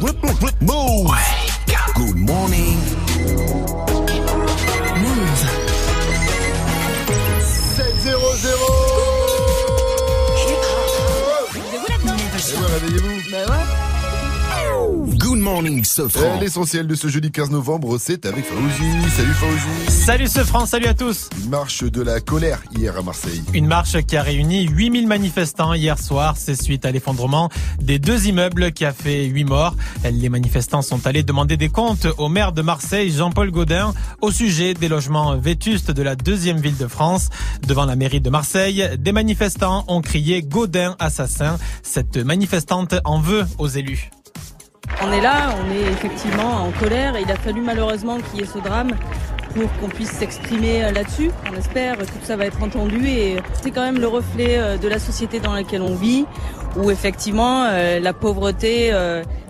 Move. Good morning. Move. 7-0-0 Et ouais, réveillez-vous Good morning, Sofran. L'essentiel de ce jeudi 15 novembre, c'est avec Faouzi. Salut Faouzi Salut ce France, salut à tous Une marche de la colère hier à Marseille. Une marche qui a réuni 8000 manifestants hier soir, c'est suite à l'effondrement des deux immeubles qui a fait 8 morts. Les manifestants sont allés demander des comptes au maire de Marseille, Jean-Paul Gaudin, au sujet des logements vétustes de la deuxième ville de France. Devant la mairie de Marseille, des manifestants ont crié Gaudin assassin. Cette manifestante en veut aux élus. On est là, on est effectivement en colère et il a fallu malheureusement qu'il y ait ce drame pour qu'on puisse s'exprimer euh, là-dessus. On espère que tout ça va être entendu et c'est quand même le reflet euh, de la société dans laquelle on vit où effectivement euh, la pauvreté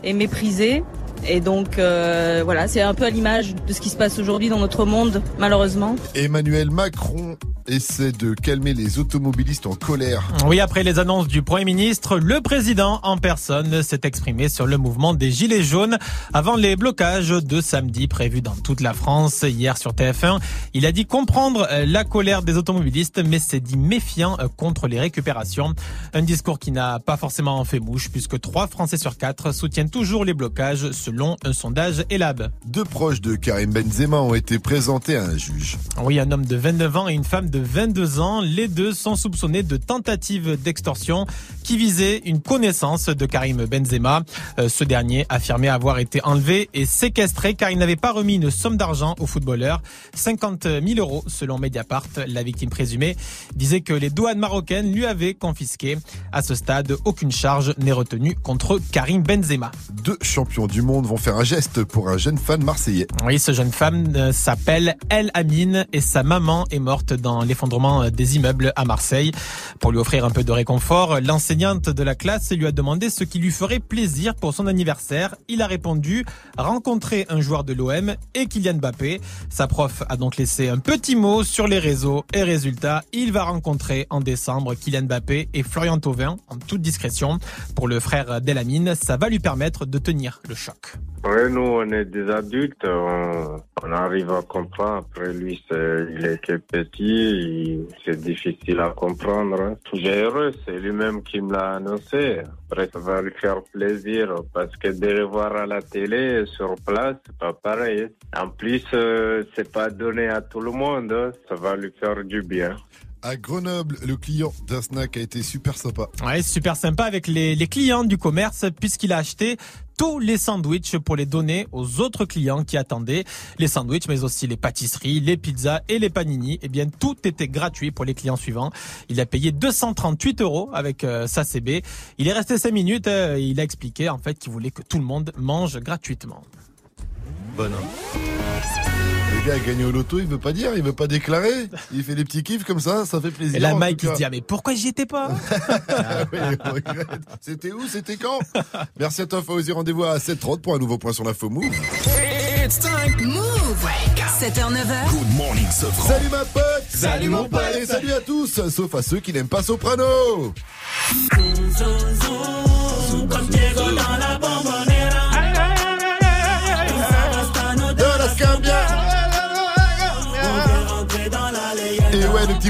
est méprisée. Et donc voilà, c'est un peu à l'image de ce qui se passe aujourd'hui dans notre monde, malheureusement. Emmanuel Macron essaie de calmer les automobilistes en colère. Oui, après les annonces du Premier ministre, le président en personne s'est exprimé sur le mouvement des Gilets jaunes avant les blocages de samedi prévus dans toute la France. Hier sur TF1, il a dit comprendre la colère des automobilistes, mais s'est dit méfiant contre les récupérations. Un discours qui n'a pas forcément fait mouche, puisque 3 Français sur 4 soutiennent toujours les blocages, selon un sondage Elab. Deux proches de Karim Benzema ont été présentés à un juge. Oui, un homme de 29 ans et une femme de 22 ans. Les deux sont soupçonnés de tentative d'extorsion qui visait une connaissance de Karim Benzema. Euh, ce dernier affirmait avoir été enlevé et séquestré car il n'avait pas remis une somme d'argent au footballeur. 50 000 euros selon Mediapart. La victime présumée disait que les douanes marocaines lui avaient confisqué. À ce stade, aucune charge n'est retenue contre Karim Benzema. Deux champions du monde vont faire un geste pour un jeune fan marseillais. Oui, ce jeune femme euh, s'appelle El Amine et sa maman est morte dans l'effondrement des immeubles à Marseille. Pour lui offrir un peu de réconfort, l'enseignante de la classe lui a demandé ce qui lui ferait plaisir pour son anniversaire. Il a répondu rencontrer un joueur de l'OM et Kylian Mbappé. Sa prof a donc laissé un petit mot sur les réseaux et résultat, il va rencontrer en décembre Kylian Mbappé et Florian Thauvin en toute discrétion. Pour le frère d'Elamine, ça va lui permettre de tenir le choc. Oui, nous, on est des adultes, on, on arrive à comprendre. Après, lui, c'est- il était petit, il- c'est difficile à comprendre. hein. J'ai heureux, c'est lui-même qui me l'a annoncé. Après, ça va lui faire plaisir parce que de le voir à la télé, sur place, c'est pas pareil. En plus, euh, c'est pas donné à tout le monde, hein. ça va lui faire du bien. À Grenoble, le client d'un snack a été super sympa. Ouais, super sympa avec les, les clients du commerce puisqu'il a acheté tous les sandwichs pour les donner aux autres clients qui attendaient. Les sandwichs, mais aussi les pâtisseries, les pizzas et les panini. Eh bien, tout était gratuit pour les clients suivants. Il a payé 238 euros avec euh, sa CB. Il est resté 5 minutes. euh, et il a expliqué en fait qu'il voulait que tout le monde mange gratuitement. Le gars a gagné au loto, il veut pas dire, il veut pas déclarer. Il fait des petits kiffs comme ça, ça fait plaisir. Et là, en Mike, se dit, ah, mais pourquoi j'y étais pas Ah oui, on regrette. C'était où C'était quand? Merci à toi, Fauzi. Rendez-vous à 7h30 pour un nouveau point sur l'info Move. It's time. Move. 7h, 9h. Good morning, Sofran. Salut ma pote Salut, mon pote. Et salut à tous, sauf à ceux qui n'aiment pas Soprano Dans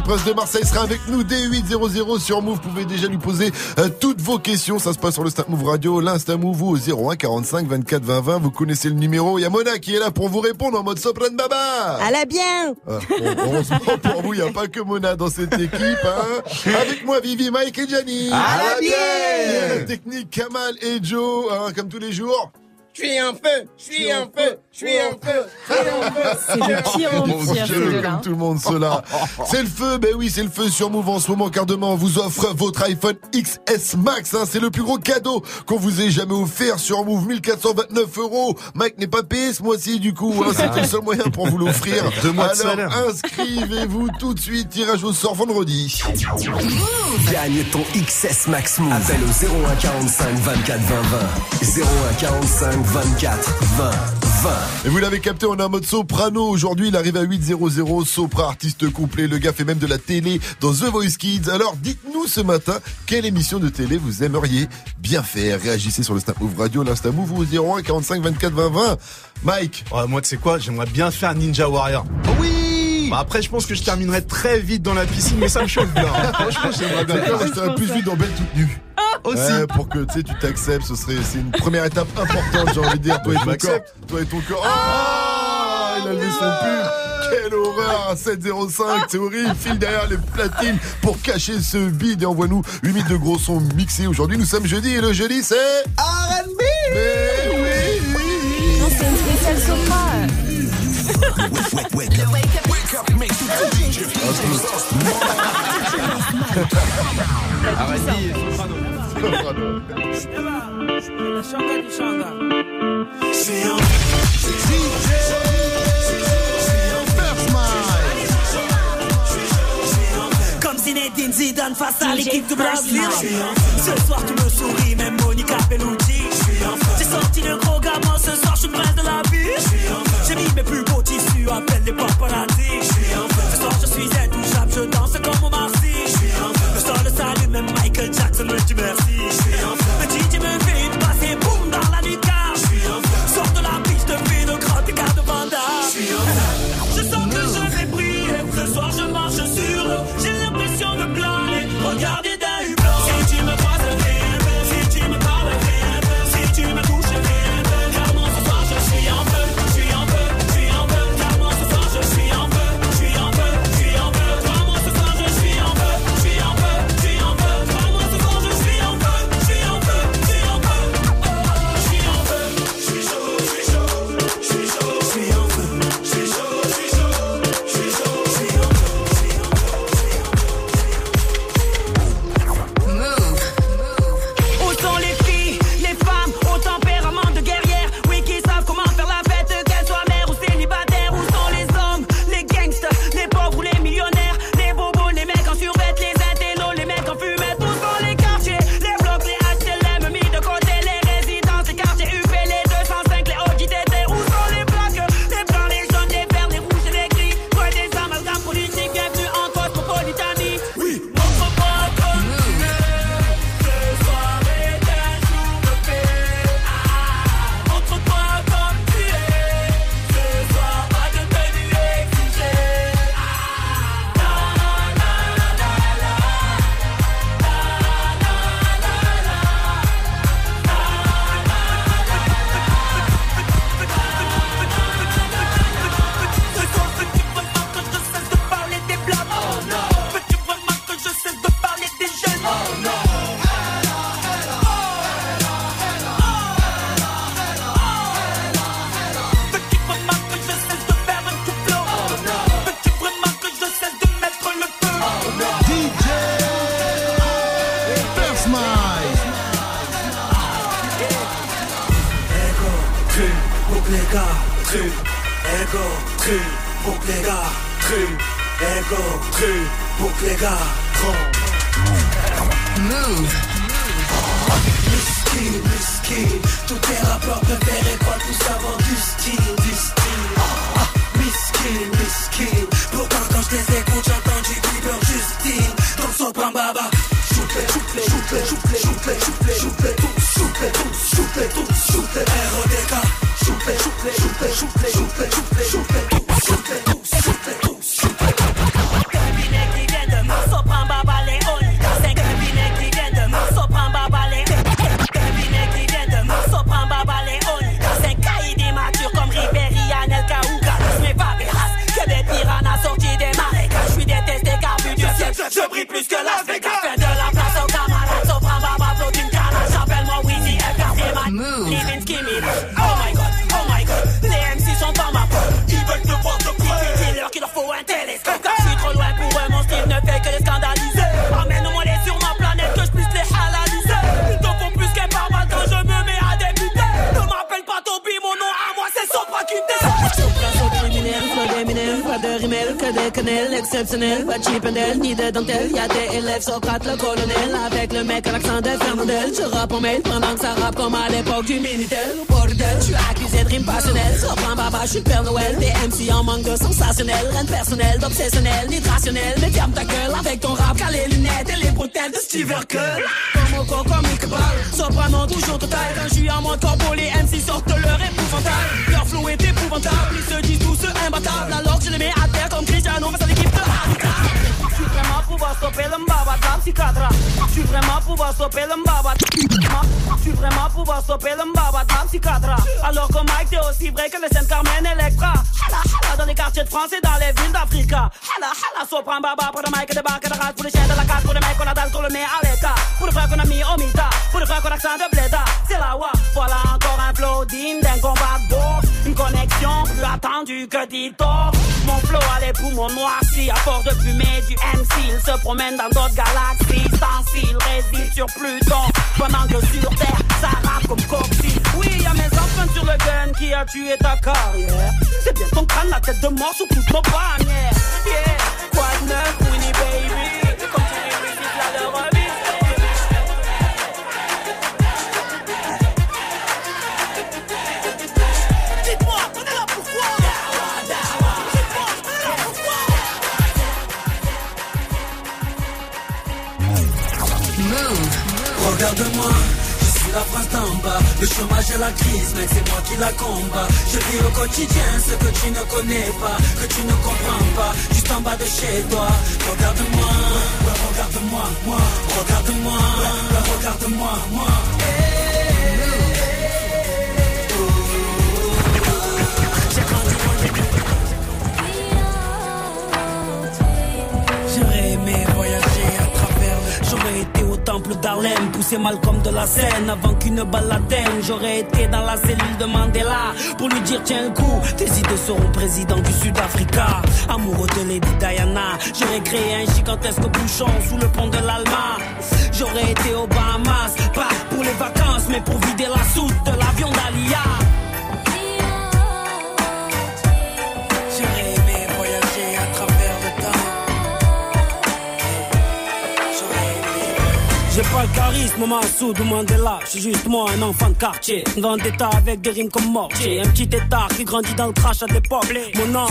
Prince de Marseille sera avec nous dès 8.00 sur Move. Vous pouvez déjà lui poser euh, toutes vos questions. Ça se passe sur le Snap Move Radio, l'Insta Move ou au 01 45 24 20 20. Vous connaissez le numéro. Il y a Mona qui est là pour vous répondre en mode soprano baba. Elle a bien Ah, bon, heureusement pour vous, il n'y a pas que Mona dans cette équipe. Hein. Avec moi, Vivi, Mike et Gianni. À la Et bière la technique, Kamal et Joe, hein, comme tous les jours. Je suis un feu, je suis un feu, je suis un feu, je suis un feu. C'est pire en Mon pire, Dieu, comme tout le monde, cela. C'est le feu, ben oui, c'est le feu sur Move en ce moment, car demain, on vous offre votre iPhone XS Max. Hein, c'est le plus gros cadeau qu'on vous ait jamais offert sur Move, 1429 euros. Mike n'est pas payé ce mois-ci, du coup. Hein, c'est le seul moyen pour vous l'offrir. Deux mois de Alors, inscrivez-vous tout de suite. Tirage au sort vendredi. Gagne ton XS Max Move. Appelle au 01 45 24 20 20. Et vous l'avez capté, on a un mode soprano. Aujourd'hui, il arrive à 8-0-0. Sopra, artiste complet. Le gars fait même de la télé dans The Voice Kids. Alors, dites-nous ce matin, quelle émission de télé vous aimeriez bien faire? Réagissez sur le Snap Move Radio, l'Insta Move au 01 45 24 20 20. Mike. Oh, moi, tu sais quoi? J'aimerais bien faire Ninja Warrior. Oui bah après, je pense que je terminerai très vite dans la piscine, mais ça me chauffe bien. Franchement, j'aimerais bien rester plus vite dans Belle Toute Nue. Ah, aussi. Pour que tu t'acceptes, ce serait c'est une première étape importante, j'ai envie de dire. Toi et ton corps. Toi et ton corps. Oh, il a levé son pull. Quelle horreur 705, c'est horrible. File derrière les platines pour cacher ce bide et envoie-nous 8 minutes de gros sons mixés. Aujourd'hui, nous sommes jeudi et le jeudi, c'est R&B. Mais oui, oui. Non, c'est une spéciale comme Zinedine Zidane face à l'équipe du Brésil. Ce soir tu me souris, même Monica Bellucci. J'ai sorti le gros gamin, ce soir je suis près de la vie. J'ai mis mes plus m'appelle. Je suis en feu. Le soir, je suis intouchable, je danse comme au Marcy. Je suis en. Le soir, le même Michael Jackson me dit merci. Socrate, le colonel, avec le mec à l'accent de Fernandel. Je rappe en mail pendant que ça rappe comme à l'époque du Minitel. Bordel, tu accusé de rime passionnelle. Baba, je suis Père Noël. Des MC en manque de sensationnel. Rien de personnel, d'obsessionnel, ni de rationnel. Mais ferme ta gueule avec ton rap, car les lunettes et les bretelles de Steve Urkel. Comme au coco, comme Iqbal. Soprano, toujours total. Quand je suis en mode corpo, les MC sortent leur épouvantail. Leur flow est épouvantable. Ils se disent tous imbattables. Alors que je les mets à terre comme Cristiano face à l'équipe stopper le mbaba de la psychiatra. Je suis vraiment pouvoir stopper le mbaba. Je suis vraiment pouvoir stopper le mbaba de la psychiatra. Alors que Mike, t'es aussi vrai que le Saint-Carmen Electra. Hala, hala, dans les quartiers de France et dans les villes d'Africa. Hala, hala, sopran baba pour le mic et de barque de race. Pour les chiens de la carte, pour les mecs qu'on a dalle le à l'état. Pour le frère qu'on a mis au mita. Pour le frère qu'on a accent de plus attendue que Tito. Mon flow a les poumons noircis à force de fumer du MC. Il se promène dans d'autres galaxies. Sans s'il réside sur Pluton. Pendant que sur Terre, ça rappe comme Coxy. Oui, y'a mes empreintes sur le gun qui a tué ta carrière. C'est bien ton crâne, la tête de mort sous toutes nos. Yeah, quoi de neuf, Winnie baby. Le chômage et la crise, mec, c'est moi qui la combat. Je vis au quotidien ce que tu ne connais pas, que tu ne comprends pas, juste en bas de chez toi. Regarde-moi, regarde-moi, moi, regarde-moi, ouais, ouais, regarde-moi, moi. J'ai temple d'Harlem, poussé Malcolm de la scène avant qu'une balle l'atteigne. J'aurais été dans la cellule de Mandela pour lui dire tiens le coup, tes idées seront président du Sud-Africa. Amoureux de Lady Diana, j'aurais créé un gigantesque bouchon sous le pont de l'Alma. J'aurais été aux Bahamas, pas pour les vacances, mais pour vider la soute de l'avion d'Alia. Pas le charisme, Massoud ou Mandela. Je suis juste moi, un enfant de quartier. Dans d'état avec des rimes comme mortier. Un petit état qui grandit dans le crash à l'époque. Mon nom,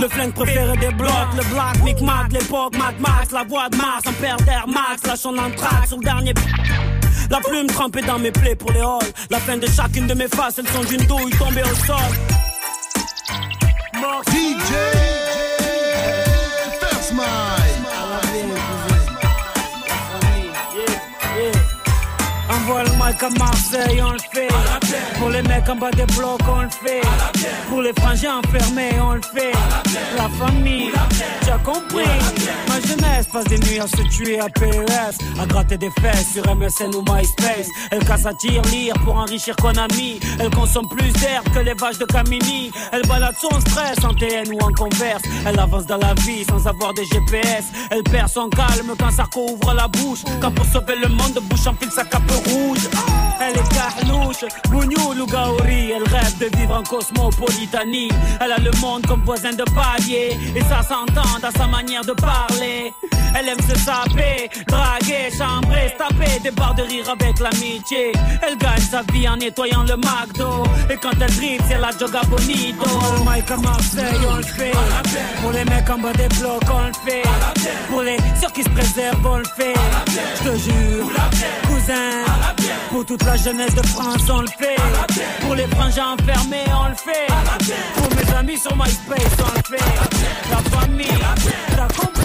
le flingue préféré des blocs. Le black, Micmac, l'époque, Mad Max. La voix de Mars, un père d'Air Max. Lâche son entraque sur le dernier. La plume trempée dans mes plaies pour les halls. La fin de chacune de mes faces, elles sont d'une douille tombée au sol. DJ First Mike. Envoie à Marseille, on le fait. Pour les mecs en bas des blocs, on le fait. Pour les frangins enfermés, on le fait. La famille, tu as compris. Ma jeunesse passe des nuits à se tuer à PES, à gratter des fesses sur MSN ou MySpace. Elle casse à tir, lire pour enrichir Konami. Elle consomme plus d'herbe que les vaches de Camini. Elle balade son stress en TN ou en converse. Elle avance dans la vie sans avoir des GPS. Elle perd son calme quand Sarko ouvre la bouche. Quand pour sauver le monde, bouche enfile sa cape rouge. Elle est carlouche, bougnoul ou gaori. Elle rêve de vivre en cosmopolitanie. Elle a le monde comme voisin de palier. Et ça s'entend dans sa manière de parler. Elle aime se saper, draguer, chambrer, se taper des barres de rire avec l'amitié. Elle gagne sa vie en nettoyant le McDo. Et quand elle dribble, c'est la joga bonito. À. Pour les mecs en bas des blocs, on le fait. Pour les ceux qui se préservent, on le fait. Je te jure, cousin. Pour toute la jeunesse de France, on le fait. Pour les frangins enfermés, on le fait. Pour mes amis sur MySpace, on le fait. La famille, t'as compris.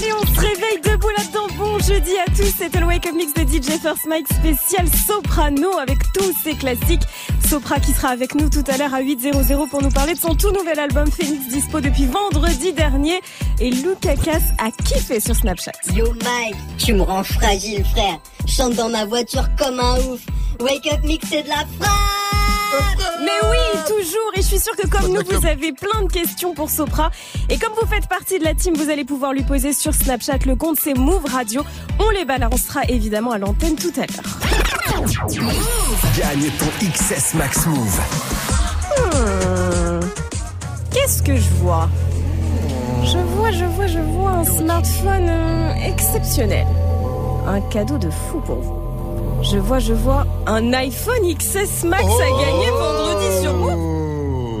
Allez, on se réveille debout là-dedans. Bon jeudi à tous. C'était le Wake Up Mix de DJ First Mike spécial Soprano avec tous ses classiques. Sopra qui sera avec nous tout à l'heure à 8.00 pour nous parler de son tout nouvel album Phoenix dispo depuis vendredi dernier. Et Lucakas a kiffé sur Snapchat. Yo Mike, tu me rends fragile frère. Chante dans ma voiture comme un ouf. Wake up mix c'est de la frappe Mais oui, toujours. Et je suis sûre que comme nous, vous avez plein de questions pour Sopra. Et comme vous faites partie de la team, vous allez pouvoir lui poser sur Snapchat. Le compte, c'est Move Radio. On les balancera évidemment à l'antenne tout à l'heure. Gagne ton XS Max Move. Hmm. Qu'est-ce que je vois? Je vois, je vois, je vois un smartphone euh, exceptionnel. Un cadeau de fou pour vous. Je vois, je vois un iPhone XS Max à gagner vendredi sur Move.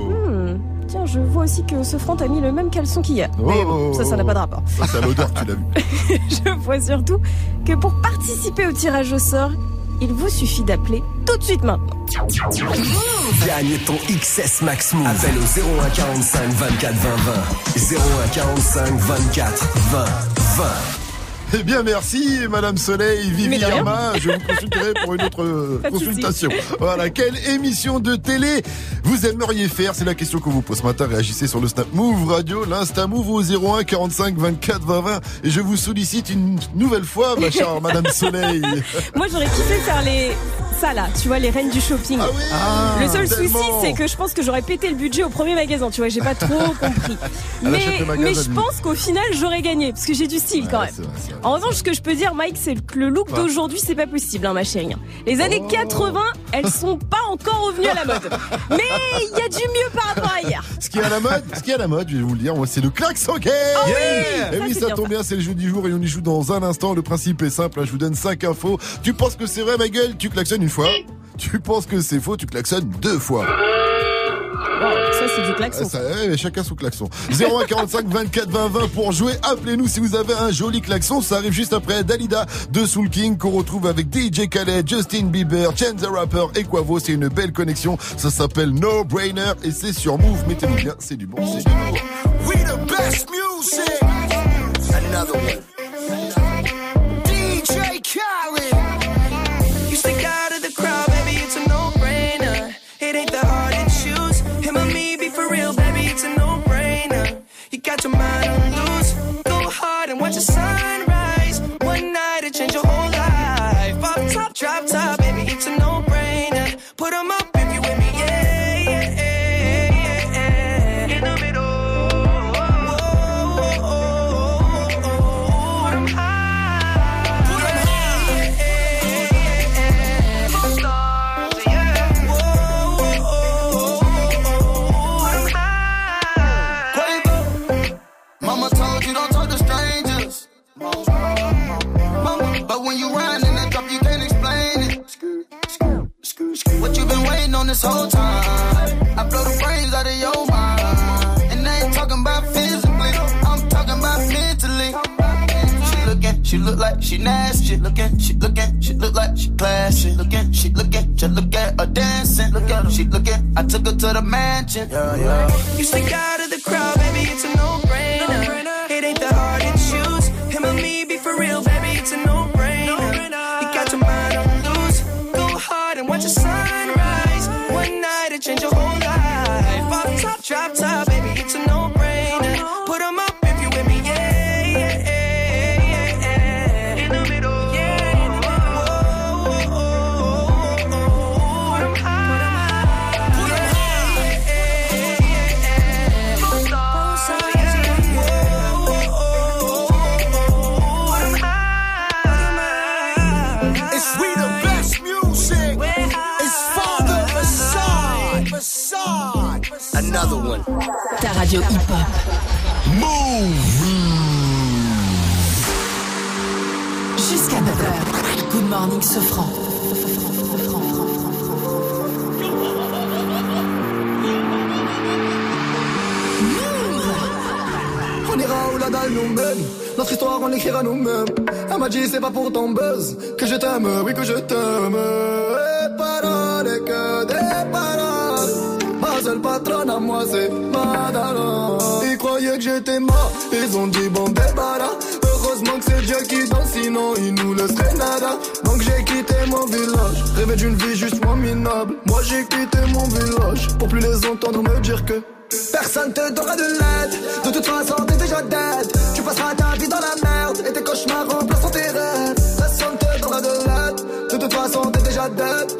Hmm, Tiens, je vois aussi que Sofran a mis le même caleçon qu'hier. Mais bon, ça, ça n'a pas de rapport. Ça, c'est à l'odeur que tu l'as vu. Je vois surtout que pour participer au tirage au sort, il vous suffit d'appeler tout de suite maintenant. Gagne ton XS Max Move. Appelle au 01 45 24 20 20. 01 45 24 20 20. Eh bien, merci, Madame Soleil, Vivi. Irma. Je vous consulterai pour une autre euh, consultation. Voilà. Quelle émission de télé vous aimeriez faire? C'est la question qu'on vous pose ce matin. Réagissez sur le Snap Move Radio, l'Insta Move au 01 45 24 20 20. Et je vous sollicite une nouvelle fois, ma chère Madame Soleil. Moi, j'aurais kiffé faire les. Ça là, tu vois, les reines du shopping. Ah oui le seul tellement. souci, c'est que je pense que j'aurais pété le budget au premier magasin, tu vois, j'ai pas trop compris. Mais je pense qu'au final, j'aurais gagné, parce que j'ai du style quand même. vrai. En revanche, ce que je peux dire, Mike, c'est que le look d'aujourd'hui, c'est pas possible, hein, ma chérie. Les années Oh. 80, elles sont pas encore revenues à la mode. Mais il y a du mieux par rapport à hier. Ce qui est à la mode, ce qui est à la mode, je vais vous le dire, moi, c'est le klaxon game. Ah oui, Et ça, oui, ça bien, tombe ça. bien, c'est le jeu du jour et on y joue dans un instant. Le principe est simple, hein, je vous donne 5 infos. Tu penses que c'est vrai, ma gueule, tu klaxonnes une fois. Tu penses que c'est faux, tu klaxonnes deux fois. Ça, c'est du klaxon. ça, ouais, mais chacun son klaxon. 01 45 24 20 20 pour jouer. Appelez-nous si vous avez un joli klaxon. Ça arrive juste après Dalida de Soul King qu'on retrouve avec DJ Khaled, Justin Bieber, Chance the Rapper et Quavo. C'est une belle connexion. Ça s'appelle No Brainer et c'est sur Move. Mettez-vous bien, c'est du bon. C'est du lourd. We the best music. Another one. On this whole time? I blow the brains out of your mind. And I ain't talking about physically, I'm talking about mentally. She looking, she look like she nasty. Looking, she looking, she look like she classy. Looking, she looking, just look at her dancing. Look at her, she looking. I took her to the mansion. Yeah, yeah. You stick out of the crowd, baby, it's a no-brainer. It ain't that hard to choose. Him or me, be for real, Trap Ta radio hip-hop. Jusqu'à 9h. Good morning, Sofran. On ira où la nous mène. Notre histoire, on l'écrira nous-mêmes. Elle m'a dit, c'est pas pour ton buzz que je t'aime, oui, que je t'aime. Patronne à moi, c'est Madara. Ils croyaient que j'étais mort, ils ont dit, bon, débarras. Heureusement que c'est Dieu qui danse, sinon il nous laisserait nada. Donc j'ai quitté mon village, rêvé d'une vie juste moins minable. Moi j'ai quitté mon village, pour plus les entendre me dire que Personne te donnera de l'aide De toute façon t'es déjà dead Tu passeras ta vie dans la merde Et tes cauchemars remplaceront tes rêves Personne te donnera de l'aide De toute façon t'es déjà dead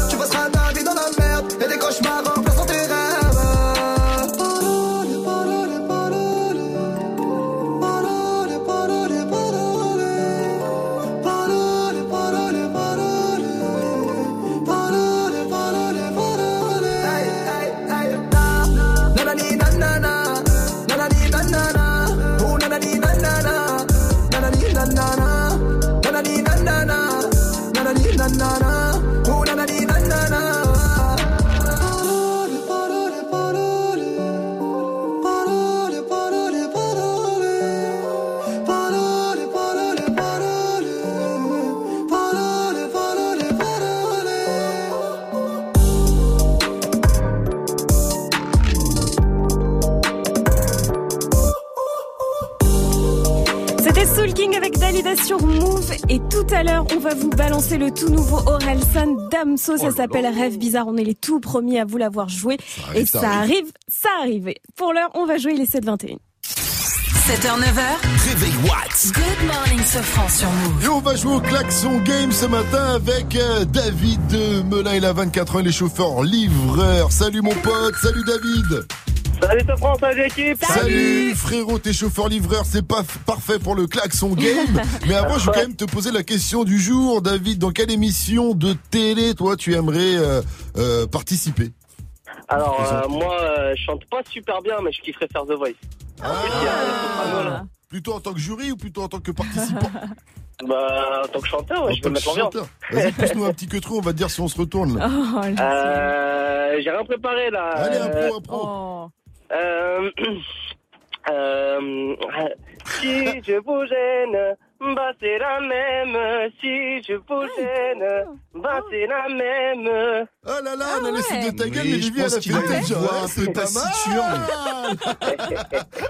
Sur Move et tout à l'heure on va vous balancer le tout nouveau Orelsan Damso, ça s'appelle Rêve Bizarre, on est les tout premiers à vous l'avoir joué et ça arrive. arrive, ça arrive. Pour l'heure on va jouer les 7-21. 7h, 9h. Réveil Watts. Good morning, Sofran sur Move. Et on va jouer au klaxon game ce matin avec euh, David de Melun. Il a 24 ans, il est chauffeur livreur. Salut mon pote, salut David. Salut Sofran, salut l'équipe Salut frérot, t'es chauffeur livreur, c'est pas parfait pour le klaxon game. Mais avant, je vais quand même te poser la question du jour, David. Dans quelle émission de télé, toi, tu aimerais euh, euh, participer? Alors, euh, moi, euh, je chante pas super bien, mais je kifferais faire The Voice. Ah, Plutôt en tant que jury ou plutôt en tant que participant? Bah, en tant que chanteur, ouais, En je que mettre l'ambiance. Vas-y, pousse-nous un petit que trop, on va te dire si on se retourne. là. Euh, j'ai rien préparé là. Allez, un pro, un pro. si je vous gêne, bah c'est la même. Si je vous gêne, bah c'est la même. Oh là là, on a laissé de ta gueule, Oui, mais je a qu'il fait a une voix hein, un c'est peu pas mal.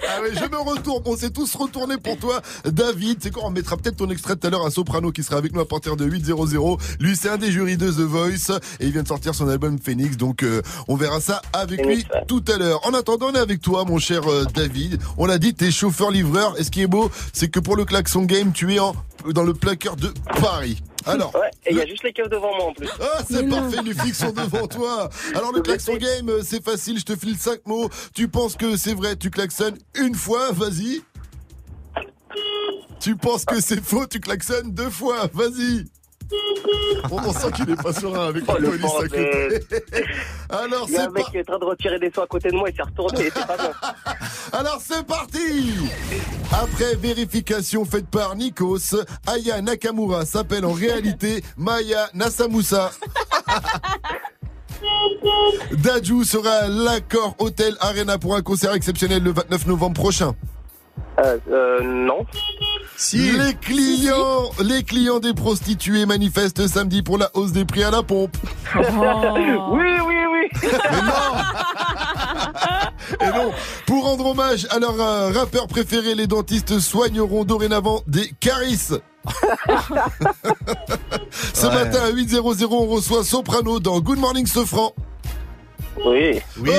ah ouais, je me retourne. On s'est tous retournés pour toi, David. C'est quoi On mettra peut-être ton extrait tout à l'heure à Soprano qui sera avec nous à partir de 8.00. Lui, c'est un des jurys de The Voice et il vient de sortir son album Phoenix. Donc, euh, on verra ça avec lui tout à l'heure. En attendant, on est avec toi, mon cher euh, David. On l'a dit, t'es chauffeur-livreur. Et ce qui est beau, c'est que pour le klaxon game, tu es en, dans le placard de Paris. Alors, Ouais, et il y a juste les keufs devant moi en plus. ah, c'est parfait, les flics sont devant toi. Alors, le klaxon game, euh, c'est facile, je te file cinq mots. Tu penses que c'est vrai, tu klaxonnes une fois, vas-y. Tu penses que c'est faux, tu klaxonnes deux fois, vas-y. On, on sent qu'il est pas serein avec la Oh, le police à bordel. côté. Alors, c'est un mec est en train de retirer des sous à côté de moi, il s'est retourné, c'est pas bon. Alors c'est parti Après vérification faite par Nikos, Aya Nakamura s'appelle en réalité Maya Nasamusa. Daju sera à l'accord Hôtel Arena pour un concert exceptionnel le 29 novembre prochain. Euh, euh, non. Les clients, les clients des prostituées manifestent samedi pour la hausse des prix à la pompe. Oui, oui, oui. Et non, pour rendre hommage à leur euh, rappeur préféré, les dentistes soigneront dorénavant des carisses. Ce Ouais. matin à 8.00, on reçoit Soprano dans Good Morning Sofran. Oui. Oui.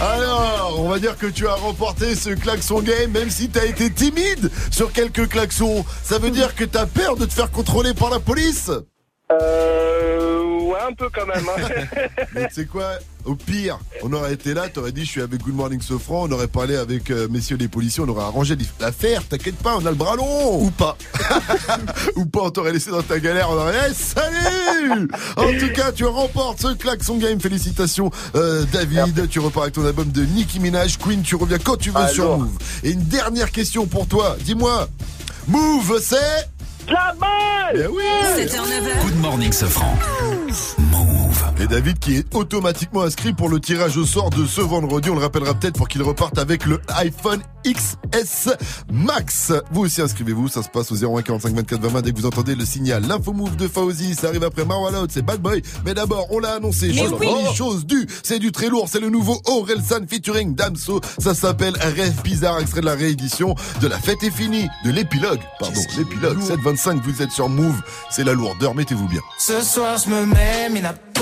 Alors, on va dire que tu as remporté ce klaxon game, même si t'as été timide sur quelques klaxons. Ça veut dire que t'as peur de te faire contrôler par la police? Euh, ouais, un peu quand même. hein. Mais tu sais quoi Au pire, on aurait été là, t'aurais dit je suis avec Good Morning Sofran, on aurait parlé avec euh, messieurs les policiers, on aurait arrangé l'affaire, t'inquiète pas, on a le bras long Ou pas Ou pas, on t'aurait laissé dans ta galère, on aurait hey, salut En tout cas, tu remportes ce klaxon game, félicitations euh, David, tu repars avec ton album de Nicki Minaj, Queen, tu reviens quand tu veux sur. Move. Et une dernière question pour toi, dis-moi, Move c'est... La balle Ben oui 7h, 9h. Good morning, Sofran. Move. Et David qui est automatiquement inscrit pour le tirage au sort de ce vendredi. On le rappellera peut-être pour qu'il reparte avec le iPhone XS Max. Vous aussi inscrivez-vous, ça se passe au 01 45 24 20 dès que vous entendez le signal. L'info move de Fauzi, ça arrive après Marwala c'est Bad Boy. Mais d'abord, on l'a annoncé, chose, oui. oh, chose due, c'est du très lourd, c'est le nouveau Orelsan featuring Damso. Ça s'appelle Rêve bizarre, extrait de la réédition de La fête est finie, de l'épilogue. Pardon, l'épilogue. 725, vous êtes sur Move, c'est la lourdeur, mettez-vous bien. Ce soir je me mets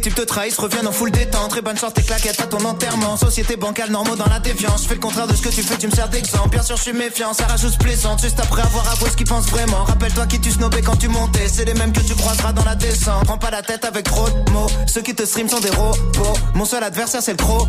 les types te trahissent, reviennent en full détente. Très bonne chance, tes claquettes à ton enterrement. Société bancale, normaux dans la déviance. Je fais le contraire de ce que tu fais, tu me sers d'exemple. Bien sûr, je suis méfiant, ça rajoute plaisante. Juste après avoir avoué ce qu'ils pensent vraiment. Rappelle-toi qui tu snobais quand tu montais. C'est les mêmes que tu croiseras dans la descente. Prends pas la tête avec trop de mots. Ceux qui te stream sont des robots. Mon seul adversaire, c'est le chrono.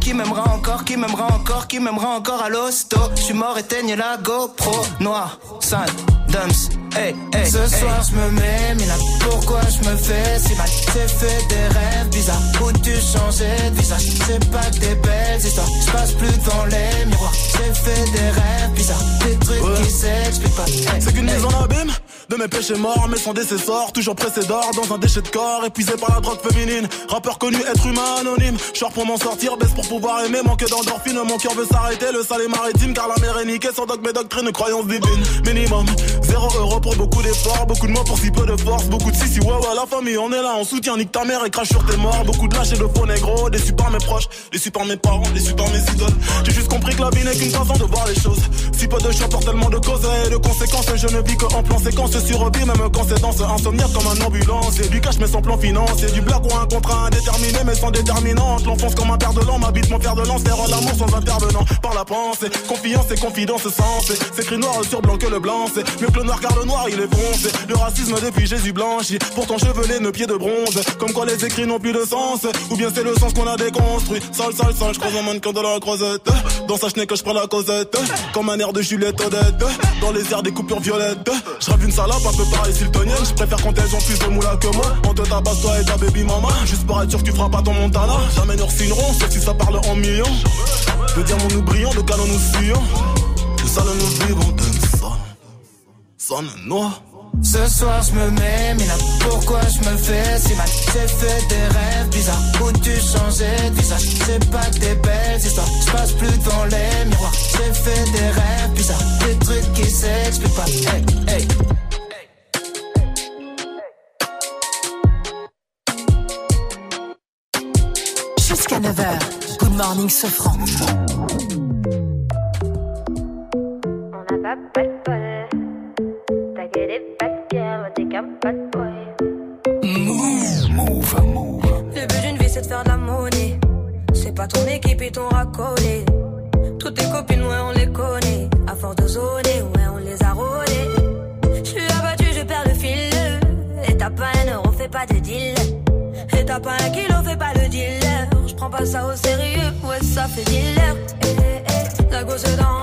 Qui m'aimera encore, qui m'aimera encore, qui m'aimera encore à l'hosto. Je suis mort, éteigne la GoPro. Noir, sale, dumps. Hey, hey, Ce soir je me mets, mina pourquoi je me fais si mal? J'ai fait des rêves bizarres Où tu changeais de visage? C'est pas que des belles histoires Je passe plus devant les miroirs J'ai fait des rêves bizarres Des trucs qui s'expliquent pas Hey, C'est qu'une hey. mise en abîme de mes péchés morts, mais sans décessor, toujours pressé d'or dans un déchet de corps, épuisé par la drogue féminine. Rappeur connu, être humain anonyme. Short pour m'en sortir, baisse pour pouvoir aimer, manque d'endorphine. Mon cœur veut s'arrêter, le sale est maritime, car la mer est niquée sans dogme et doctrine, croyance divine. Minimum, zéro euro pour beaucoup d'efforts, beaucoup de mots pour si peu de force, beaucoup de si si ouais ouais la famille, on est là, on soutient, nique ta mère et crache sur tes morts. Beaucoup de lâches et de faux négros, déçus par mes proches, déçus par mes parents, déçus par mes idoles. J'ai juste compris que la vie n'est qu'une façon de voir les choses. Si peu de choix pour tellement de causes et de conséquences, je ne vis que en plan séquence sur vie, même quand c'est dans ce insomniaque comme un ambulance. Et du cash mais sans plan financier, du blague ou un contrat indéterminé mais sans déterminante. L'enfonce comme un père de l'an, m'habite mon fer de lance, terre l'amour sans intervenant. Par la pensée, confiance et confidence sensée. C'est écrit noir sur blanc que le blanc, c'est mieux que le noir car le noir il est foncé. Le racisme depuis Jésus blanchi, pourtant chevelé, nos pieds de bronze. Comme quoi les écrits n'ont plus de sens, ou bien c'est le sens qu'on a déconstruit. Sale, sale, sale, je croise un mannequin de la croisette. Dans sa chenille que je prends la causette, comme un air de Juliette Odette. Dans les airs des coupures violettes, je rêve une salope un peu pareil siltonienne. Je préfère quand elles ont plus de moula que moi. On te tabasse toi et ta baby mama. Juste pour être sûr que tu feras pas ton Montana. Jamais nous signerons, sauf si ça parle en millions. De diamants nous brillons, de canons nous fuyons. De salles nous vivons, de son. Sonne noir. Ce soir je me mets, mina pourquoi je me fais si mal? J'ai fait des rêves bizarres. Où tu changeais de visage? C'est pas que des belles histoires. Je passe plus devant les miroirs. J'ai fait des rêves bizarres. Des trucs qui s'expliquent pas. Hey, hey. Jusqu'à 9h, Good Morning Sofran. Le but d'une vie c'est de faire de la monnaie. C'est pas ton équipe et ton racolé. Toutes tes copines, ouais, on les connaît. À force de zoner, ouais, on les a rôlées. Je suis abattu, je perds le fil. Et t'as pas un euro, fais pas de deal. Et t'as pas un kilo, prends pas ça au sérieux, ouais, ça fait dealer. Eh, eh, eh, la gosse dans.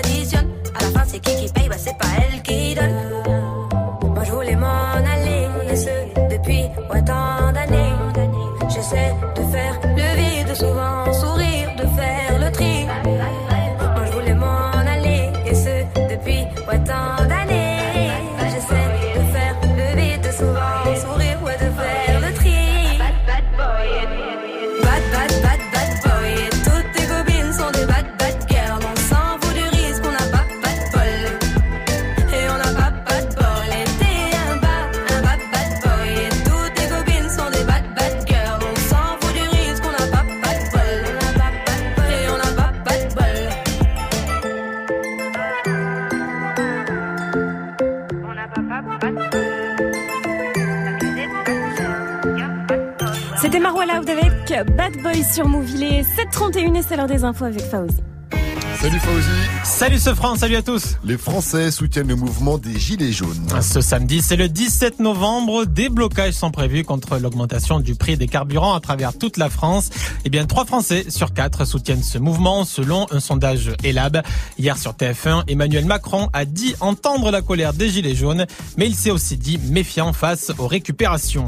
Sur Move. Il est 7h31 et c'est l'heure des infos avec Fauzi. Salut Fauzi. Salut ce France, salut à tous. Les Français soutiennent le mouvement des Gilets jaunes. Ce samedi, c'est le 17 novembre. Des blocages sont prévus contre l'augmentation du prix des carburants à travers toute la France. Eh bien, trois Français sur quatre soutiennent ce mouvement selon un sondage Elab. Hier sur TF1, Emmanuel Macron a dit entendre la colère des Gilets jaunes, mais il s'est aussi dit méfiant face aux récupérations.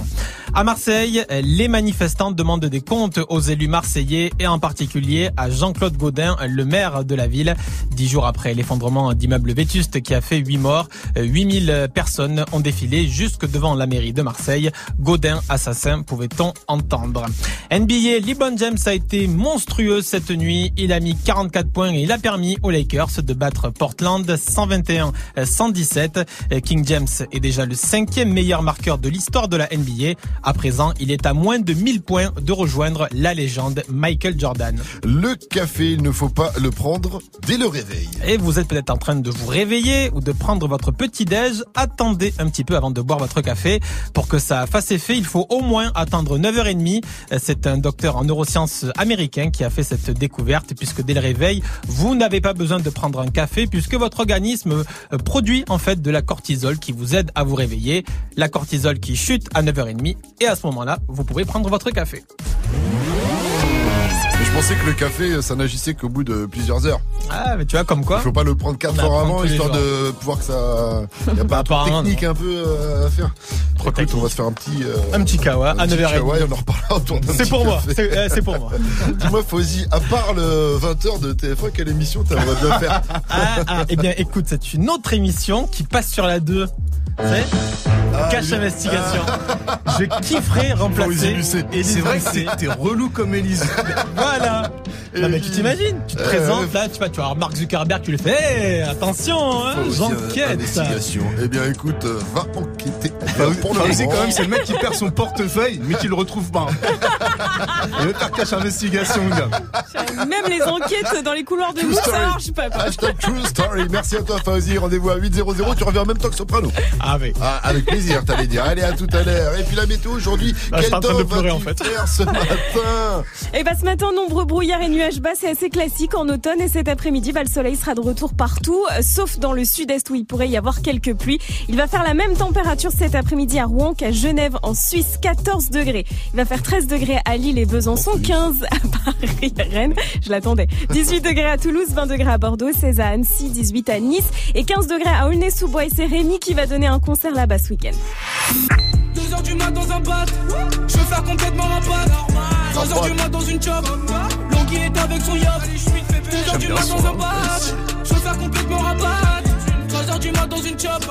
À Marseille, les manifestants demandent des comptes aux élus marseillais et en particulier à Jean-Claude Gaudin, le maire de la ville. Dix jours après l'effondrement d'immeubles vétustes qui a fait huit morts, 8000 personnes ont défilé jusque devant la mairie de Marseille. Gaudin, assassin, pouvait-on entendre. NBA, LeBron James a été monstrueux cette nuit. Il a mis 44 points et il a permis aux Lakers de battre Portland 121-117. King James est déjà le cinquième meilleur marqueur de l'histoire de la NBA. À présent, il est à moins de 1000 points de rejoindre la légende Michael Jordan. Le café, il ne faut pas le prendre dès le réveil. Et vous êtes peut-être en train de vous réveiller ou de prendre votre petit déj. Attendez un petit peu avant de boire votre café. Pour que ça fasse effet, il faut au moins attendre 9h30. C'est un docteur en neurosciences américain qui a fait cette découverte puisque dès le réveil, vous n'avez pas besoin de prendre un café puisque votre organisme euh, produit en fait de la cortisol qui vous aide à vous réveiller. La cortisol qui chute à 9h30 et à ce moment-là, vous pouvez prendre votre café. Mais je pensais que le café, ça n'agissait qu'au bout de plusieurs heures. Ah, mais tu vois, comme quoi. Il faut pas le prendre 4 On heures avant, histoire de pouvoir que ça. Il y a pas un truc Apparemment, technique un peu euh, à faire. Trop Écoute, on va se faire un petit. euh, Un petit kawa à un petit 9h30. kawa et on en reparlera autour d'un C'est pour moi. C'est euh, pour moi. Dis-moi, Fauzi, à part le 20h de TF1, quelle émission t'aimerais bien faire Ah, ah, eh bien, écoute, c'est une autre émission qui passe sur la 2. C'est Ah, Cache investigation. Je kifferais remplacer. C'est vrai que t'es relou comme Élise. Non, mais tu t'imagines, tu te Euh, présentes là, tu vas, tu vas voir Mark Zuckerberg, tu le fais. Hey, attention, hein, euh, j'enquête. Investigation. Eh bien, écoute, euh, va enquêter. Fauzi, pour le Fauzi, moment. quand même, c'est le mec qui perd son portefeuille, mais qui le retrouve pas. Il veut faire cache investigation, gars. Même les enquêtes dans les couloirs de True Mousse, ça marche pas. Hashtag True Story. Merci à toi, Fauzi. Rendez-vous à 8.00. Tu reviens en même temps que Soprano. Ah, mais. Ah, avec plaisir, t'allais dire. Allez, à tout à l'heure. Et puis la météo aujourd'hui, Ah, quel j'étais en train temps va-t-il en fait. faire ce matin? Et bah ce matin, nombreux brouillards et nuages bas, c'est assez classique en automne. Et cet après-midi, bah, le soleil sera de retour partout, euh, sauf dans le sud-est où il pourrait y avoir quelques pluies. Il va faire la même température cet après-midi à Rouen qu'à Genève en Suisse, 14 degrés. Il va faire 13 degrés à Lille et Besançon, 15 à Paris et Rennes. Je l'attendais. 18 degrés à Toulouse, 20 degrés à Bordeaux, 16 à Annecy, 18 à Nice et 15 degrés à Aulnay-sous-Bois. Et c'est Rémi qui va donner un concert là-bas ce week-end. 2 heures du mat dans un bat, je veux faire complètement un bat. 3 heures du mat dans une chop, Longhi est avec son yacht. 2 heures du mat dans un bat, je veux faire complètement un bat. 3 heures du mat dans une chop,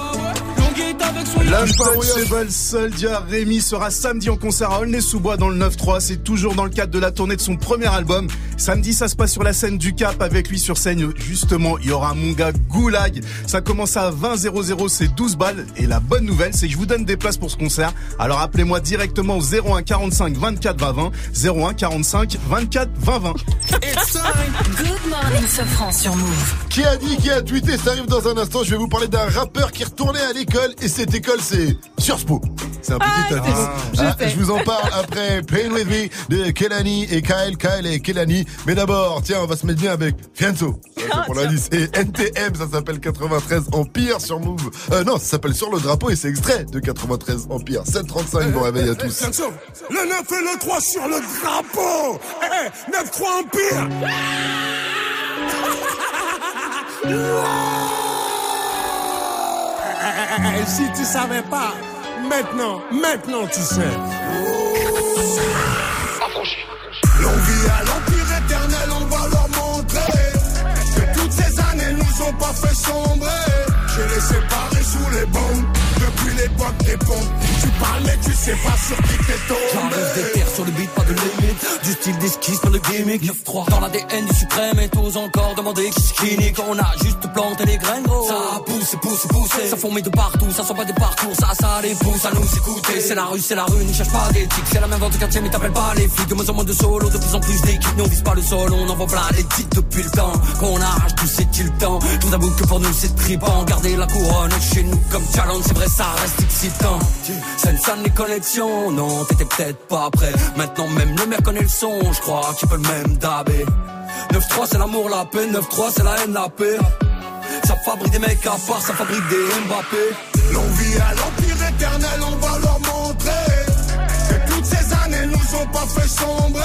Yacht. L'Untouchable Soldier Rémi sera samedi en concert à Aulnay-sous-Bois dans le 9-3. C'est toujours dans le cadre de la tournée de son premier album. Samedi, ça se passe sur la scène du Cap avec lui sur scène. Justement, il y aura mon gars Goulag. Ça commence à 20 00, c'est 12 balles. Et la bonne nouvelle, c'est que je vous donne des places pour ce concert. Alors appelez-moi directement au 01 45 24 20 20. 01 45 24 20 20. Good morning, Sofran sur Move. Qui a dit, qui a tweeté Ça arrive dans un instant. Je vais vous parler d'un rappeur qui retournait à l'école et cette école, c'est Sciences Po. C'est un petit Ah, indice. je Ah, je vous en parle après Pain With Me de Kelani et Kyle, Kyle et Kelani. Mais d'abord, tiens, on va se mettre bien avec c'est pour l'indice. Et NTM, ça s'appelle 93 Empire sur Move. Euh, non, ça s'appelle Sur le drapeau et c'est extrait de 93 Empire. 735, bon réveil à tous. Le 9 et le 3 sur le drapeau. Eh, 9-3 Empire. Eh, eh, si tu savais pas, maintenant, maintenant tu sais. L'on vit à l'empire éternel, on va leur montrer que toutes ces années nous ont pas fait sombrer. Je les séparés sous les bombes des. Tu parles mais tu sais pas sur qui t'es tombé. J'arrive des terres sur le beat, pas de limite. Du style d'esquisse, pas de gimmick. 9-3 dans l'ADN du suprême et tous encore demander qui qui nique. On a juste planté les graines, gros. Ça pousse, pousse, pousse. Ça fourmille de partout, ça sent pas des parcours. Ça, ça les pousse à nous écouter. C'est la rue, c'est la rue, ne cherche pas d'éthique. C'est la même vente de quartier, mais t'appelles pas les flics. De moins en moins de solo, de plus en plus d'équipes. Nous on vise pas le sol, on envoie plein les titres depuis le temps. Qu'on arrache tout, c'est-il temps. Tout d'abord que pour nous c'est tripant. Garder la couronne chez nous comme challenge, c'est vrai, ça reste excitant. Ça ne sonne les connexions, non, t'étais peut-être pas prêt. Maintenant même le mec connaît le son, je crois qu'il peut le même dabé. 9-3 c'est l'amour, la paix, 9-3 c'est la haine, la paix. Ça fabrique des mecs à part, ça fabrique des Mbappé. L'on vit à l'empire éternel, on va leur montrer que toutes ces années nous ont pas fait sombrer.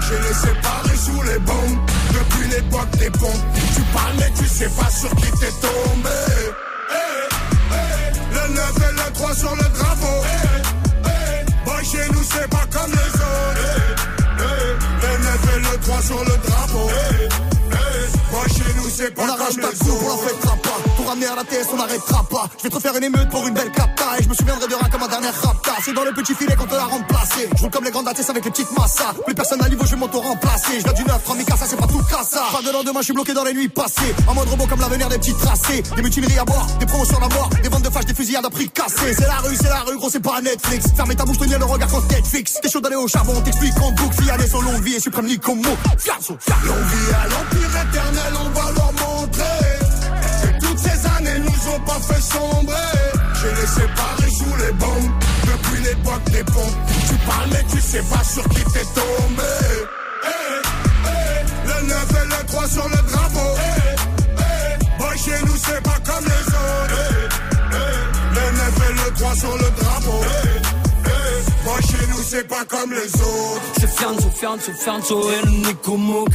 Je les séparés sous les bombes depuis l'époque des pompes. Tu parles mais tu sais pas sur qui t'es tombé. Le 9 et le 3 sur le drapeau. Eh, eh, Boy, chez nous c'est pas comme les autres. Eh, eh, Le 9 et le 3 sur le drapeau. Eh, eh, Boy, chez nous c'est pas On arrache comme ta les coupe, on la autres. fêtera pas. On pas. Je vais te refaire une émeute pour une belle capta. Et je me souviendrai de rien comme ma dernière rapta. C'est dans le petit filet qu'on te l'a remplacé. Je roule comme les grandes ATS avec les petites massas. Plus personne à niveau, je vais m'auto-remplacer. Je du 9, 3000 ça c'est pas tout ça. Pas de lendemain, je suis bloqué dans les nuits passées. En mode robot comme l'avenir des petits tracés. Des mutineries à boire, des promos sur la mort. Des ventes de fâches, des fusillades à prix cassés. C'est la rue, c'est la rue, gros, c'est pas Netflix. Fermez ta bouche, tenir le regard quand Netflix. T'es chaud d'aller au charbon, on t'explique en boucle. Fiané, son longue vie et suprême comme mot. Fiasso, L'on vit à l'empire éternel, on va leur montrer années nous ont pas fait sombrer. Je les séparés sous les bombes depuis l'époque des pompes. Tu parles mais tu sais pas sur qui t'es tombé. Eh, eh, Le 9 et le 3 sur le drapeau. Eh, eh, chez nous c'est pas comme les autres. Le 9 et le 3 sur le drapeau. Boy, chez nous c'est pas comme les autres. C'est Fianzo, Fianzo, Fianzo et le Nico Mouk.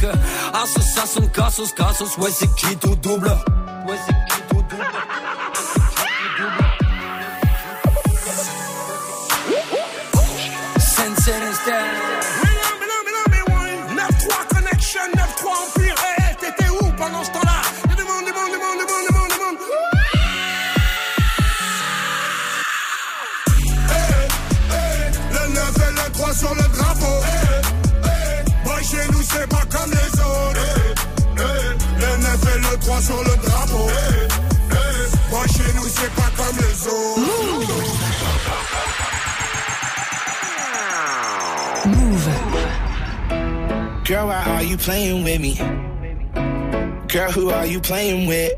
Association, Cassos, Cassos, ouais c'est qui tout double? Ouais c'est qui tout double? Playing with me? Girl, who are you playing with?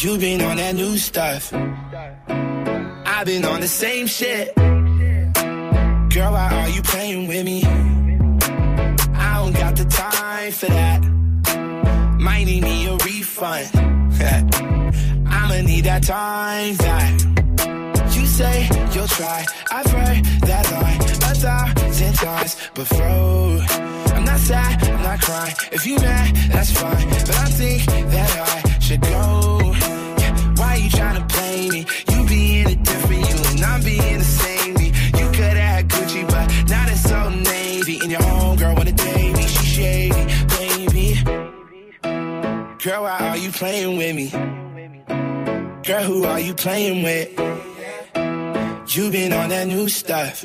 You been on that new stuff. I've been on the same shit. Girl, why are you playing with me? I don't got the time for that. Might need me a refund. I'ma need that time back. You say you'll try. I've heard that line thousand times before. I'm not sad, I'm not crying. If you mad, that's fine. But I think that I should go. Yeah, Why you trying to play me? You being a different you and I'm being the same me. You could have had Gucci, but now it's so navy. And your homegirl wanna date me, she shady, baby. Girl, why are you playing with me? Girl, who are you playing with? You been on that new stuff.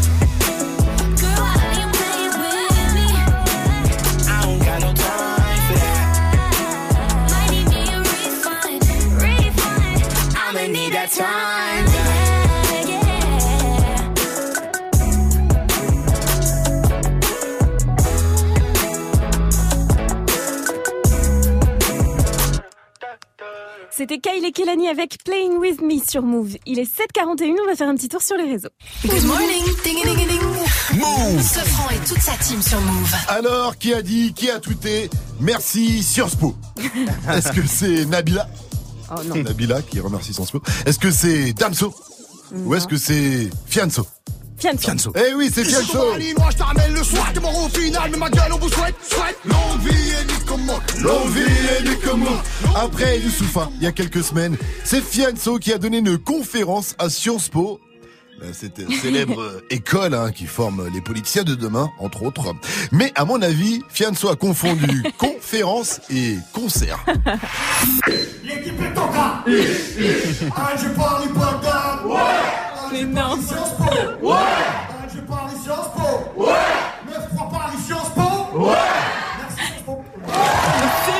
C'était Kyle et Kelani avec Playing With Me sur Move. Il est 7h41, on va faire un petit tour sur les réseaux. Good morning, ding ding ding ding. Move. Sofran et toute sa team sur Move. Alors, qui a dit, qui a tweeté Merci Sciences Po. Est-ce que c'est Nabila Oh non. Nabila qui remercie Sciences Po. Est-ce que c'est Damso Ou est-ce que c'est Fianso Fianso. Eh oui, c'est Fianso Moi je t'amène le soir, t'es mort au final, mais ma gueule on vous souhaite, souhaite Longue vie et ni comment L'envie et Après Youssoufa, il y a quelques semaines, c'est Fianso qui a donné une conférence à Sciences Po. Euh, Cette célèbre école hein, qui forme les politiciens de demain, entre autres. Mais à mon avis, Fianso a confondu conférence et concert. L'équipe est en cas Ah parlé Bagdad Ouais Mais non. Sciences Po. Ouais. Parlé Sciences Po. Ouais. 9-3 Paris Sciences Po? Ouais.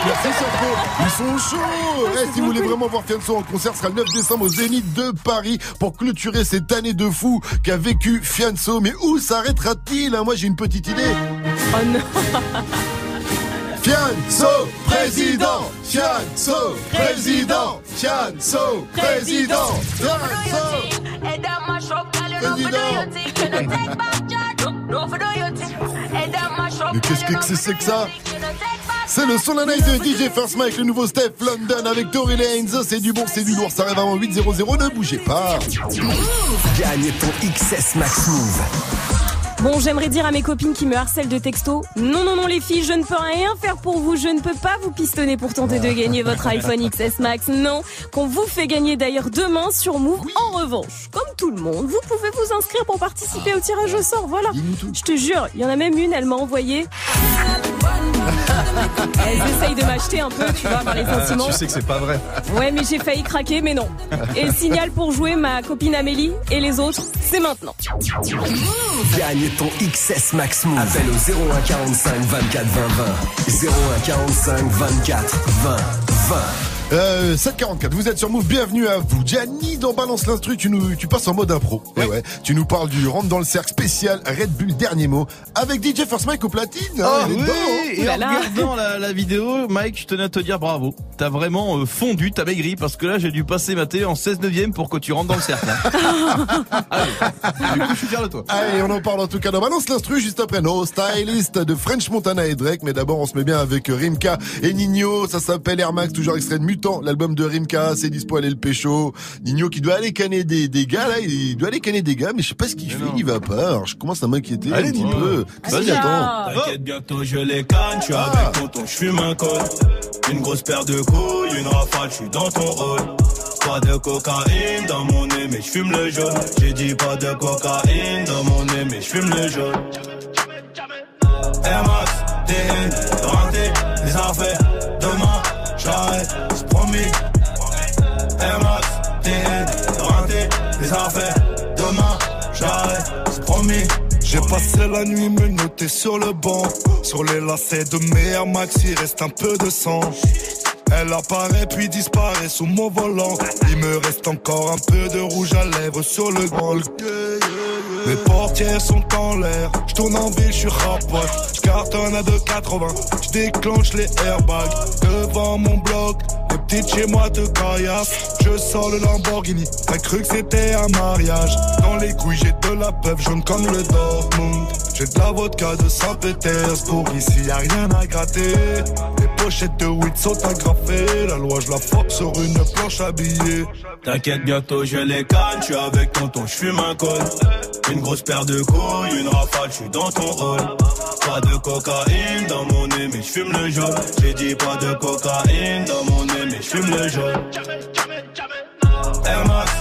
Merci Sciences Po. Ils sont chauds. Eh, Si vous voulez vraiment voir Fianso en concert, ce sera le 9 décembre au Zénith de Paris pour clôturer cette année de fou qu'a vécu Fianso. Mais où s'arrêtera-t-il hein? Moi j'ai une petite idée. Oh non Fianso, président. Fianso, président. Fianso, président. Fianso Mais qu'est-ce que c'est que ça? C'est le son de DJ First Mike, le nouveau Steph London avec Tory Lanez. C'est du bon, c'est du lourd, ça arrive avant 8 0 0 ne bougez pas. Gagne ton XS Max Move. Bon, j'aimerais dire à mes copines qui me harcèlent de texto, non, non, non, les filles, je ne peux rien faire pour vous. Je ne peux pas vous pistonner pour tenter de gagner votre iPhone XS Max. Non, qu'on vous fait gagner d'ailleurs demain sur Move. En revanche, comme tout le monde, vous pouvez vous inscrire pour participer au tirage au sort. Voilà. Je te jure, il y en a même une, elle m'a envoyé. Elles essayent de m'acheter un peu, tu vois, par les sentiments. Tu sais que c'est pas vrai. Ouais, mais j'ai failli craquer, mais non. Et le signal pour jouer ma copine Amélie et les autres, c'est maintenant. Gagne ton XS Max. Appelle au 01 45 24 20 20. 01 45 24 20 20. Euh, 744, vous êtes sur Move, bienvenue à vous. Gianni dans Balance l'Instru, tu, nous, tu passes en mode impro. Ouais. ouais. Tu nous parles du rentre dans le cercle spécial Red Bull dernier mot avec DJ First Mike au platine. hein, Ah il est oui, dedans, hein. et en regardant la, la vidéo, Mike, je tenais à te dire bravo. T'as vraiment euh, fondu, t'as maigri, parce que là, j'ai dû passer ma télé en 16 neuvième pour que tu rentres dans le cercle. hein. Allez. Du coup, je suis fier de toi. Allez, on en parle en tout cas dans Balance l'Instru juste après nos stylistes de French Montana et Drake. Mais d'abord, on se met bien avec Rimka et Nino. Ça s'appelle Air Max, toujours extrait de Mutant, l'album de Rimka. C'est dispo à le pécho. Nino qui doit aller canner des, des gars, là. Il doit aller canner des gars, mais je sais pas ce qu'il fait. Il y va pas. Alors, je commence à m'inquiéter un Allez, petit Nino. peu. Vas-y, attends. T'inquiète, bientôt je les canne, je suis avec tonton, je fume un col. Une grosse paire de couilles, une rafale, je suis dans ton rôle. Pas de cocaïne dans mon nez, mais je fume le jaune. J'ai dit pas de cocaïne dans mon nez, mais je fume le jaune. Air Max, TN, me. MAX, TN, raté les affaires. Demain, j'arrête, c'est promis. J'ai passé la nuit menotté sur le banc. Sur les lacets de mes Air Max, il reste un peu de sang. Elle apparaît puis disparaît sous mon volant. Il me reste encore un peu de rouge à lèvres sur le grand. Mes portières sont en l'air, je tourne en ville, je suis rapote, je cartonne à 2,80, je déclenche les airbags devant mon bloc. Les petites chez moi te caillassent, je sors le Lamborghini, t'as cru que c'était un mariage. Dans les couilles j'ai de la peuple jaune comme le Dortmund. J'ai de la vodka de Saint-Pétersbourg, ici y a rien à gratter. Les pochettes de weed sont agrafées, la loi je la force sur une planche habillée. T'inquiète, bientôt je les canne, suis avec tonton, je fume un col. Une grosse paire de couilles, une rafale, je suis dans ton rôle. Pas de cocaïne dans mon nez, mais je fume le jaune. J'ai dit pas de cocaïne dans mon nez, mais je fume le jaune. Air Max,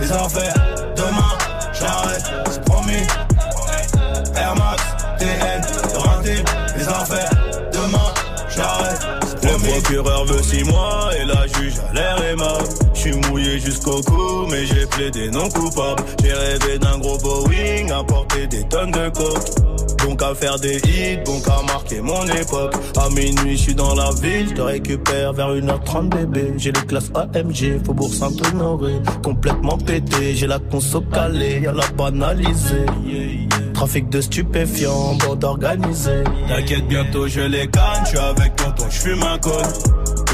les affaires. Procureur veut 6 mois et la juge a l'air aimable. Jusqu'au cou, mais j'ai plaidé non coupable. J'ai rêvé d'un gros Boeing, à porter des tonnes de coke. Donc à faire des hits, donc à marquer mon époque. À minuit, je suis dans la ville, je te récupère vers 1h30 bébé. J'ai les classes AMG, Faubourg Saint-Honoré. Complètement pété, j'ai la conso calée, y'a la banalisée. Trafic de stupéfiants, bande organisée. T'inquiète, bientôt je les canne, je suis avec tonton, je fume un col.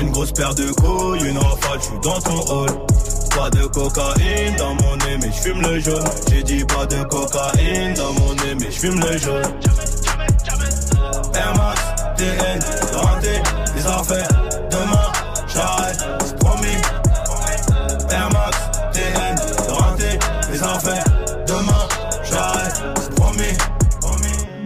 Une grosse paire de couilles, une rafale, je suis dans ton hall. Pas de cocaïne dans mon nez, mais je fume le jaune. J'ai dit pas de cocaïne dans mon nez, mais je fume le jaune. Air Max, TN, raté, les affaires. Demain, j'arrête,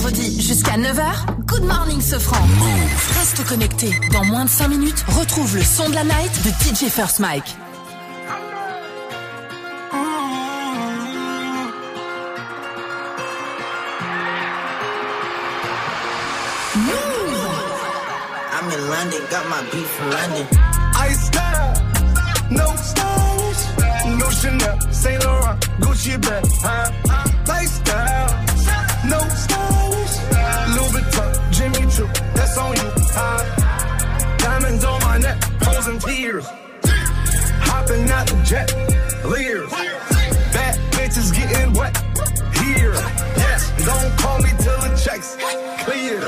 Vendredi jusqu'à 9h, Good Morning Sofran. Reste connecté. Dans moins de 5 minutes, retrouve le son de la night de DJ First Mike. I'm in London, got my beef from London. I style, no stylish, no Chanel, Saint Laurent, Gucci bag, huh? Lifestyle, no stylish, on? Diamonds on my neck, frozen tears, hopping out the jet, leers, bad bitches getting wet, here, yes, don't call me till the checks clear.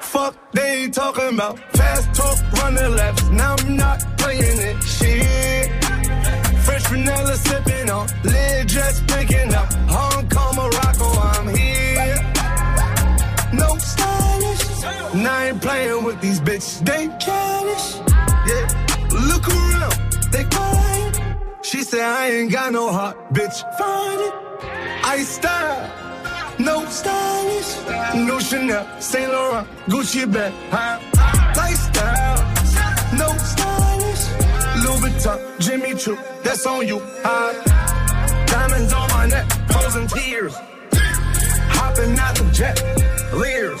Fuck, they talking about fast talk, running laps. Now I'm not playing it. Shit. Fresh vanilla sipping on, lid just picking up. And I ain't playing with these bitches. They childish. Yeah. Look around, they quiet. She said I ain't got no heart, bitch. Find it. I style. No stylish, no Chanel, Saint Laurent, Gucci bag, huh? Lifestyle, no stylish, Louis Vuitton, Jimmy Choo, that's on you, huh? Diamonds on my neck, frozen tears, hopping out the jet, leers,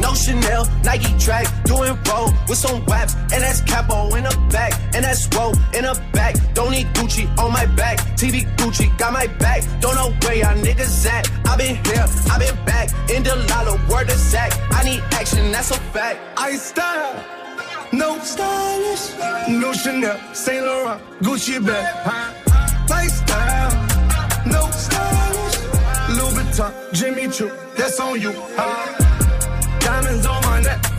No Chanel, Nike track, doing roll with some waps, and that's capo in the back, and that's roll in the back. Don't need Gucci on my back, TV Gucci got my back. Don't know where y'all niggas at. I been here, I been back, in the lala, word of Zach. I need action, that's a fact. I style, no stylish, no Chanel, Saint Laurent, Gucci bag, huh? Lifestyle, no stylish, Jimmy Choo, that's on you. Huh?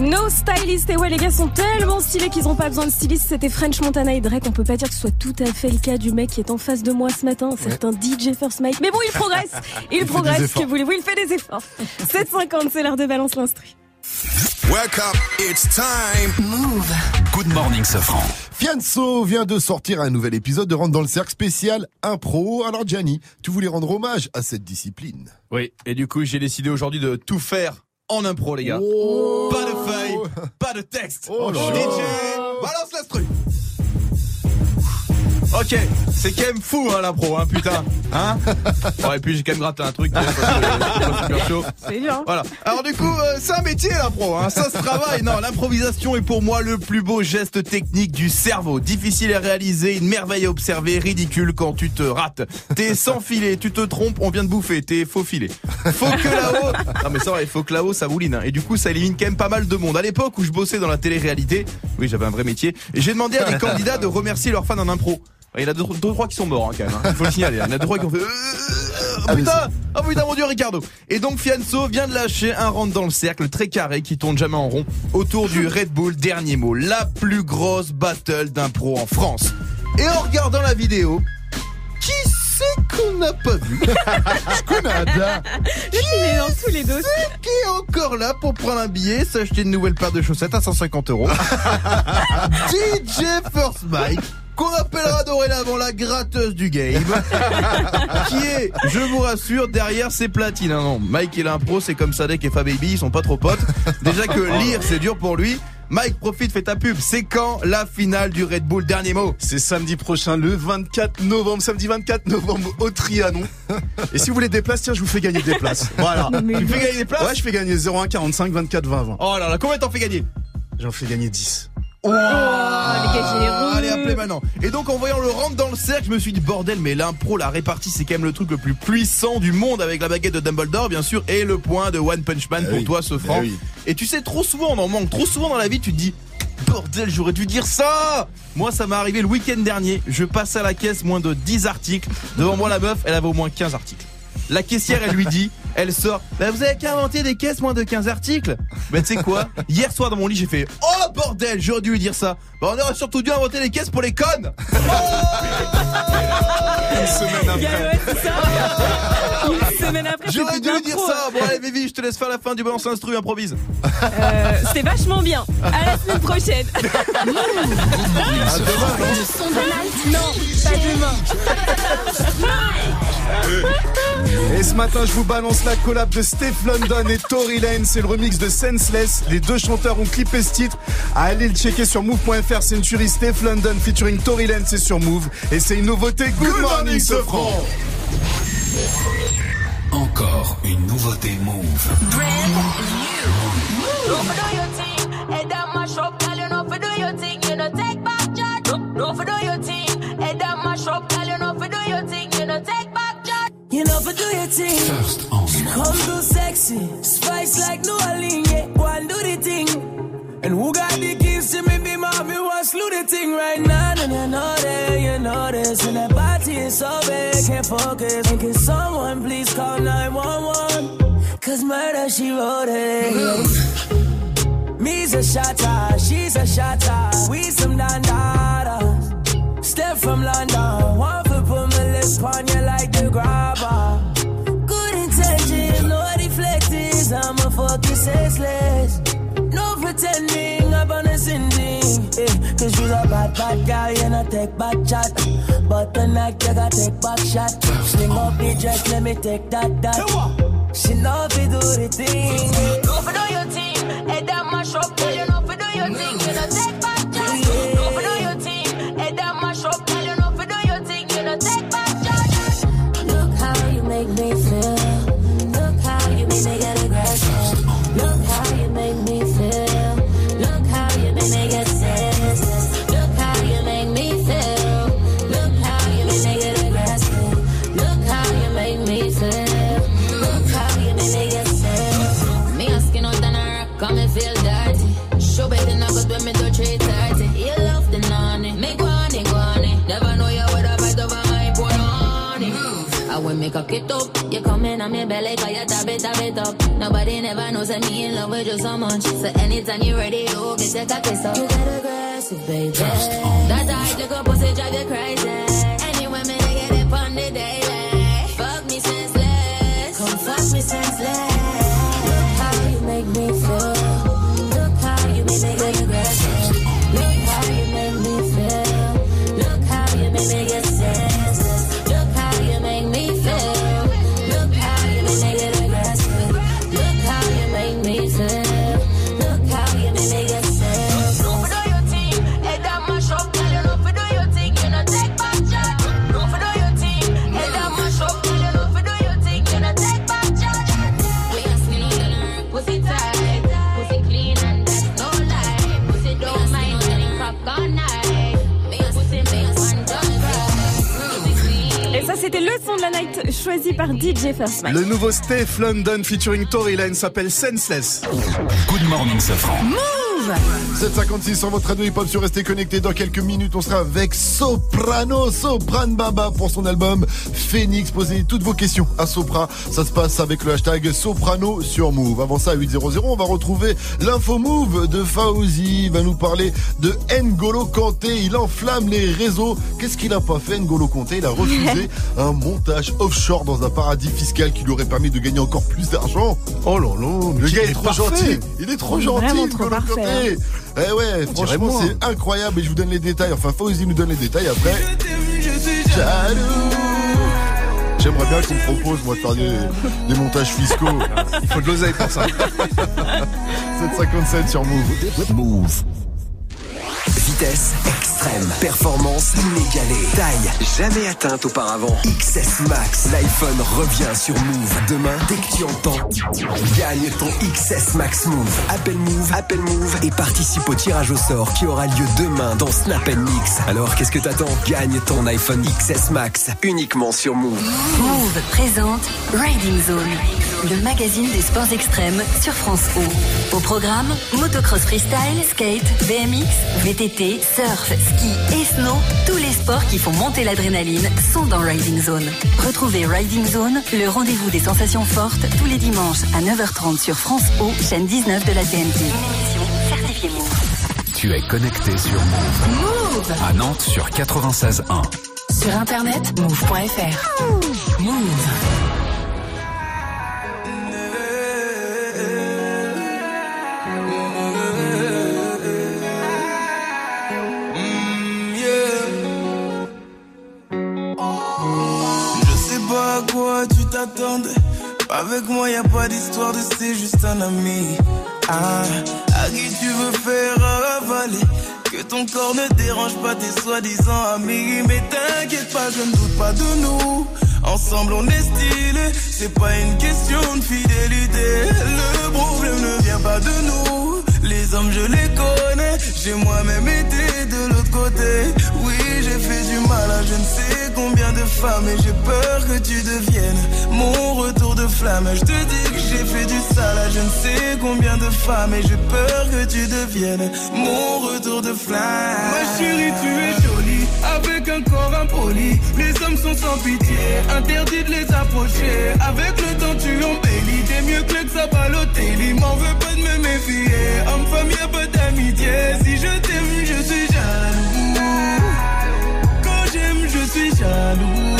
No stylist. Et ouais, les gars sont tellement stylés qu'ils ont pas besoin de styliste. C'était French Montana et Drake. On peut pas dire que ce soit tout à fait le cas du mec qui est en face de moi ce matin. Certain DJ First Mike. Mais bon, il progresse. Il, des progresse. Que voulez-vous? Il fait des efforts. 7,50, c'est l'heure de balance l'instru. Wake up, it's time. Move. Good morning, Sofran. Fianso vient de sortir un nouvel épisode de Rentre dans le cercle spécial impro. Alors Gianni, tu voulais rendre hommage à cette discipline. Oui, et du coup, j'ai décidé aujourd'hui de tout faire en impro, les gars. Pas de feuille, pas de texte. Oh là DJ, balance l'instru. Ok, c'est quand même fou hein, l'impro, hein, putain. Hein Bon, et puis j'ai quand même gratté un truc. parce que c'est pas super chaud. C'est bien. Voilà. Alors du coup, euh, c'est un métier l'impro, hein. ça se travaille. Non, l'improvisation est pour moi le plus beau geste technique du cerveau. Difficile à réaliser, une merveille à observer, ridicule quand tu te rates. T'es sans filet, tu te trompes, on vient de bouffer, t'es faux filet. Faut que là-haut, non mais ça va, il faut que là-haut ça mouline. hein. Et du coup, ça élimine quand même pas mal de monde. À l'époque où je bossais dans la télé-réalité, oui, j'avais un vrai métier, et j'ai demandé à des candidats de remercier leurs fans en impro. Il y en a deux, deux trois qui sont morts hein, quand même. hein. Il faut le signaler. Il y en a deux trois qui ont fait. Oh putain Oh putain mon dieu Ricardo Et donc Fianso vient de lâcher un rentre dans le cercle très carré qui tourne jamais en rond autour du Red Bull dernier mot, la plus grosse battle d'impro en France. Et en regardant la vidéo, qui c'est qu'on n'a pas vu? Skunada Il est dans tous les. Qui est encore là pour prendre un billet, s'acheter une nouvelle paire de chaussettes à 150 euros? DJ First Mike qu'on appellera dorénavant la gratteuse du game, qui est, je vous rassure, derrière ses platines. hein, non, Mike et l'impro, c'est comme Sadek et Fababy, ils sont pas trop potes. Déjà que lire, c'est dur pour lui. Mike, profite, fais ta pub. C'est quand la finale du Red Bull Dernier mot C'est samedi prochain, le 24 novembre, samedi 24 novembre au Trianon. Et si vous voulez des places, tiens, je vous fais gagner des places. Voilà. Tu me fais gagner des places Ouais, je fais gagner 01 45 24 20 20. Oh là là, combien t'en fais gagner? J'en fais gagner 10. Oh, les gars généreux. Allez, appelez maintenant. Et donc, en voyant le rentre dans le cercle, je me suis dit, bordel, mais l'impro, la répartie, c'est quand même le truc le plus puissant du monde avec la baguette de Dumbledore, bien sûr, et le point de One Punch Man pour oui. toi, ce franc. Eh oui. Et tu sais, trop souvent, on en manque. Trop souvent dans la vie, tu te dis, bordel, j'aurais dû dire ça Moi, ça m'est arrivé le week-end dernier. Je passe à la caisse moins de 10 articles. Devant moi, la meuf, elle avait au moins 15 articles. La caissière, elle lui dit, elle sort, bah vous avez qu'à inventer des caisses moins de 15 articles Bah tu sais quoi? Hier soir dans mon lit j'ai fait Oh bordel, j'aurais dû lui dire ça Bah on aurait surtout dû inventer les caisses pour les connes Une semaine après. Une semaine J'aurais dû lui dire ça Bon allez Vivi, je te laisse faire la fin du balance instru, improvise Euh, C'était vachement bien. À la semaine prochaine. À demain, non? Non, pas demain. Et ce matin, je vous balance la collab de Steph London et Tory Lane. C'est le remix de Senseless. Les deux chanteurs ont clippé ce titre. Allez le checker sur move.fr. C'est une tuerie Steph London featuring Tory Lane. C'est sur Move. Et c'est une nouveauté. Good, morning, ce franc. Encore une nouveauté Move. Don't for You know, for do your thing. First oh on Come too sexy, spice like New Orleans, yeah. Go and do the thing. And who got the keys to me, be mommy, want slew the thing right now? And you know that, you know this. And that body is so big, can't focus. And can someone please call 911? Cause murder, she wrote it. Me's a shotter, she's a shotter. We some dandadas. Step from London, one foot put my lips on you like the grabber. Good intention, no deflectors. I'm a fucking senseless. No pretending I'm on a sending. Eh, Cause you're a bad, bad girl, you know take back chat. But tonight you gotta take back shot. Sling up the dress, let me take that, that. She if you do the thing. Don't for do your thing, head down mash up. You know for do your thing, you know make me back it up. You come in on me belly, cause you tap it, tap it up. Nobody never knows that me in love with you so much. So anytime you're ready, you get your cocky up. You get aggressive, baby. That tight little pussy drive you crazy. Any women, they get it on the daily. Fuck me senseless. Come fuck me senseless. Look how you make me feel. Look how you make me get le son de la night choisi par DJ First Mike. Le nouveau Steph London featuring Tory Lane s'appelle Senseless. Good morning, Safran. Move 756 sur votre radio hip-hop sur Restez connectés. Dans quelques minutes, on sera avec Soprano, Sopran Baba pour son album Phoenix. Posez toutes vos questions à Sopra. Ça se passe avec le hashtag Soprano sur Move. Avant ça, à 800, on va retrouver l'info Move de Fauzi. Il va nous parler de N'Golo Kanté. Il enflamme les réseaux. Qu'est-ce qu'il a pas fait, N'Golo Kanté? Il a refusé un montage offshore dans un paradis fiscal qui lui aurait permis de gagner encore plus d'argent. Oh là là, Le il gars est, est trop parfait. gentil. Il est trop gentil. Vraiment trop parfait, Hein. Eh ouais, franchement, c'est incroyable et je vous donne les détails. Enfin, Fauzi nous donne les détails après. Jaloux. J'aimerais bien qu'on me propose, moi, de faire des, des montages fiscaux. Il faut de l'oseille pour ça. 757 sur Move. Move. Vitesse extrême, performance inégalée, taille jamais atteinte auparavant. XS Max, l'iPhone revient sur Move. Demain, dès que tu entends, gagne ton XS Max Move. Appelle Move, appelle Move et participe au tirage au sort qui aura lieu demain dans Snap Mix. Alors qu'est-ce que t'attends? Gagne ton iPhone XS Max uniquement sur Move. Move présente Riding Zone, le magazine des sports extrêmes sur France O. Au programme, motocross freestyle, skate, BMX, VTT, surf, ski et snow, tous les sports qui font monter l'adrénaline sont dans Riding Zone. Retrouvez Riding Zone, le rendez-vous des sensations fortes, tous les dimanches à 9h30 sur France O, chaîne 19 de la TNT. Une émission certifiée Move. Tu es connecté sur Move. Move À Nantes sur 96.1. Sur internet, move.fr. Move. T'attendais. Avec moi, y a pas d'histoire de c'est juste un ami. Ah, qui tu veux faire avaler. Que ton corps ne dérange pas tes soi-disant amis. Mais t'inquiète pas, je ne doute pas de nous. Ensemble, on est stylé. C'est pas une question de fidélité. Le problème ne vient pas de nous. Les hommes, je les connais. J'ai moi-même été de l'autre côté. Oui, j'ai fait du mal à je ne sais combien de femmes. Et j'ai peur que tu deviennes mon retour de flamme. Je te dis que j'ai fait du sale à je ne sais combien de femmes. Et j'ai peur que tu deviennes mon retour de flamme. Ma chérie, tu es jolie. Avec un corps impoli. Les hommes sont sans pitié. Interdit de les approcher. Avec le temps, tu embellis. T'es mieux que le Balotelli. M'en veux pas de me méfier. Homme-femme, y'a pas d'amitié. Si je t'aime, je suis jaloux. Quand j'aime, je suis jaloux.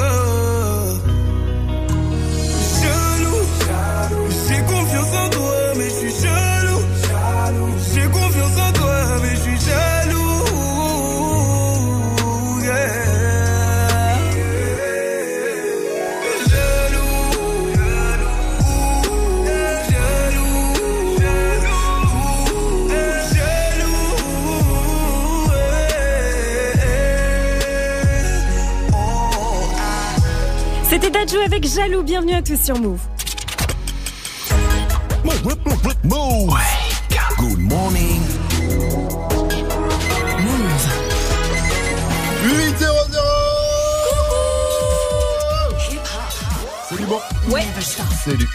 Avec Jaloux. Bienvenue à tous sur Move. Move. Good morning. Move. 8 0 Salut bon. Ouais. Salut.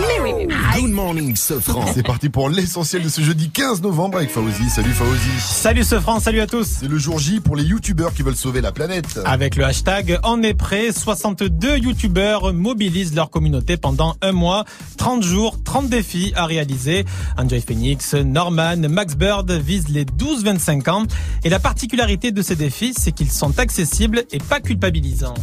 Mais oui, mais oui. Good morning, Sofran. C'est parti pour l'essentiel de ce jeudi 15 novembre avec Fauzi. Salut Fauzi. Salut ce France, salut à tous. C'est le jour J pour les youtubeurs qui veulent sauver la planète. Avec le hashtag On est prêt, 62 youtubeurs mobilisent leur communauté pendant un mois, 30 jours, 30 défis à réaliser. Enjoy Phoenix, Norman, Max Bird visent les 12-25 ans. Et la particularité de ces défis, c'est qu'ils sont accessibles et pas culpabilisants.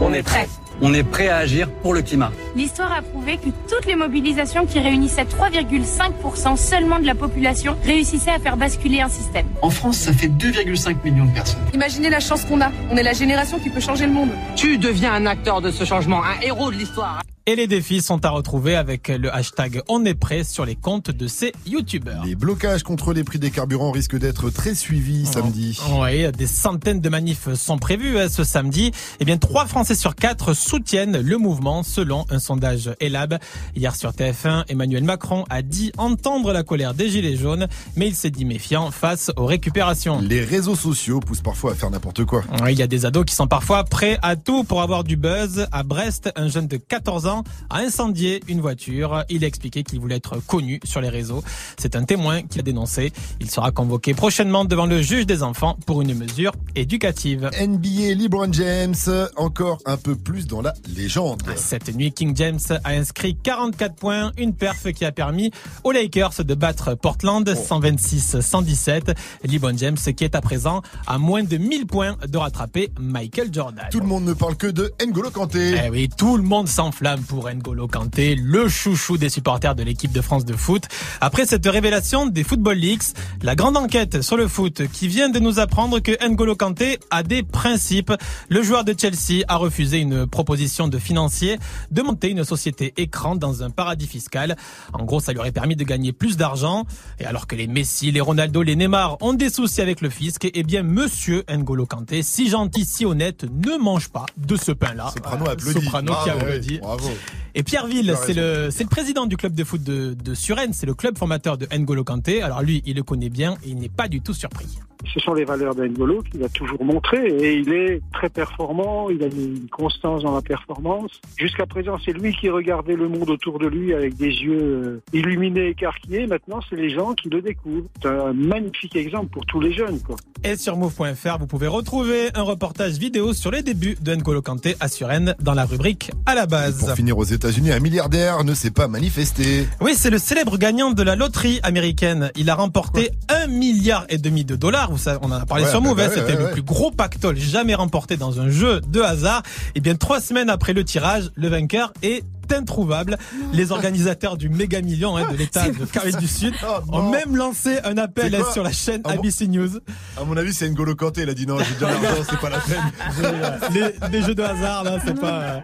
On est prêt. On est prêt à agir pour le climat. L'histoire a prouvé que toutes les mobilisations qui réunissaient 3,5% seulement de la population réussissaient à faire basculer un système. En France, ça fait 2,5 millions de personnes. Imaginez la chance qu'on a. On est la génération qui peut changer le monde. Tu deviens un acteur de ce changement, un héros de l'histoire. Et les défis sont à retrouver avec le hashtag On est prêt sur les comptes de ces youtubeurs. Les blocages contre les prix des carburants risquent d'être très suivis samedi. Oui, des centaines de manifs sont prévus hein, ce samedi. Eh bien, trois Français sur quatre soutiennent le mouvement selon un sondage Elab. Hier sur TF1, Emmanuel Macron a dit entendre la colère des Gilets jaunes, mais il s'est dit méfiant face aux récupérations. Les réseaux sociaux poussent parfois à faire n'importe quoi. Il y a des ados qui sont parfois prêts à tout pour avoir du buzz. À Brest, un jeune de 14 ans a incendié une voiture. Il a expliqué qu'il voulait être connu sur les réseaux. C'est un témoin qui a dénoncé. Il sera convoqué prochainement devant le juge des enfants pour une mesure éducative. NBA LeBron James, encore un peu plus dans la légende. Cette nuit, King James a inscrit 44 points, une perf qui a permis aux Lakers de battre Portland 126-117. LeBron James qui est à présent à moins de 1000 points de rattraper Michael Jordan. Tout le monde ne parle que de N'Golo Kanté. Eh oui, tout le monde s'enflamme pour N'Golo Kanté, le chouchou des supporters de l'équipe de France de foot. Après cette révélation des Football Leaks, la grande enquête sur le foot qui vient de nous apprendre que N'Golo Kanté a des principes. Le joueur de Chelsea a refusé une proposition de financier de monter une société écran dans un paradis fiscal. En gros, ça lui aurait permis de gagner plus d'argent. Et alors que les Messi, les Ronaldo, les Neymar ont des soucis avec le fisc, eh bien, monsieur N'Golo Kanté, si gentil, si honnête, ne mange pas de ce pain-là. Soprano. Soprano qui Bravo, applaudit. bravo. Et Pierreville, Tu as c'est le, président du club de foot de, de Suresnes, c'est le club formateur de N'Golo Kanté. Alors lui, il le connaît bien et il n'est pas du tout surpris. Ce sont les valeurs d'Engolo qu'il a toujours montré et il est très performant, il a une constance dans la performance. Jusqu'à présent, c'est lui qui regardait le monde autour de lui avec des yeux euh, illuminés, écarquillés. Maintenant, c'est les gens qui le découvrent. C'est un magnifique exemple pour tous les jeunes. Quoi. Et sur move.fr, vous pouvez retrouver un reportage vidéo sur les débuts de N'Golo Kanté à Suresnes dans la rubrique à la base. Finir aux États-Unis, un milliardaire ne s'est pas manifesté. Oui, c'est le célèbre gagnant de la loterie américaine. Il a remporté un milliard et demi de dollars. On en a parlé Ouais, sur Move. bah hein, ouais, C'était ouais, le plus gros pactole jamais remporté dans un jeu de hasard. Et bien, trois semaines après le tirage, le vainqueur est introuvable. Les organisateurs du méga million hein, de l'État de Corée du Sud ont même lancé un appel hein, sur la chaîne Ah ABC News. À mon avis, c'est N'Golo Kanté. Il a dit non, j'ai déjà l'argent, c'est pas la peine. les, les jeux de hasard là, c'est pas. euh,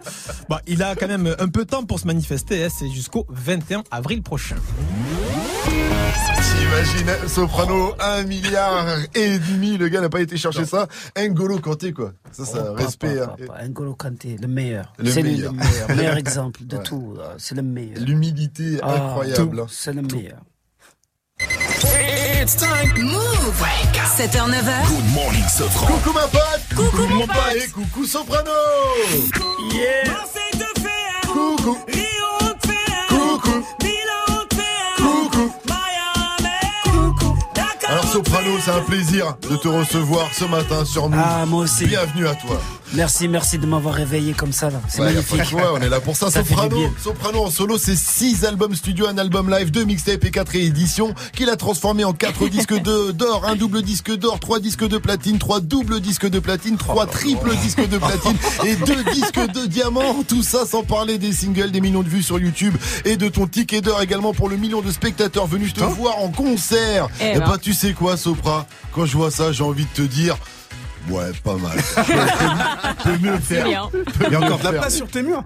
Bon, il a quand même un peu de temps pour se manifester. hein, c'est jusqu'au 21 avril prochain. T'imagines, hein, Soprano, un milliard et demi, le gars n'a pas été chercher ça. N'Golo Kanté, quoi. Ça, ça, respect. hein. N'Golo Kanté, le meilleur. Le C'est meilleur. le meilleur. meilleur exemple de Ouais. tout. euh, C'est le meilleur. L'humilité Ah, incroyable. tout, C'est le meilleur. It's time. Move. 7h, 9h. Good morning, Sofran. Coucou ma pote Coucou, mon pote. Et coucou Soprano Yeah. Coucou Coucou. Coucou Coucou Soprano, c'est un plaisir de te recevoir ce matin sur nous. Ah, moi aussi. Bienvenue à toi. Merci, merci de m'avoir réveillé comme ça. là. C'est magnifique. choix, on est là pour ça. Ça Soprano. Soprano en solo, c'est 6 albums studio, un album live, deux mixtapes et 4 rééditions qu'il a transformé en 4 disques de- d'or, un double disque d'or, 3 disques de platine, 3 doubles disques de platine, 3 triples disques de platine et 2 disques de diamant. Tout ça sans parler des singles, des millions de vues sur YouTube et de ton ticket d'or également pour le million de spectateurs venus te voir en concert. Eh Et ben. bah tu sais quoi Sopra, quand je vois ça, j'ai envie de te dire Ouais, pas mal. Peut mieux faire. bien. Peut Il y a encore de la place sur tes murs.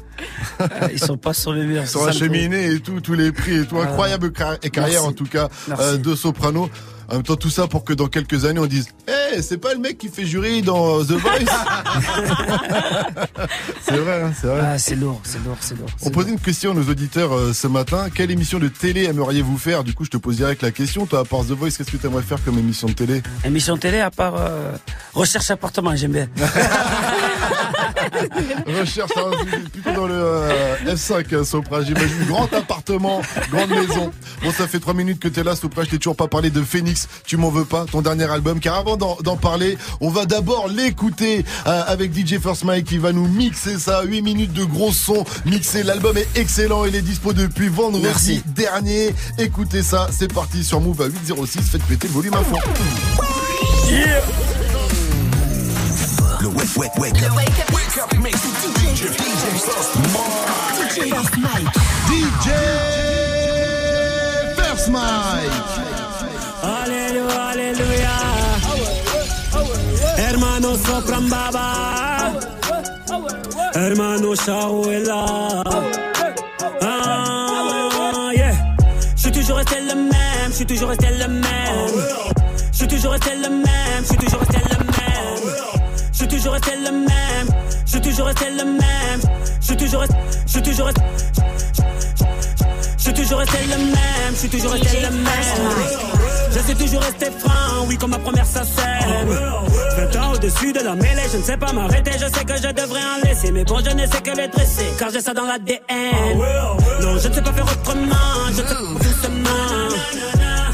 Ils sont pas sur les murs. sur la cheminée et tout, tous les prix et tout. Ah. Incroyable carrière Merci. en tout cas Merci. euh, de Soprano. En même temps, tout ça pour que dans quelques années, on dise Eh, c'est pas le mec qui fait jury dans The Voice C'est vrai, hein, c'est vrai. Ah, c'est lourd, c'est lourd, c'est lourd. On posait une question à nos auditeurs euh, ce matin. Quelle émission de télé aimeriez-vous faire? Du coup, je te pose direct la question. Toi, à part The Voice, qu'est-ce que tu aimerais faire comme émission de télé? Émission de télé à part euh, recherche appartement, j'aime bien. Recherche hein, plutôt dans le euh, F5, euh, Sopra. J'imagine grand appartement, grande maison. Bon, ça fait trois minutes que t'es là, Sopra. Je t'ai toujours pas parlé de Phoenix. Tu m'en veux pas, ton dernier album. Car avant d'en d'en parler, on va d'abord l'écouter euh, avec DJ First Mike qui va nous mixer ça. 8 minutes de gros son mixé. L'album est excellent. Il est dispo depuis vendredi Merci. dernier. Écoutez ça. C'est parti sur Move à 806. Faites péter le volume à fond. Le wake, wake, wake up. Wake up mix. DJ, DJ First Mike. DJ First Mike. Aleluya. Hermano Sopran Baba. Hermano Shawela. Ah. Je suis toujours resté le même, je suis toujours resté le même. Je suis toujours resté le même, je suis toujours resté le même. Je suis toujours resté le même, je suis toujours resté le même. Je toujours resté, je toujours resté. Je suis toujours resté le même, je suis toujours resté le même. Je suis toujours resté franc, oui, comme ma première scène. 20 ans au-dessus de la mêlée, je ne sais pas m'arrêter, je sais que je devrais en laisser. Mais bon, je ne sais que les dresser, car j'ai ça dans l'ADN. Non, je ne sais pas faire autrement, je sais pas doucement.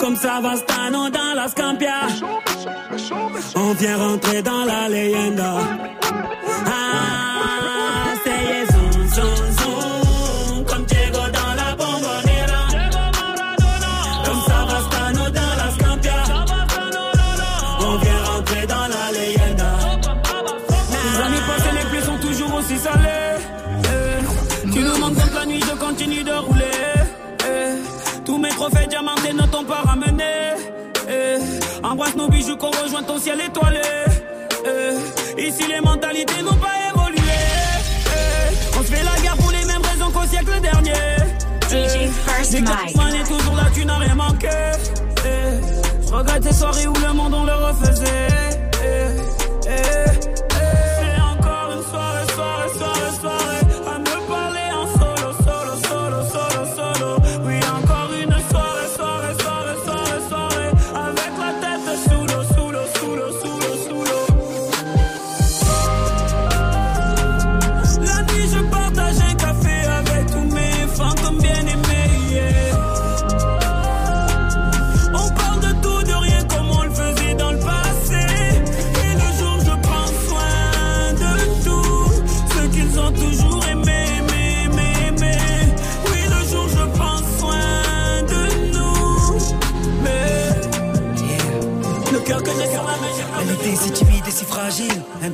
Comme Savastano dans la Scampia. On vient rentrer dans la leyenda. Ah, c'est zoom, zoom. Comme Diego dans la bombonera. Comme Savastano dans la Scampia. On vient rentrer dans la leyenda. Les amis passés, les pluies sont toujours aussi salées. Eh, Tu nous manques donc la nuit, je continue de rouler. Eh, Tous mes trophées diamantés ne t'ont pas ramené. Eh, Embrasse nos bijoux qu'on rejoint ton ciel étoilé. Eh, Ici les mentalités n'ont pas évolué. Eh, On se fait la guerre pour les mêmes raisons qu'au siècle dernier. DJ First Mike. Est toujours là, tu n'as rien manqué. Eh, Je regrette ces soirées où le monde on le refaisait.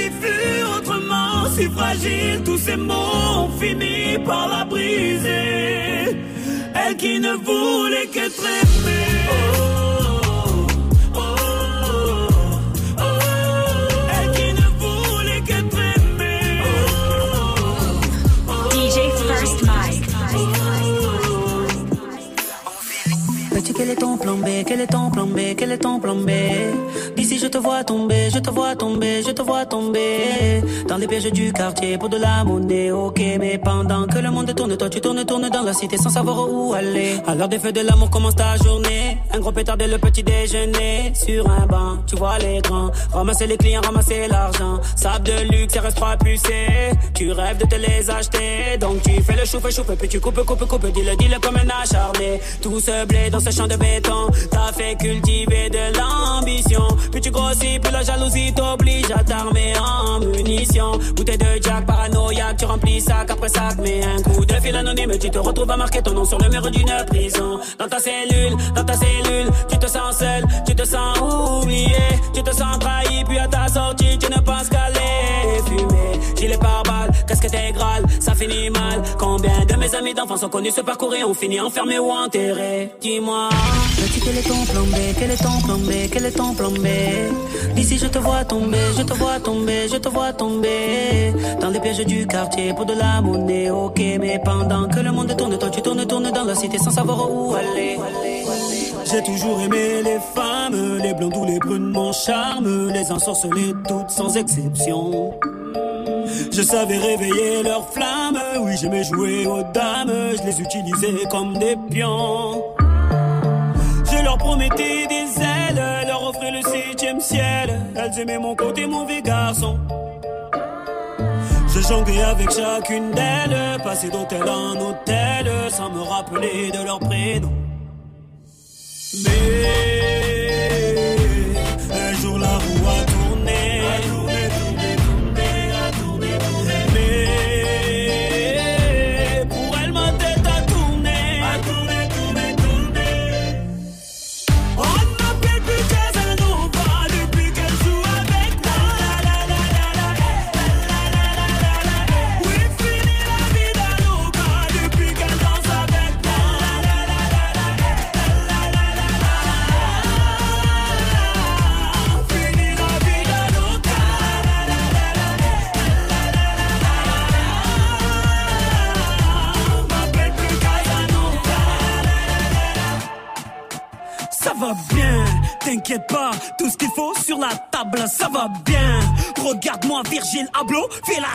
vie fut autrement si fragile, tous ces mots ont fini par la briser. Elle qui ne voulait qu'être aimée. Oh, quel est ton plan B? Quel est ton plan B? Quel est ton plan B? D'ici je te vois tomber, je te vois tomber, je te vois tomber. Dans les pièges du quartier pour de la monnaie. Ok mais pendant que le monde tourne Toi tu tournes, tournes dans la cité sans savoir où aller. L'heure des feux de l'amour commence ta journée. Un gros pétard dès le petit déjeuner. Sur un banc, tu vois l'écran Ramasser les clients, ramasser l'argent. Sable de luxe, RS3 pucé. Tu rêves de te les acheter. Donc tu fais le chouffe, chouffe Puis tu coupes, coupes, coupes. Dis-le, dis-le comme un acharné. Tout ce blé dans ce champ T'as fait cultiver de l'ambition. Puis tu grossis, puis la jalousie t'oblige à t'armer en munitions. Bouteille de Jack, paranoïaque Tu remplis sac après sac Mais un coup de fil anonyme. Tu te retrouves à marquer ton nom sur le mur d'une prison. Dans ta cellule, dans ta cellule Tu te sens seul, tu te sens oublié. Tu te sens trahi, puis à ta sortie Tu ne penses qu'à les fumer Gilet pare-balles, casquette intégrale Ça finit mal. Combien de mes amis d'enfance ont connu ce parcours et ont fini enfermés ou enterrés? Dis-moi, petit quel est ton plombé Quel est ton plombé Quel est ton plombé D'ici je te vois tomber, je te vois tomber, je te vois tomber. Dans les pièges du quartier pour de la monnaie. Ok mais pendant que le monde tourne Toi tu tournes, tournes dans la cité sans savoir où aller. J'ai toujours aimé les femmes, les blondes ou les brunes, mon charme, les ensorcelées toutes sans exception. Je savais réveiller leurs flammes, oui j'aimais jouer aux dames, je les utilisais comme des pions. Je leur promettais des ailes, leur offrais le septième ciel, elles aimaient mon côté mauvais garçon. Je jonglais avec chacune d'elles, passé d'hôtel en hôtel, sans me rappeler de leur prénom. Virgile Abloh, fais la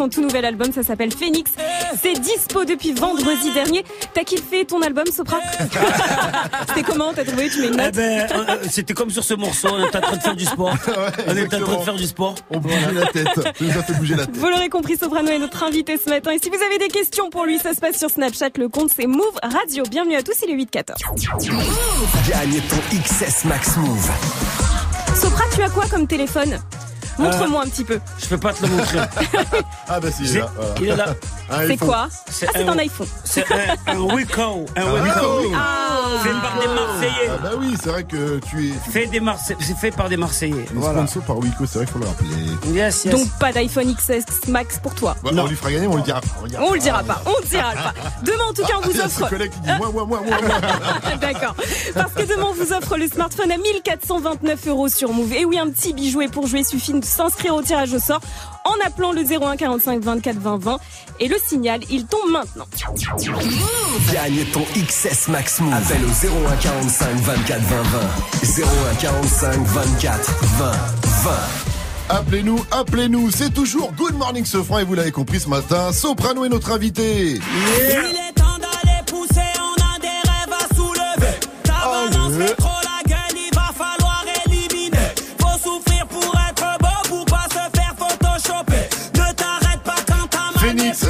son tout nouvel album. Ça s'appelle Phoenix. C'est dispo depuis vendredi dernier. T'as kiffé ton album, Sopra C'était comment T'as trouvé Tu mets une Eh note ben, euh, euh, c'était comme sur ce morceau, on était en train de faire du sport. on était en train de faire du sport. On bougeait la tête. Fait bouger la tête. Vous l'aurez compris, Soprano est notre invité ce matin. Et si vous avez des questions pour lui, ça se passe sur Snapchat. Le compte, c'est Move Radio. Bienvenue à tous, il est 8-14. Gagne ton XS Max Move. Sopra, tu as quoi comme téléphone? Montre-moi un petit peu. Je peux pas te le montrer. Ah bah si, il est là. voilà. il est là. C'est quoi Ah, c'est un iPhone. C'est un, un Wiko. Un Wiko. Wiko. Ah. Fait par des Marseillais. Ah bah oui, c'est vrai que tu es Fait des Marse- C'est fait par des Marseillais. on est Voilà. sponsor par Wico, c'est vrai qu'il faut le rappeler. Yes, yes. Donc pas d'iPhone XS Max pour toi. Bah, on lui fera gagner, on lui dira. Dira On le dira pas, on le dira pas. Demain en tout cas on Ah, vous il y a offre. collègue qui dit moi, moi, moi, moi, moi. D'accord. Parce que demain, on vous offre le smartphone à 1429 euros sur Move. Et oui, un petit bijou. Et pour jouer, il suffit de s'inscrire au tirage au sort. En appelant le 01 45 24 20 20 et le signal, il tombe maintenant. Gagne ton XS Max Move. Appelle au 01 45 24 20 20. 01 45 24 20 20. Appelez-nous, appelez-nous, c'est toujours Good Morning Sofran et vous l'avez compris ce matin, Soprano est notre invité.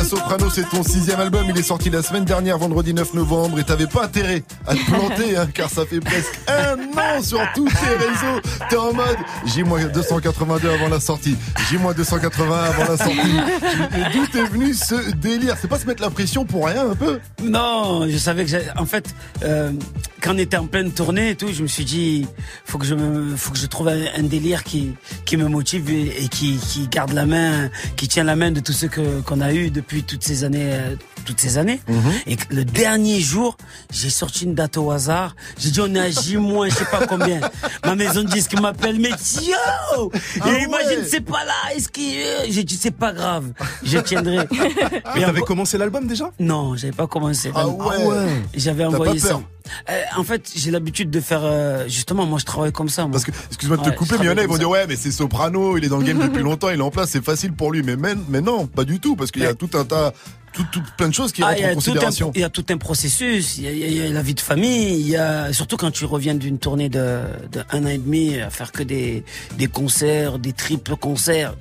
Phoenix, Soprano, c'est ton sixième album. Il est sorti la semaine dernière, vendredi 9 novembre. Et t'avais pas intérêt à te planter, hein, car ça fait presque un an sur tous tes réseaux. T'es en mode J-282 avant la sortie. J-280 avant la sortie. Et D'où t'es venu ce délire? C'est pas se mettre la pression pour rien un peu? Non, je savais que en fait, euh, quand on était en pleine tournée et tout, je me suis dit, faut que je me, faut que je trouve un, délire qui, qui me motive et, et qui, qui garde la main, qui tient la main de tout ce que qu'on a eu depuis toutes ces années, euh, toutes ces années. Et que le dernier jour, j'ai sorti une date au hasard. J'ai dit on est à J moins, je sais pas combien. Ma maison de disque m'appelle, mais yo, Ah et imagine ouais. c'est pas là. Est-ce qu'il, euh, j'ai dit c'est pas grave, je tiendrai. Mais t'avais commencé l'album déjà? Non, j'avais pas commencé. Ah ouais. J'avais T'as envoyé ça. Euh, en fait, j'ai l'habitude de faire. euh, justement, moi, je travaille comme ça. moi. Parce que, excuse-moi de te Ouais, couper, mais il y en a, ils vont dire, ouais, mais c'est Soprano, il est dans le game depuis longtemps, il est en place, c'est facile pour lui. Mais, mais, mais non, pas du tout, parce qu'il y a tout un tas, tout, tout, plein de choses qui Ah, rentrent en considération. il y a tout un processus, il y a, y y la vie de famille, il y a surtout quand tu reviens d'une tournée de, de un an et demi à faire que des, des concerts, des triples concerts.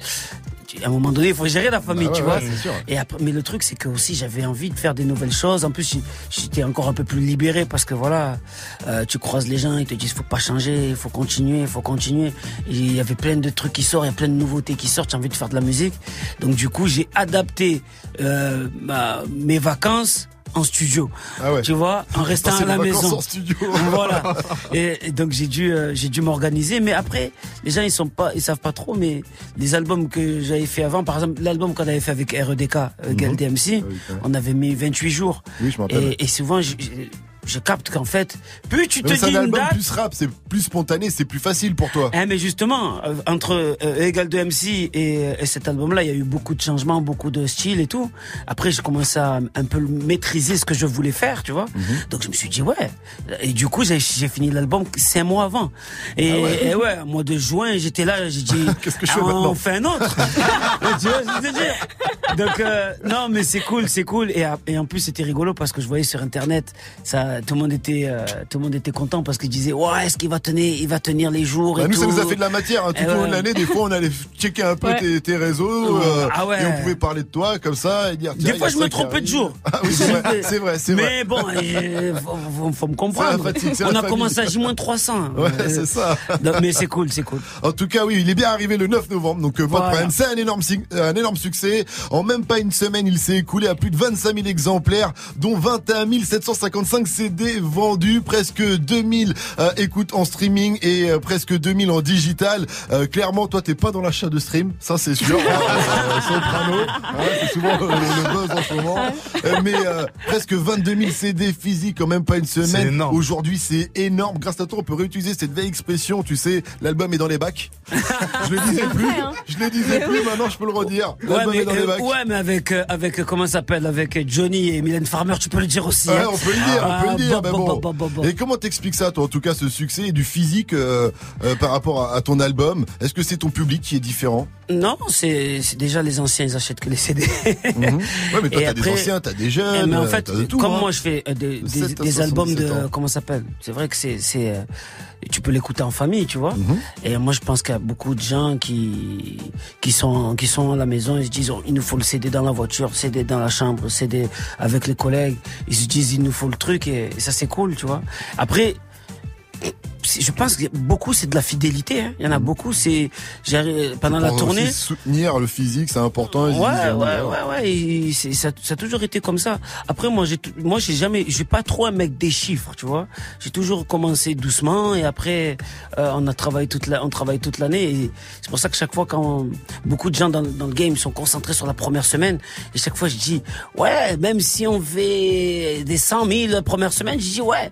À un moment donné, il faut gérer la famille, Bah ouais, tu ouais, vois. sûr. Et après, mais le truc, c'est que aussi j'avais envie de faire des nouvelles choses. En plus, j'étais encore un peu plus libéré parce que voilà, euh, tu croises les gens, ils te disent faut pas changer, il faut continuer, il faut continuer. Il y avait plein de trucs qui sortent, il y a plein de nouveautés qui sortent. J'ai envie de faire de la musique. Donc du coup, j'ai adapté euh, ma- mes vacances en studio. Tu vois, en restant à la maison. en studio. voilà. Et, et donc j'ai dû euh, j'ai dû m'organiser mais après les gens ils sont pas ils savent pas trop mais les albums que j'avais fait avant par exemple l'album qu'on avait fait avec REDK euh, Gal DMC on avait mis 28 jours. Oui, je. Et, et souvent je, capte qu'en fait plus tu te Mais dis un une album date plus rap, c'est plus spontané, c'est plus facile pour toi. Hein, mais justement, euh, entre euh, Egal de MC et, et cet album-là, il y a eu beaucoup de changements, beaucoup de styles et tout. Après, j'ai commencé à un peu maîtriser ce que je voulais faire, tu vois. Mhm. Donc, je me suis dit, ouais. Et du coup, j'ai fini l'album cinq mois avant. Et, Ah ouais. et ouais, mois de juin, j'étais là, j'ai dit, Qu'est-ce que je fais ah, maintenant on fait un autre. tu vois je Donc, euh, non, mais c'est cool, c'est cool. Et, et en plus, c'était rigolo parce que je voyais sur Internet, ça, tout le monde était, euh, tout le monde était content parce qu'ils disaient, ouais, est-ce qu'il va tenir, il va tenir les jours Bah, et nous, tout. ça nous a fait de la matière. hein. Tout Eh au long ouais. de l'année, des fois, on allait checker un peu Ouais. tes, tes réseaux. euh, Ah ouais. Et on pouvait parler de toi comme ça et dire. Des fois, je me trompais de jour. Ah oui, c'est vrai, c'est vrai. Mais bon, il faut, faut- faut me comprendre. On a commencé à J-300. Ouais, Euh, c'est ça. mais c'est cool, c'est cool. En tout cas, oui, il est bien arrivé le 9 novembre, donc euh, pas de Voilà. problème. C'est un énorme, un énorme succès. En même pas une semaine, il s'est écoulé à plus de 25 000 exemplaires, dont 21 755 CD vendus, presque 2000 euh, écoutes en streaming et euh, presque 2000 en digital. Euh, clairement, toi, t'es pas dans l'achat de stream, ça c'est sûr. Soprano, hein, c'est souvent le buzz en ce moment. Mais presque 22 000 CD physiques en même pas une semaine. Aujourd'hui, c'est énorme. Grâce à toi, on peut réutiliser cette vieille expression, tu sais, l'album est dans les bacs. Je le disais plus, vrai, hein. je le disais plus, maintenant je peux le redire. Ouais mais, est dans les bacs. ouais, mais avec, avec, comment ça s'appelle, avec Johnny et Mylène Farmer, tu peux le dire aussi. Ouais, hein. on peut le dire, on peut Ah, le dire, bah, bah, bon. bah. Et comment t'expliques ça, toi, en tout cas, ce succès et du physique euh, euh, par rapport à, à ton album? Est-ce que c'est ton public qui est différent? Non, c'est déjà les anciens, ils achètent que les CD. Ouais, mais toi, Et t'as des anciens, t'as des Eh, jeunes, mais en euh, fait, t'as de tout. comme hein. moi je fais des, De des, 7 à des albums de 77 ans. comment ça s'appelle? C'est vrai que c'est tu peux l'écouter en famille, tu vois. Mhm. Et moi je pense qu'il y a beaucoup de gens qui qui sont qui sont à la maison, ils se disent oh, il nous faut le CD dans la voiture, CD dans la chambre, CD avec les collègues. Ils se disent il nous faut le truc et, ça c'est cool, tu vois. Après je pense que beaucoup c'est de la fidélité. hein. Il y en a beaucoup. C'est j'arrive- pendant la tournée. aussi soutenir le physique, c'est important. Ouais, ouais, euh, ouais, ouais, et ça, ça a toujours été comme ça. Après, moi, j'ai, moi, j'ai jamais, j'ai pas trop un mec des chiffres, tu vois. J'ai toujours commencé doucement et après, euh, on a travaillé toute la, on travaille toute l'année et c'est pour ça que chaque fois quand beaucoup de gens dans, dans le game sont concentrés sur la première semaine et chaque fois je dis, ouais, même si on fait des 100 000 la première semaine, je dis ouais,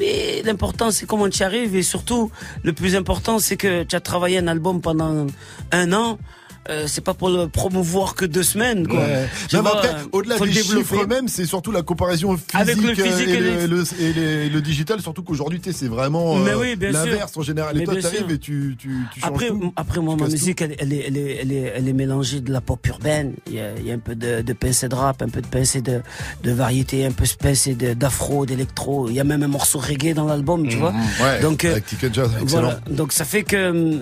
mais l'important c'est comment tu arrives. Et surtout le plus important c'est que tu as travaillé un album pendant un an euh, c'est pas pour le promouvoir que deux semaines, quoi. Ouais. Non, mais vois, après, au-delà faut le des chiffres même, c'est surtout la comparaison physique, Avec le physique euh, et, et le, les- le- et les- le digital, surtout qu'aujourd'hui, c'est vraiment euh, oui, l'inverse en général. Et Mais toi, bien tu arrives sûr. et tu, tu, tu changes Après, tout. après moi, ma musique, elle, elle est, elle, est, elle, est, elle est mélangée de la pop urbaine. Il y a, il y a un peu de, de pincée de rap, un peu de pincée de, de variété, un peu de pincée d'afro, d'électro. Il y a même un morceau reggae dans l'album, tu vois. Mhm. Ouais, Donc, euh, avec Ticket Jazz, excellent. voilà. Donc, ça fait que hum,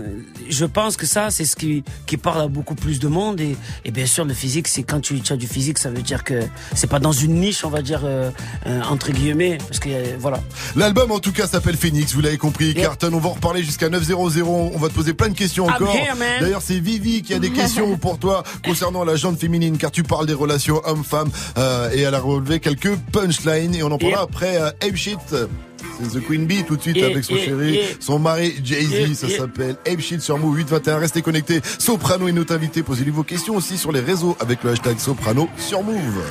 je pense que ça, c'est ce qui, qui parle à beaucoup plus de monde. Et, et bien sûr, le physique, c'est quand tu, tu as du physique, ça veut dire que c'est pas dans une niche, on va dire, euh, euh, entre guillemets. Parce que, euh, voilà. L'album en tout cas s'appelle Phoenix, vous l'avez compris. Carton, on va en reparler jusqu'à 9.00. On va te poser plein de questions I'm encore. D'ailleurs, c'est Vivi qui a des questions pour toi concernant la jante féminine, car tu parles des relations hommes-femmes euh, et elle a relevé quelques punchlines et on en parlera après Ape Shit. C'est The Queen Bee tout de suite Yeah, avec son yeah, chéri, yeah. son mari Jay-Z, ça s'appelle Ape Shit sur Move 821. Restez connectés. Soprano est notre invité. Posez-lui vos questions aussi sur les réseaux avec le hashtag Soprano sur Move.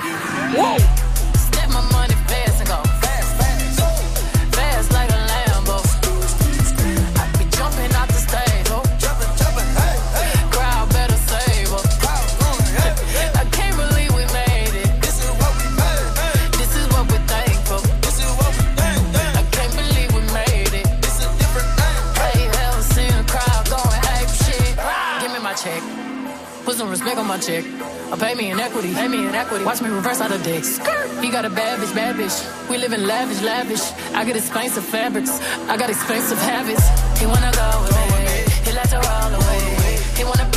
My check. Or pay me in equity. Pay me in equity. Watch me reverse out of dicks. He got a bad bitch, bad bitch. We live in lavish, lavish. I get expensive fabrics. I got expensive habits. He wanna go me. He like her roll away. He wanna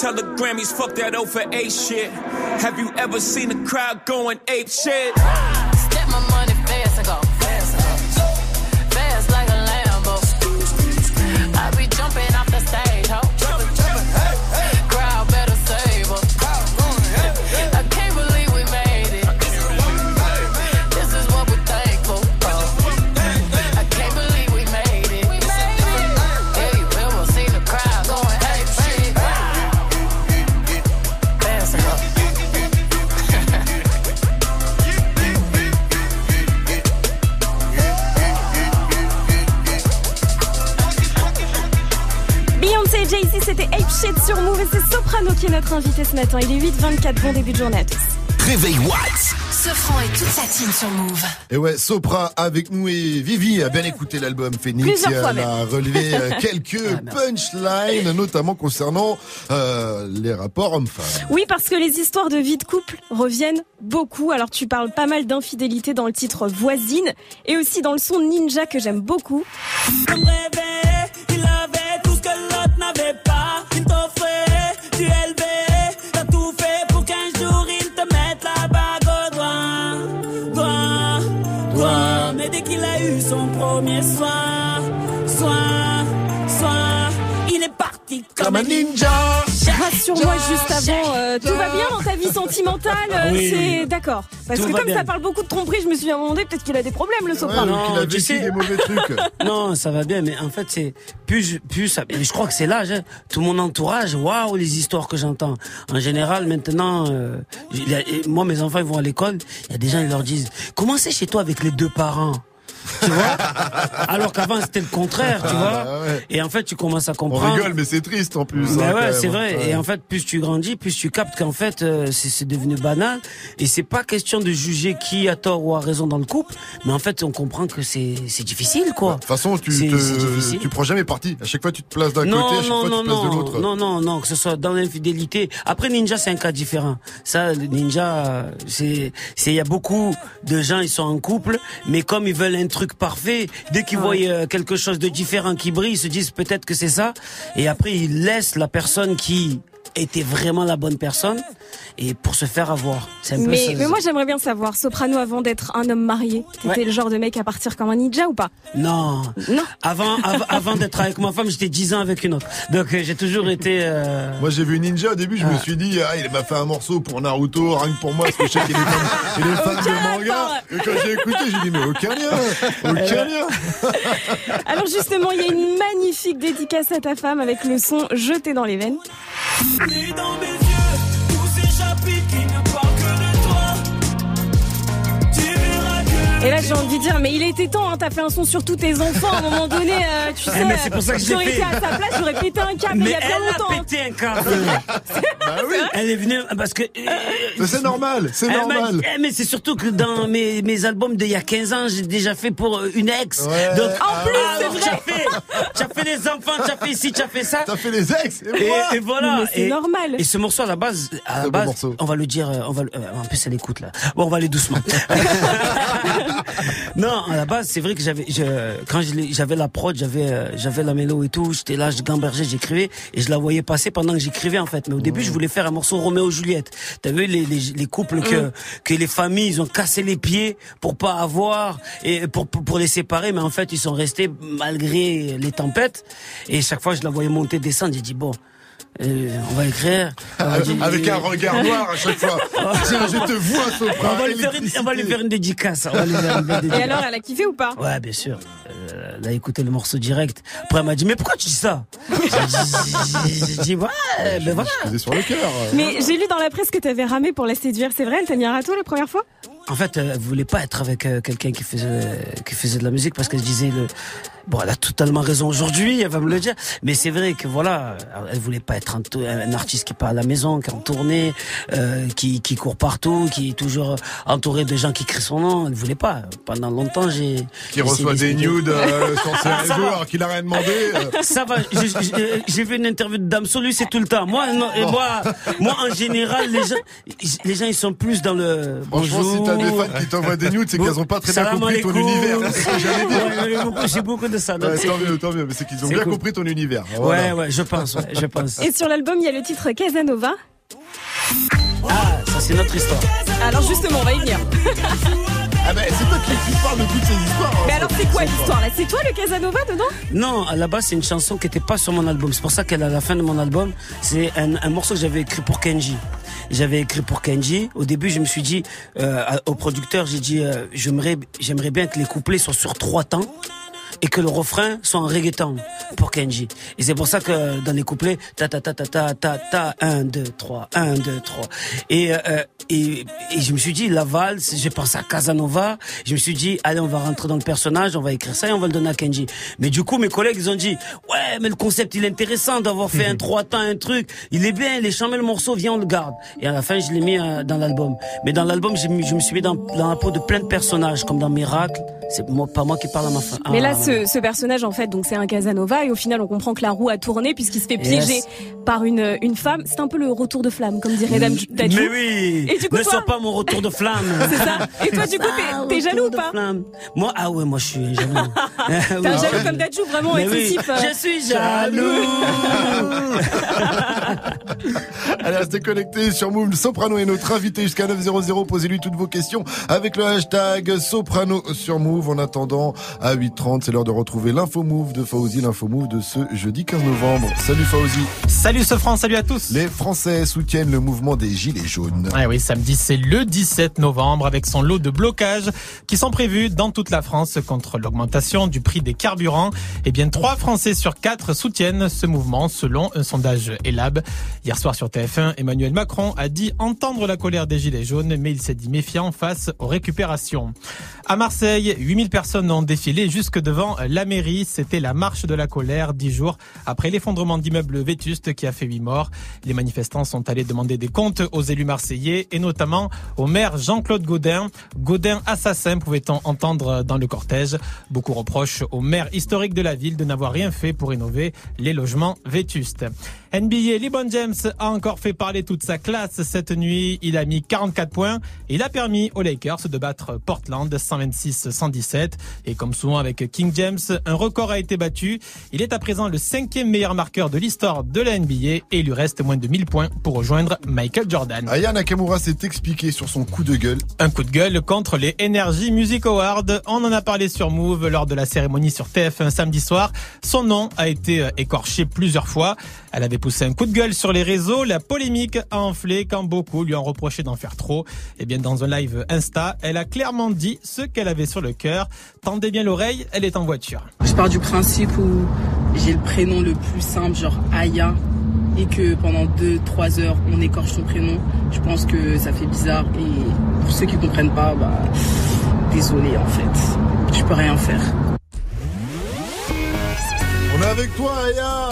Tell the Grammys, fuck that O for A shit. Have you ever seen a crowd going ape shit? Notre invité ce matin. Il est 8h24, bon début de journée à tous. Réveil Watts. Sofran et toute sa team sur Move. Et ouais, Sopra avec nous et Vivi a bien écouté l'album Phoenix. Plusieurs et fois elle a même. relevé euh, quelques punchlines, notamment concernant euh, les rapports hommes-femmes. Oui, parce que les histoires de vie de couple reviennent beaucoup. Alors tu parles pas mal d'infidélité dans le titre Voisine et aussi dans le son Ninja que j'aime beaucoup. Comme rêver, il avait comme un ninja. Rassure-moi, juste avant euh, tout va bien dans ta vie sentimentale. euh, Oui. C'est d'accord. Parce Tout que comme bien. ça parle beaucoup de tromperie, je me suis demandé peut-être qu'il a des problèmes le soprano. Non, tu sais- non, ça va bien, mais en fait, c'est plus, je- plus, ça- je crois que c'est l'âge. hein. Tout mon entourage, waouh, les histoires que j'entends. En général, maintenant, euh, il y a- moi, mes enfants, ils vont à l'école. Il y a des gens, ils leur disent, comment c'est chez toi avec les deux parents? Tu vois Alors qu'avant c'était le contraire, tu Ah, vois. ouais. Et en fait, tu commences à On comprendre. rigole, mais c'est triste en plus. Bah hein, quand ouais, c'est vrai. Ouais. Et en fait, plus tu grandis, plus tu captes qu'en fait, euh, c'est devenu banal. Et c'est pas question de juger qui a tort ou a raison dans le couple, mais en fait, on comprend que c'est difficile, quoi. De toute façon, tu, te- tu prends jamais parti. À chaque fois, tu te places d'un côté, à chaque non, fois, non, tu te places de non, l'autre. non, non, non, que ce soit dans l'infidélité. Après, Ninja, c'est un cas différent. Ça, Ninja, euh, c'est, c'est, il y a beaucoup de gens, ils sont en couple, mais comme ils veulent un truc parfait, dès qu'ils voient euh, quelque chose de différent qui brille, ils se disent peut-être que c'est ça. Et après, ils laissent la personne qui était vraiment la bonne personne et pour se faire avoir. Un Mais, ça. mais moi j'aimerais bien savoir, Soprano avant d'être un homme marié, t'étais le genre de mec à partir comme un ninja ou pas? Non. Non. Avant, av- avant d'être avec ma femme, j'étais 10 ans avec une autre. Donc, euh, j'ai toujours été, euh, Moi j'ai vu Ninja au début, je me Ah. suis dit ah il m'a fait un morceau pour Naruto rien que pour moi parce que je sais qu'il est fan, il est fan de manga. Et quand j'ai écouté, j'ai dit mais aucun lien, aucun lien. Alors justement, il y a une magnifique dédicace à ta femme avec le son jeté dans les veines. Lis dans mes Et là j'ai envie de dire, mais il était temps, hein, t'as fait un son sur tous tes enfants à un moment donné, euh, tu Eh, sais, mais c'est pour ça que j'aurais fait. été à sa place, j'aurais pété un câble il Mais y a bien elle longtemps. a hein. pété un câble. Bah oui. Elle est venue parce que. euh, Mais c'est normal, c'est elle m'a normal. eh, mais c'est surtout que dans mes, mes albums d'il y a 15 ans, j'ai déjà fait pour euh, une ex. Ouais. Donc, En plus, ah, c'est vrai. tu as fait, tu as fait les enfants, tu as fait ici, tu as fait ça. T'as fait les ex. Et, Et, moi et voilà. C'est normal. Et ce morceau à la base, à la base, on va le dire, euh, on va, le- euh, en plus elle écoute là. Bon, on va aller doucement. non, à la base, c'est vrai que j'avais, je, quand j'avais la prod, j'avais, euh, j'avais la mélo et tout, j'étais là, je gambergeais, j'écrivais et je la voyais passer pendant que j'écrivais en fait. Mais au début, je voulais faire un morceau Roméo Juliette. T'as vu les, les, les couples que, que les familles, ils ont cassé les pieds pour pas avoir et pour, pour, pour les séparer, mais en fait, ils sont restés malgré les tempêtes. Et chaque fois, je la voyais monter, descendre, j'ai dit bon. Euh, on va écrire. On va dire- Avec un regard noir à chaque fois. Tiens, je te vois, on Sopra. va, lui faire une, on va lui faire une dédicace. On va lui faire une belle Et alors, elle a kiffé ou pas Ouais, bien sûr. Euh, elle a écouté le morceau direct. Après, elle m'a dit, mais pourquoi tu dis ça J'ai dit, ouais, ben voilà. Faisais sur le cœur. Mais j'ai lu dans la presse que t'avais ramé pour la séduire, c'est vrai Elle t'a mis un râteau la première fois En fait, elle voulait pas être avec euh, quelqu'un qui faisait, qui faisait de la musique parce qu'elle disait le. Bon, elle a totalement raison aujourd'hui, elle va me le dire. Mais c'est vrai que voilà, elle voulait pas être un, artiste qui part à la maison, qui est en tournée, euh, qui, qui court partout, qui est toujours entouré de gens qui crient son nom. Elle voulait pas. Pendant longtemps, j'ai. Qui reçoit des nudes euh, sur ses réseaux alors qu'il a rien demandé. euh. Ça va, j'ai- vu une interview de Dame Solu, c'est tout le temps. Moi, non, et moi, moi, en général, les gens, les gens, ils sont plus dans le Franchement, bonjour. si t'as des fans qui t'envoient des nudes, c'est qu'elles ont pas très bien compris ton univers. J'ai beaucoup, beaucoup de ça. donc Ouais, tant mieux, tant mieux. Mais c'est qu'ils ont bien cool. compris ton univers. Ouais, Voilà. ouais, je pense, ouais, je pense. Et sur l'album, il y a le titre Casanova. Ah, ça c'est notre histoire. Alors justement, on va y venir. Ah ben, c'est toi qui, qui parle de toutes ces histoires. hein. Mais alors, c'est quoi l'histoire là? C'est toi le Casanova dedans? Non, à la base, c'est une chanson qui n'était pas sur mon album. C'est pour ça qu'elle est à la fin de mon album, c'est un, un morceau que j'avais écrit pour Kenji. J'avais écrit pour Kenji. Au début, je me suis dit, euh, au producteur, j'ai dit, euh, j'aimerais, j'aimerais bien que les couplets soient sur trois temps et que le refrain soit en reggaeton pour Kenji. Et c'est pour ça que dans les couplets, ta ta ta ta ta ta ta, 1, 2, 3, 1, 2, 3. Et, euh, et, et je me suis dit, la valse, j'ai pensé à Casanova, je me suis dit, allez, on va rentrer dans le personnage, on va écrire ça et on va le donner à Kenji. Mais du coup, mes collègues, ils ont dit, ouais, mais le concept, il est intéressant d'avoir fait un trois temps, un truc, il est bien, il est charmé le morceau, viens, on le garde. Et à la fin, je l'ai mis euh, dans l'album. Mais dans l'album, je me suis mis dans, dans la peau de plein de personnages, comme dans Miracle, c'est moi, pas moi qui parle à ma femme. Ce, ce personnage, en fait, donc c'est un Casanova, et au final, on comprend que la roue a tourné puisqu'il se fait piéger Yes. par une, une femme. C'est un peu le retour de flamme, comme dirait Dame Dadju. Mais oui Et du coup, Ne toi- sois pas mon retour de flamme C'est ça. Et toi, du coup, t'es- jaloux ou pas flamme. Moi, ah ouais, moi je suis jaloux. T'es un jaloux comme Dadju, vraiment Mais oui, euh. Je suis jaloux Allez, restez connectés sur Move. Soprano est notre invité jusqu'à 900. Posez-lui toutes vos questions avec le hashtag Soprano sur Move. Move. En attendant, à 8h30, c'est l'heure de retrouver l'info Move de Fauzi, l'info Move de ce jeudi 15 novembre. Salut Fauzi. Salut ce France, salut à tous. Les Français soutiennent le mouvement des Gilets jaunes. Ah oui, samedi c'est le 17 novembre avec son lot de blocages qui sont prévus dans toute la France contre l'augmentation du prix des carburants. Eh bien, 3 Français sur 4 soutiennent ce mouvement selon un sondage Elab. Hier soir sur TF1, Emmanuel Macron a dit entendre la colère des Gilets jaunes, mais il s'est dit méfiant face aux récupérations. À Marseille, 8000 personnes ont défilé jusque devant la mairie. C'était la marche de la colère, dix jours après l'effondrement d'immeubles vétustes qui a fait huit morts. Les manifestants sont allés demander des comptes aux élus marseillais et notamment au maire Jean-Claude Gaudin. Gaudin assassin, pouvait-on entendre dans le cortège. Beaucoup reprochent au maire historique de la ville de n'avoir rien fait pour rénover les logements vétustes. NBA, LeBron James a encore fait parler toute sa classe cette nuit. Il a mis 44 points. Il a permis aux Lakers de battre Portland 126-117. Et comme souvent avec King James, un record a été battu. Il est à présent le cinquième meilleur marqueur de l'histoire de la NBA et il lui reste moins de 1000 points pour rejoindre Michael Jordan. Aya Nakamura s'est expliqué sur son coup de gueule. Un coup de gueule contre les Energy Music Awards. On en a parlé sur Move lors de la cérémonie sur TF1 samedi soir. Son nom a été euh, écorché plusieurs fois. Elle avait poussé un coup de gueule sur les réseaux. La polémique a enflé quand beaucoup lui ont reproché d'en faire trop. Et bien, dans un live Insta, elle a clairement dit ce qu'elle avait sur le cœur. Tendez bien l'oreille, elle est en voiture. Je pars du principe où j'ai le prénom le plus simple, genre Aya, et que pendant 2-3 heures on écorche son prénom. Je pense que ça fait bizarre et pour ceux qui comprennent pas, bah désolé en fait. Je peux rien faire. On est avec toi, Aya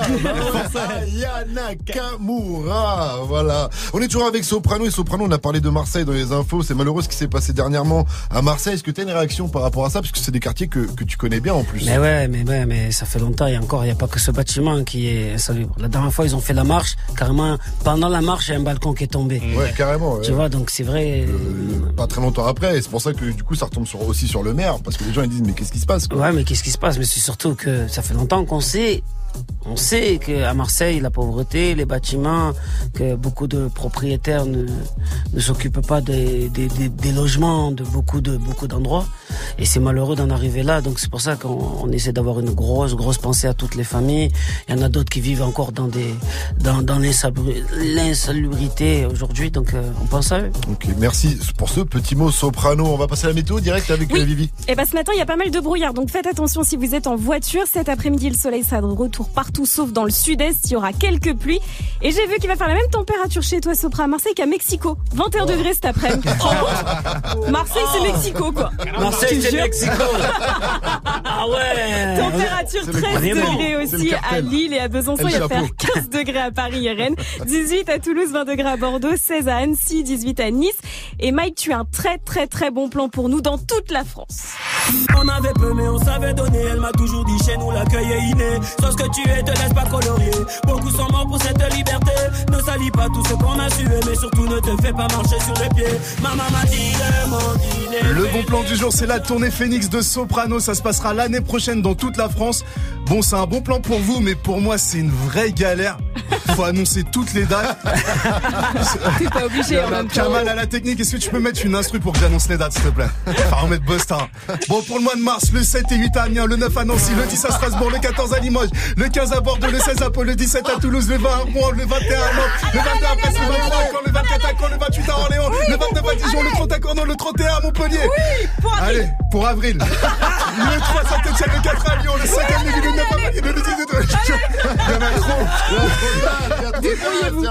Aya Nakamura Voilà. On est toujours avec Soprano et Soprano, on a parlé de Marseille dans les infos. C'est malheureux ce qui s'est passé dernièrement à Marseille. Est-ce que tu as une réaction par rapport à ça? Parce que c'est des quartiers que, que tu connais bien en plus. Mais ouais, mais ouais, mais ça fait longtemps. Et encore, il n'y a pas que ce bâtiment qui est insalubre. La dernière fois, ils ont fait la marche. Carrément, pendant la marche, il y a un balcon qui est tombé. Ouais, carrément. ouais. Tu vois, donc c'est vrai. Euh, Pas très longtemps après. Et c'est pour ça que du coup, ça retombe sur, aussi sur le maire. Parce que les gens ils disent, mais qu'est-ce qui se passe quoi? Ouais, mais qu'est-ce qui se passe? Mais c'est surtout que ça fait longtemps qu'on sait. On sait qu'à Marseille, la pauvreté, les bâtiments, que beaucoup de propriétaires ne, s'occupent pas des, logements de beaucoup d'endroits. Et c'est malheureux d'en arriver là. Donc c'est pour ça qu'on on essaie d'avoir une grosse, grosse pensée à toutes les familles. Il y en a d'autres qui vivent encore dans des dans, dans l'insalubri- l'insalubrité aujourd'hui. Donc euh, on pense à eux. Ok, merci pour ce petit mot soprano. On va passer à la météo direct avec Oui. euh, Vivi. Et ben ce matin, il y a pas mal de brouillard, donc faites attention si vous êtes en voiture. Cet après-midi, le soleil sera de retour partout, sauf dans le sud-est. Il y aura quelques pluies. Et j'ai vu qu'il va faire la même température chez toi, Sopra, à Marseille qu'à Mexico. 21 degrés cet après-midi. Marseille, c'est Mexico, quoi. Marseille, Te c'est. Mexico. ah ouais. Température C'est le 13 vraiment. degrés aussi à. Lille et à Besançon. Il va faire 15 degrés à Paris et Rennes, 18 à Toulouse, 20 degrés à Bordeaux, 16 à Annecy, 18 à Nice. Et Mike, tu as un très très très bon plan pour nous dans toute la France. On avait peu mais on savait donner Elle m'a toujours dit chez nous l'accueil est inné Sauf ce que tu es te laisse pas colorier Beaucoup sont morts pour cette liberté Ne salis pas tout ce qu'on a sué Mais surtout ne te fais pas marcher sur les pieds Maman m'a dit de m'en dîner Le bon plan du jour, c'est la tournée Phoenix de Soprano. Ça se passera l'année prochaine dans toute la France. Bon, c'est un bon plan pour vous, mais pour moi, c'est une vraie galère. Faut annoncer toutes les dates. T'es pas obligé en même temps. Kamal à la technique, est-ce que tu peux mettre une instru pour que j'annonce les dates, s'il te plaît? Enfin, remettre Boston. Bon, pour le mois de mars, le 7 et 8 à Amiens, le 9 à Nancy, le 10 à Strasbourg, le 14 à Limoges, le 15 à Bordeaux, le 16 à Pau, le 17 à Toulouse, le 20 à Rouen, le 21 à Nantes, le 22 à Brest, le 23 à Caen, le 24 à Caen, le 28 à Orléans, le 29 à Dijon, le 30 à Cornon, le 31 à Montpellier. Allez, pour avril. Le 3 à Saint-Etienne, le 4 à Lyon, le 5 à Lévis, le 9 à Paris, le 10 à Il y en a trop. Débrouillez-vous.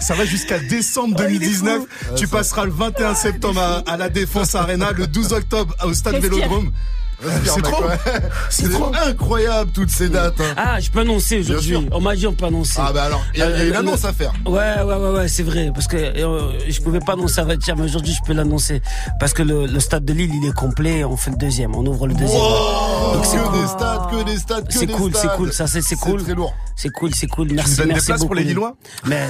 ça va jusqu'à décembre 2019. Tu passeras le 21 septembre à, à la Défense Arena, le 12 octobre au Stade. Vélodrome. C'est trop. C'est incroyable toutes ces dates. hein. Ah, je peux annoncer aujourd'hui. On m'a dit on peut annoncer. Ah bah alors, il y a- il y a une le- annonce à faire. Ouais, ouais, ouais, ouais, c'est vrai. Parce que euh, je pouvais pas annoncer avant-hier, mais aujourd'hui je peux l'annoncer. Parce que le, le stade de Lille, il est complet. On fait le deuxième. On ouvre le deuxième. Wow, Donc que cool. des stades, que des stades, que C'est des cool, c'est cool. Ça, c'est c'est cool. C'est très lourd. C'est cool, c'est cool. Merci, des merci beaucoup. pour les Lillois mais,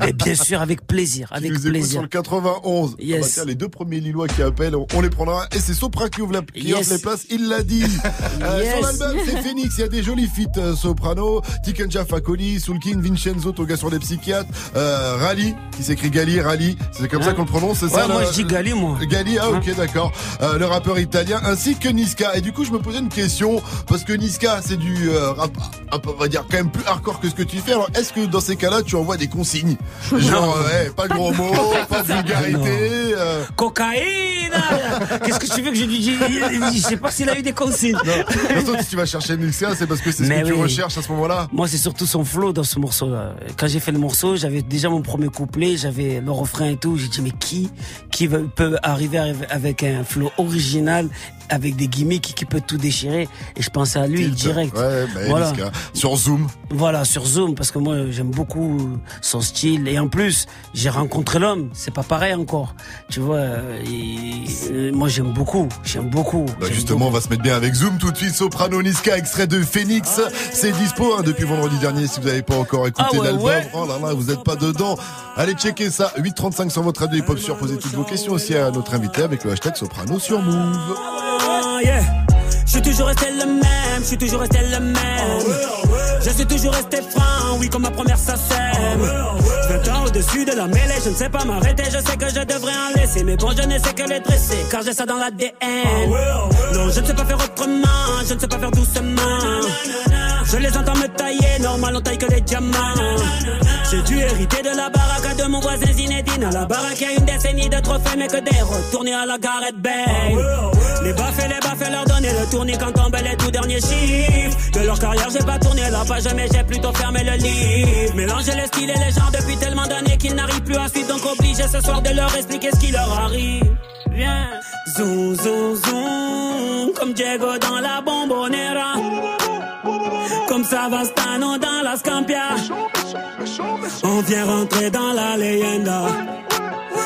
mais bien sûr, avec plaisir, avec écoutes sur plaisir. le 91. Yes. Ah bah tiens, les deux premiers Lillois qui appellent, on, on les prendra. Et c'est Sopra qui ouvre, la, qui Yes. les places il l'a dit. Euh, Yes. Sur l'album, c'est Phoenix, il y a des jolis feats euh, soprano, Tikenja Fakoli, Soulkin, Vincenzo, Toga sur les psychiatres, euh, Rally, qui s'écrit Gali, Rally, c'est comme Hein ça qu'on le prononce, c'est Ouais, ça moi, le- je dis Gali, moi. Gali, ah ok Hein d'accord. Euh, le rappeur italien ainsi que Niska. Et du coup, je me posais une question parce que Niska, c'est du euh, rap, on va dire quand même plus hardcore que ce que tu fais. Alors, est-ce que dans ces cas-là, tu envoies des consignes Genre, ouais, pas de gros mots, pas de vulgarité. euh, Cocaïne Qu'est-ce que tu veux que je lui dise? Je sais pas s'il a eu des consignes. Surtout si tu vas chercher Niska, c'est parce que c'est ce Mais que tu recherches à ce moment-là. Moi, c'est surtout son flow dans ce morceau-là. Quand j'ai fait le morceau, j'avais déjà mon premier couplet, j'avais le refrain et tout. J'ai dit, mais qui, qui peut arriver avec un flow original, avec des gimmicks, qui peut tout déchirer Et je pensais à lui direct. Ouais, bah, voilà. Niska. Sur Zoom. Voilà, sur Zoom, parce que moi, j'aime beaucoup son style. Et en plus, j'ai rencontré l'homme. C'est pas pareil encore. Tu vois, euh, et- euh, moi, j'aime beaucoup. J'aime beaucoup. Bah justement, on va se mettre bien avec Zoom tout de suite. Soprano Niska, extrait de Phoenix. C'est dispo hein, depuis vendredi dernier. Si vous n'avez pas encore écouté Ah ouais, l'album, ouais. oh là là, vous n'êtes pas dedans. Allez checker ça. 835 sur votre radio hip-hop sur. Posez toutes vos questions aussi à notre invité avec le hashtag Soprano sur Move. Ah, yeah. Je suis toujours resté le même, je suis toujours resté le même. Je suis toujours resté franc, oui, comme ma première. 20 ans au-dessus de la mêlée, je ne sais pas m'arrêter, je sais que je devrais en laisser. Mais bon, je ne sais que les dresser, car j'ai ça dans l'ADN. Non, je ne sais pas faire autrement, je ne sais pas faire doucement. Je les entends me tailler, normal, on taille que des diamants. J'ai dû hériter de la baraque de mon voisin Zinedine. La baraque, il y a une décennie de trophées, mais que des retournés à la Gareth Bale. Les baffes et les baffes, leur donner le tournis quand tombent les tout derniers chiffres. De leur carrière, j'ai pas tourné la page, mais j'ai plutôt fermé le livre. Mélanger les styles et les gens depuis tellement d'années qu'ils n'arrivent plus à suivre, donc obligé ce soir de leur expliquer ce qui leur arrive. Viens, zoom, zoom, zoom, comme Diego dans la bombonera. Comme Savastano dans la Scampia. On vient rentrer dans la leyenda.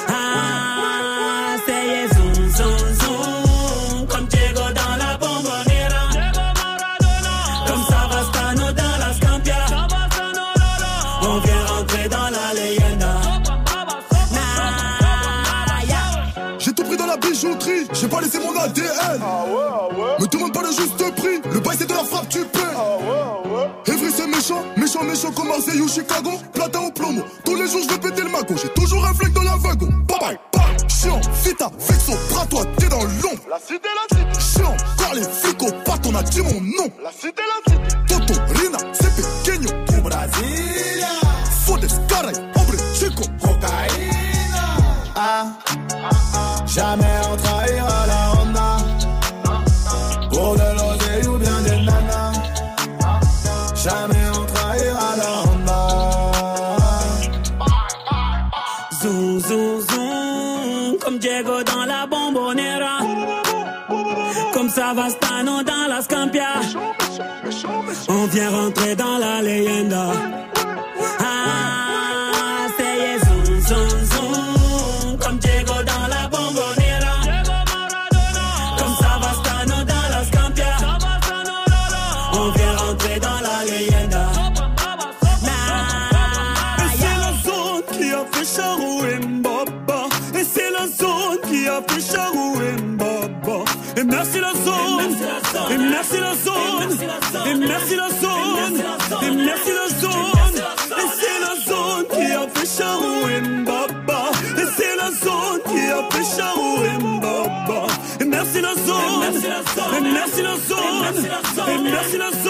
Ah, c'est zoom, zoom, zoom. Comme Diego dans la bombonera. Comme Savastano dans la Scampia. On vient rentrer dans la leyenda. J'ai tout pris dans la bijouterie, j'ai pas laissé mon ADN. Me demande pas le juste prix, méchant, méchant, méchant comme Marseille ou Chicago. Platin ou plomo, tous les jours je vais péter le mago. J'ai toujours un flingue dans la wagon. Bye bye, bye. Chiant, vita, vexo, bras toi, t'es dans l'ombre. La cité, la cité. Chiant, car les flics au pattes, on a dit mon nom. La cité, la cité. Toto, Rina, c'est pequeño. Du Brasilia. Fodes, caray, hombre, chico. Cocaïna. Ah, jamais on trahira la Honda. Pour de Savastano dans la Scampia. On vient rentrer dans la leyenda. Zone. Et merci la zone.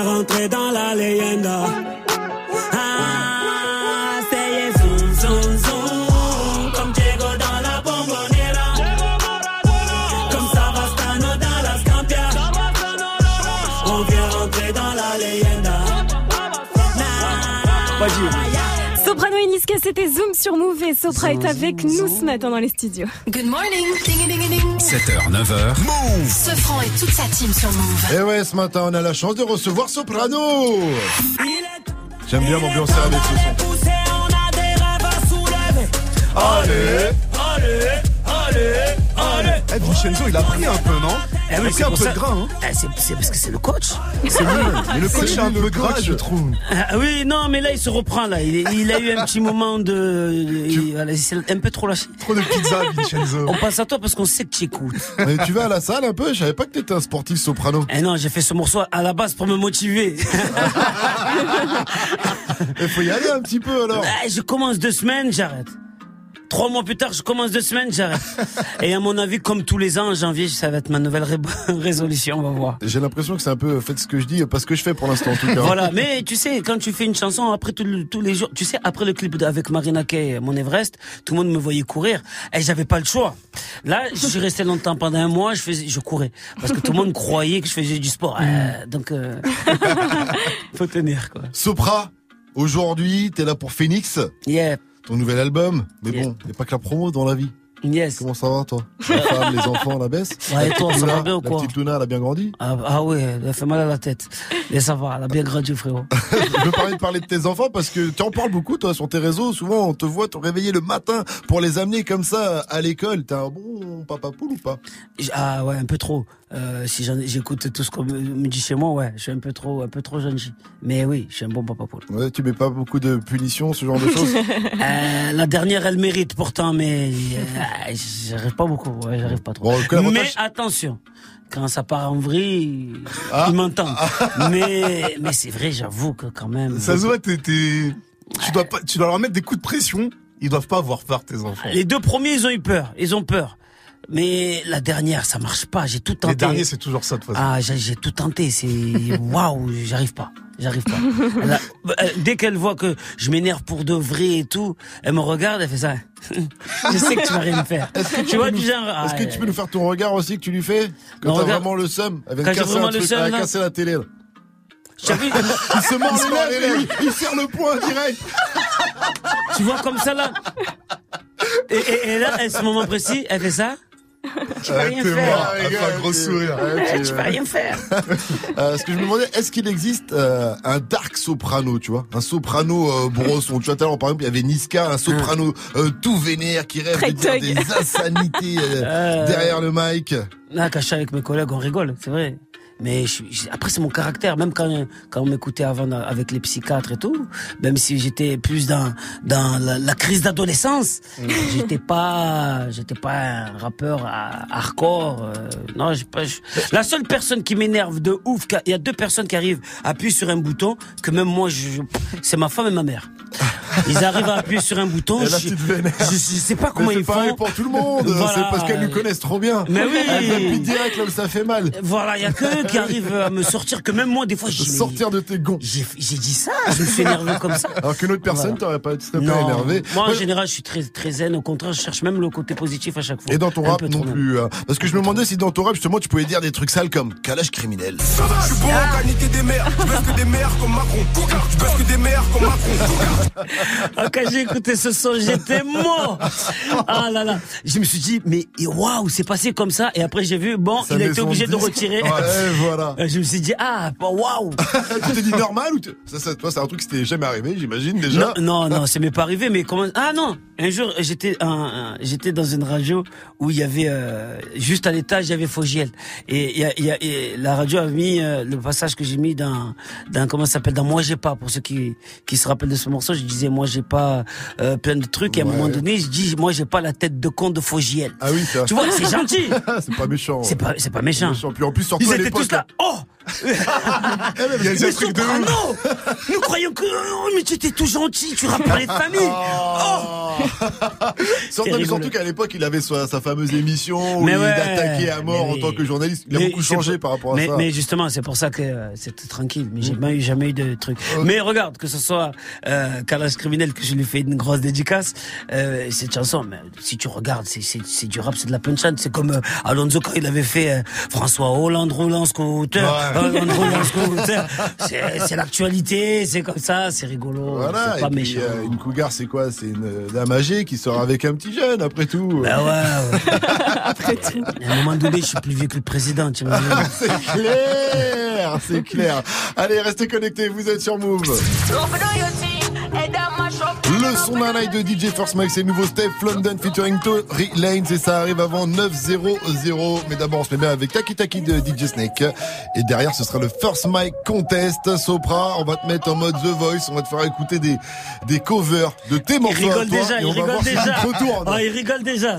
Rentrer dans la leyenda. Sur Move et Sopra est avec nous ce matin dans les studios. Good morning. Ding, ding, ding. 7h, 9h. Move Sofran et toute sa team sur Move. Et ouais, ce matin, on a la chance de recevoir Soprano. J'aime bien m'ambiancer avec ce son. Allez. Eh, Vincenzo, il a pris un peu, non Eh Il a oui, pris c'est un peu ça. de gras, hein Eh, c'est- parce que c'est le coach. C'est lui. Le coach est un peu gras, je trouve. Ah oui, non, mais là, il se reprend, là. Il, a eu un petit moment de. il, voilà, il s'est un peu trop lâché. Trop de pizza, Vincenzo. On passe à toi parce qu'on sait que tu écoutes. Mais tu vas à la salle un peu Je savais pas que t'étais un sportif soprano. Eh non, j'ai fait ce morceau à la base pour me motiver. Il faut y aller un petit peu alors. Eh, je commence deux semaines, j'arrête. Trois mois plus tard, je commence deux semaines, j'arrête. Et à mon avis, comme tous les ans, en janvier, ça va être ma nouvelle ré- résolution, on va voir. J'ai l'impression que c'est un peu faites ce que je dis, pas ce que je fais pour l'instant en tout cas. Voilà, mais tu sais, quand tu fais une chanson, après le- tous les jours, tu sais, après le clip avec Marina Kaye, Mon Everest, tout le monde me voyait courir, et j'avais pas le choix. Là, je suis resté longtemps, pendant un mois, je faisais, je courais. Parce que tout le monde croyait que je faisais du sport. Euh, donc, euh, faut tenir, quoi. Sopra, aujourd'hui, t'es là pour Phoenix. Yeah. Ton nouvel album. Mais bon, il a pas que la promo dans la vie. Yes. Comment ça va, toi La femme, les enfants, la baisse Ouais, et toi, La ça va bien ou La quoi petite Luna, elle a bien grandi Ah, ah ouais, elle fait mal à la tête. Mais ça va, elle a bien grandi, frérot. Je veux parler de parler de tes enfants parce que tu en parles beaucoup, toi, sur tes réseaux. Souvent, on te voit te réveiller le matin pour les amener comme ça à l'école. T'es un bon papa poule ou pas Ah ouais, un peu trop. Euh, si j'écoute tout ce qu'on me, me dit chez moi, ouais, je suis un peu trop, un peu trop gentil. Mais oui, je suis un bon papa poule. Ouais, tu mets pas beaucoup de punitions, ce genre de choses Euh, la dernière, elle mérite pourtant, mais euh, j'arrive pas beaucoup. Ouais, j'arrive pas trop. Bon, mais attention, quand ça part en vrille, Ah. ils m'entendent. Mais, mais c'est vrai, j'avoue que quand même. Ça se voit, t'es, t'es- tu dois pas, tu dois leur mettre des coups de pression. Ils doivent pas avoir peur, tes enfants. Les deux premiers, ils ont eu peur. Ils ont peur. Mais la dernière, ça marche pas. J'ai tout tenté. Les derniers, c'est toujours ça, de toute façon. Ah, j'ai tout tenté. C'est waouh, j'arrive pas. J'arrive pas. Elle a- euh, dès qu'elle voit que je m'énerve pour de vrai et tout, elle me regarde, elle fait ça. je sais que tu vas rien me faire. Que tu vois peux du nous- genre. ah, Est-ce que tu peux nous faire ton regard aussi que tu lui fais Quand t'as vraiment le seum Elle vient casser vraiment un le truc, seum, elle cassé la télé. là. Il se mord les lèvres, lèvres. il, il serre le poing direct. Tu vois comme ça là et, et- et là, à ce moment précis, elle fait ça. Tu vas Ah, rien faire. un gros sourire. Ouais, tu vas rien faire. Euh, ce que je me demandais, est-ce qu'il existe euh, un dark soprano, tu vois? Un soprano euh, brosson. Tu vois, tout à l'heure, par exemple, il y avait Niska, un soprano euh, tout vénère qui rêve Très de dire thug. des insanités euh, Euh, derrière le mic. Là, suis avec mes collègues, on rigole, c'est vrai. Mais je, suis- je- après, c'est mon caractère. Même quand, quand on m'écoutait avant avec les psychiatres et tout, même si j'étais plus dans, dans la, la crise d'adolescence, j'étais pas, j'étais pas un rappeur à- hardcore. euh, non, je- la seule personne qui m'énerve de ouf, il y a deux personnes qui arrivent, appuient sur un bouton, que même moi, c'est ma femme et ma mère. Ils arrivent à appuyer sur un bouton. Et là, je, tu te vénères. je, je sais pas comment Mais c'est ils pareil font. pour tout le monde. Voilà. C'est parce qu'elles nous connaissent trop bien. Mais oui. Elles appuient direct là où ça fait mal. Voilà, il y a que eux qui arrivent à me sortir, que même moi, des fois, j'ai Sortir de tes gonds. J'ai dit ça, je me suis énervé comme ça. Alors qu'une autre personne, t'aurais pas, tu serais pas énervé. moi en Ouais. général, je suis très très zen. Au contraire, je cherche même le côté positif à chaque fois. Et dans ton Un rap peu non plus. hein. Parce que je me demandais si dans ton rap, justement, tu pouvais dire des trucs sales comme calage criminel. Je suis bon qu'à niquer des mères, je baisse que des mères comme Macron. Je baisse que des mères comme Macron. Ah, quand j'ai écouté ce son, j'étais mort. Ah là là, je me suis dit mais waouh, c'est passé comme ça. Et après j'ai vu bon, il a été obligé de retirer. Ouais, voilà. Euh, Je me suis dit ah bah, waouh. tu t'es dit normal ou tu- ça, ça, toi, c'est un truc qui t'était jamais arrivé, j'imagine déjà. Non, non, non, ça m'est pas arrivé, mais comment Ah non, un jour j'étais un- un- j'étais dans une radio où il y avait euh, juste à l'étage il y avait Fogiel et, il y a- il y a- et la radio a mis euh, le passage que j'ai mis dans dans comment ça s'appelle dans Moi j'ai pas pour ceux qui qui se rappellent de ce morceau, je disais moi j'ai pas euh, plein de trucs et à un Ouais. moment donné je dis moi j'ai pas la tête de con de Fogiel. Ah oui, ça. Tu vois, c'est gentil. c'est pas méchant. C'est pas c'est pas méchant. Puis en plus, surtout Ils étaient tous là. Oh Il y a Mais Soprano. Nous croyons que oh, mais tu étais tout gentil, tu rappelais de famille. Oh Surtout, qu'à l'époque, il avait sa, sa fameuse émission où Mais il ouais, attaquait à mort en oui. tant que journaliste. Il a Mais beaucoup changé par rapport à mais, ça. Mais justement, c'est pour ça que euh, c'était tranquille. Mais j'ai jamais eu jamais eu de truc. Mais regarde, que ce soit euh, Kalash criminel que je lui fais une grosse dédicace. Euh, cette chanson, mais si tu regardes, c'est du rap, c'est de la punchline. C'est comme euh, Alonso quand il avait fait euh, François Hollande roulant scooter, Ouais. Hollande roulant scooter. C'est l'actualité, c'est comme ça, c'est rigolo. Voilà, c'est et pas puis, méchant. une cougar, c'est quoi? C'est une dame âgée qui sort avec un petit jeune, après tout. Bah ouais, ouais. Après tout. À un moment donné, je suis plus vieux que le président, tu imagines c'est clair, c'est clair. Allez, restez connectés, vous êtes sur Move. Le son d'un night de DJ First Mike, c'est le nouveau Steph London featuring Tory Lanez et ça arrive avant 9-0-0. Mais d'abord, on se met bien avec Taki Taki de DJ Snake. Et derrière, ce sera le First Mike Contest. Sopra, on va te mettre en mode The Voice. On va te faire écouter des, des covers de tes Il morceaux. à rigole toi, déjà, et il rigole si déjà. Oh, il rigole déjà.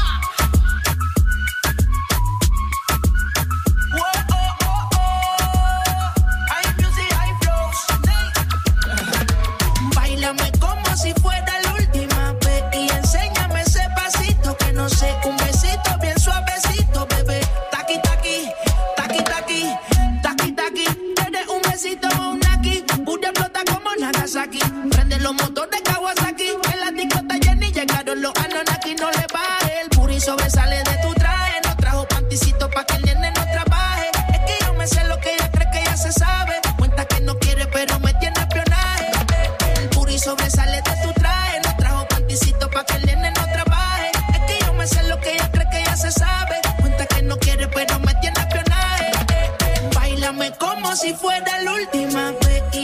Los motores Kawasaki, en la discota Jenny llegaron los Anunnaki, no le baje. El puri sobresale de tu traje, no trajo panticito pa' que el nene no trabaje. Es que yo me sé lo que ella cree que ya se sabe. Cuenta que no quiere, pero me tiene espionaje. El puri sobresale de tu traje, no trajo panticito pa' que el nene no trabaje. Es que yo me sé lo que ella cree que ya se sabe. Cuenta que no quiere, pero me tiene espionaje. Báilame como si fuera la última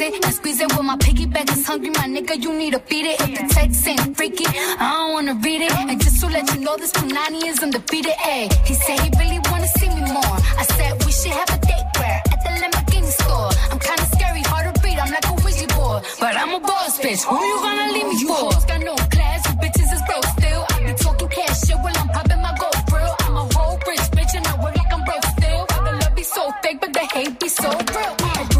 Tease it and squeeze it. When my piggyback is hungry, my nigga, you need to feed it. If the text ain't freaky, I don't wanna read it. And just to let you know, this Punani is undefeated. Ay, he say he really wanna see me more. I said we should have a date where at the Lamborghini store. I'm kinda scary, hard to read. I'm like a Ouija board, but I'm a boss bitch. Who you gonna leave me for? You hoes got no class, you bitches is broke still. I be talking cash shit while I'm popping my gold grill. I'm a whole rich bitch and I work like I'm broke still. The love be so fake, but the hate be so real.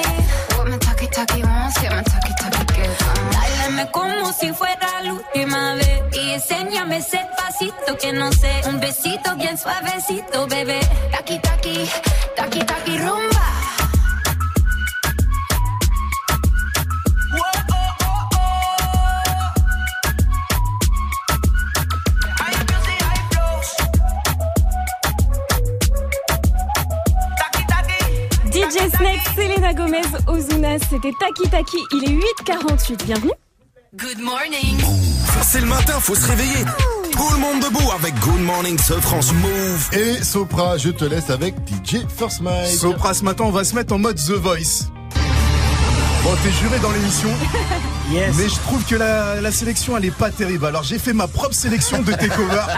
Si fuera la última vez y enséñame ese pasito que no sé, un besito bien suavecito, bebé. Taqui taqui, taqui taqui rumba. DJ Snake, Selena Gomez, Ozuna, c'était Taki Taki. Il est 8h48. Bienvenue. Good morning. C'est le matin, faut se réveiller. Tout le monde debout avec Good Morning ce France Move. Et Sopra, je te laisse avec DJ First Mike. Sopra, ce matin, on va se mettre en mode The Voice. Bon, t'es juré dans l'émission. Mais je trouve que la, la sélection, elle est pas terrible. Alors, j'ai fait ma propre sélection de tes covers.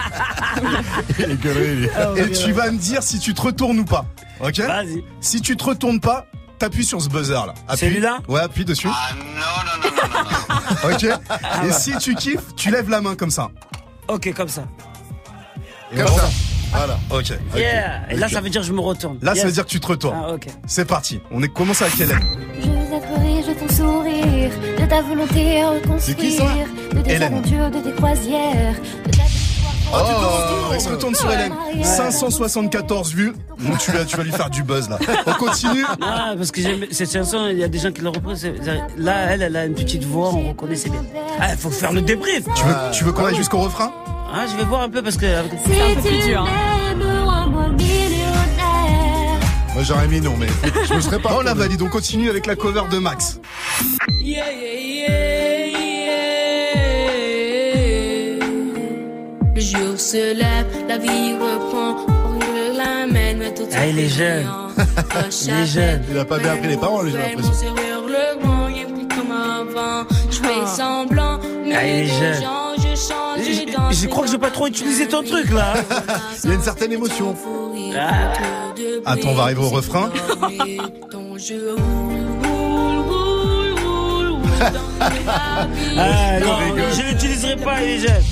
Et tu vas me dire si tu te retournes ou pas. Ok Vas-y. Si tu te retournes pas, t'appuies sur ce buzzer là. Appuie. Celui-là Ouais, appuie dessus. Ah non, non, non, non, Ok Et bah. si tu kiffes, tu lèves la main comme ça. Ok, comme ça. Comme ça. Voilà, ok. Yeah. Et là, ça veut dire que je me retourne. Là, ça veut dire que tu te retournes. Ah, ok. C'est parti. On est commencé à quelle heure Je veux être riche de ton sourire, de ta volonté à C'est qui, ça reconstruire, de tes Hélène. aventures, de tes croisières, Oh, on se retourne sur Hélène. 574 vues. Donc tu vas, tu vas lui faire du buzz là. On continue. Ah, parce que j'aime cette chanson, il y a des gens qui la reprennent. Là, elle, elle a une petite voix, on reconnaît c'est bien. Ah, il faut faire le débrief. Tu veux, tu veux qu'on aille jusqu'au refrain? Ah, je vais voir un peu parce que. C'est un peu plus dur. hein. Moi j'aurais mis non, mais je me serais pas. On la valide. On continue avec la cover de Max. Yeah, yeah, yeah, se lève, la vie reprend. On le l'amène, mais tout Ah, il est jeune. Il est jeune. Il a pas bien appris les paroles, j'ai l'impression. Je semblant, Ah, il est jeune. gens, je Je, je crois que j'ai pas trop utilisé ton truc là. Il y a une certaine émotion. Ah. Attends, on va arriver au refrain. Ah, non, je l'utiliserai pas, il est jeune.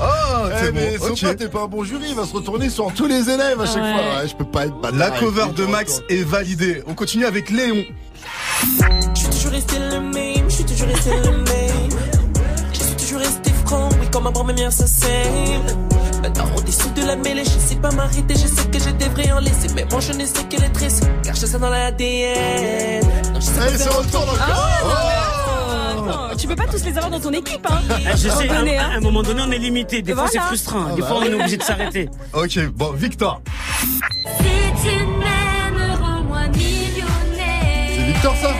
Oh, Eh, c'est mais bon. Sopra, Ok. t'es pas un bon jury, il va se retourner sur tous les élèves à chaque Ouais. fois. Ouais, je peux pas être bâtard La cover les de Max est validée. On continue avec Léon. Je suis toujours resté le même, je suis toujours resté le même. Je suis toujours resté franc, oui, comme un bon même ça s'aime. Maintenant, au-dessus de la mêlée, je sais pas m'arrêter, je sais que je devrais en laisser. Mais moi, je ne sais que les tresses, car je sais dans l'ADN. Non, je sais Allez, c'est autrement. encore. Tu peux pas tous les avoir dans ton équipe, hein. Ah, Je À un sais, moment donné, à, hein. à un moment donné, on est limité. Des fois, c'est frustrant. Des Ah fois, bah. on est obligé de s'arrêter. Ok, bon, Victor. Si tu millionnaire. C'est Victor ça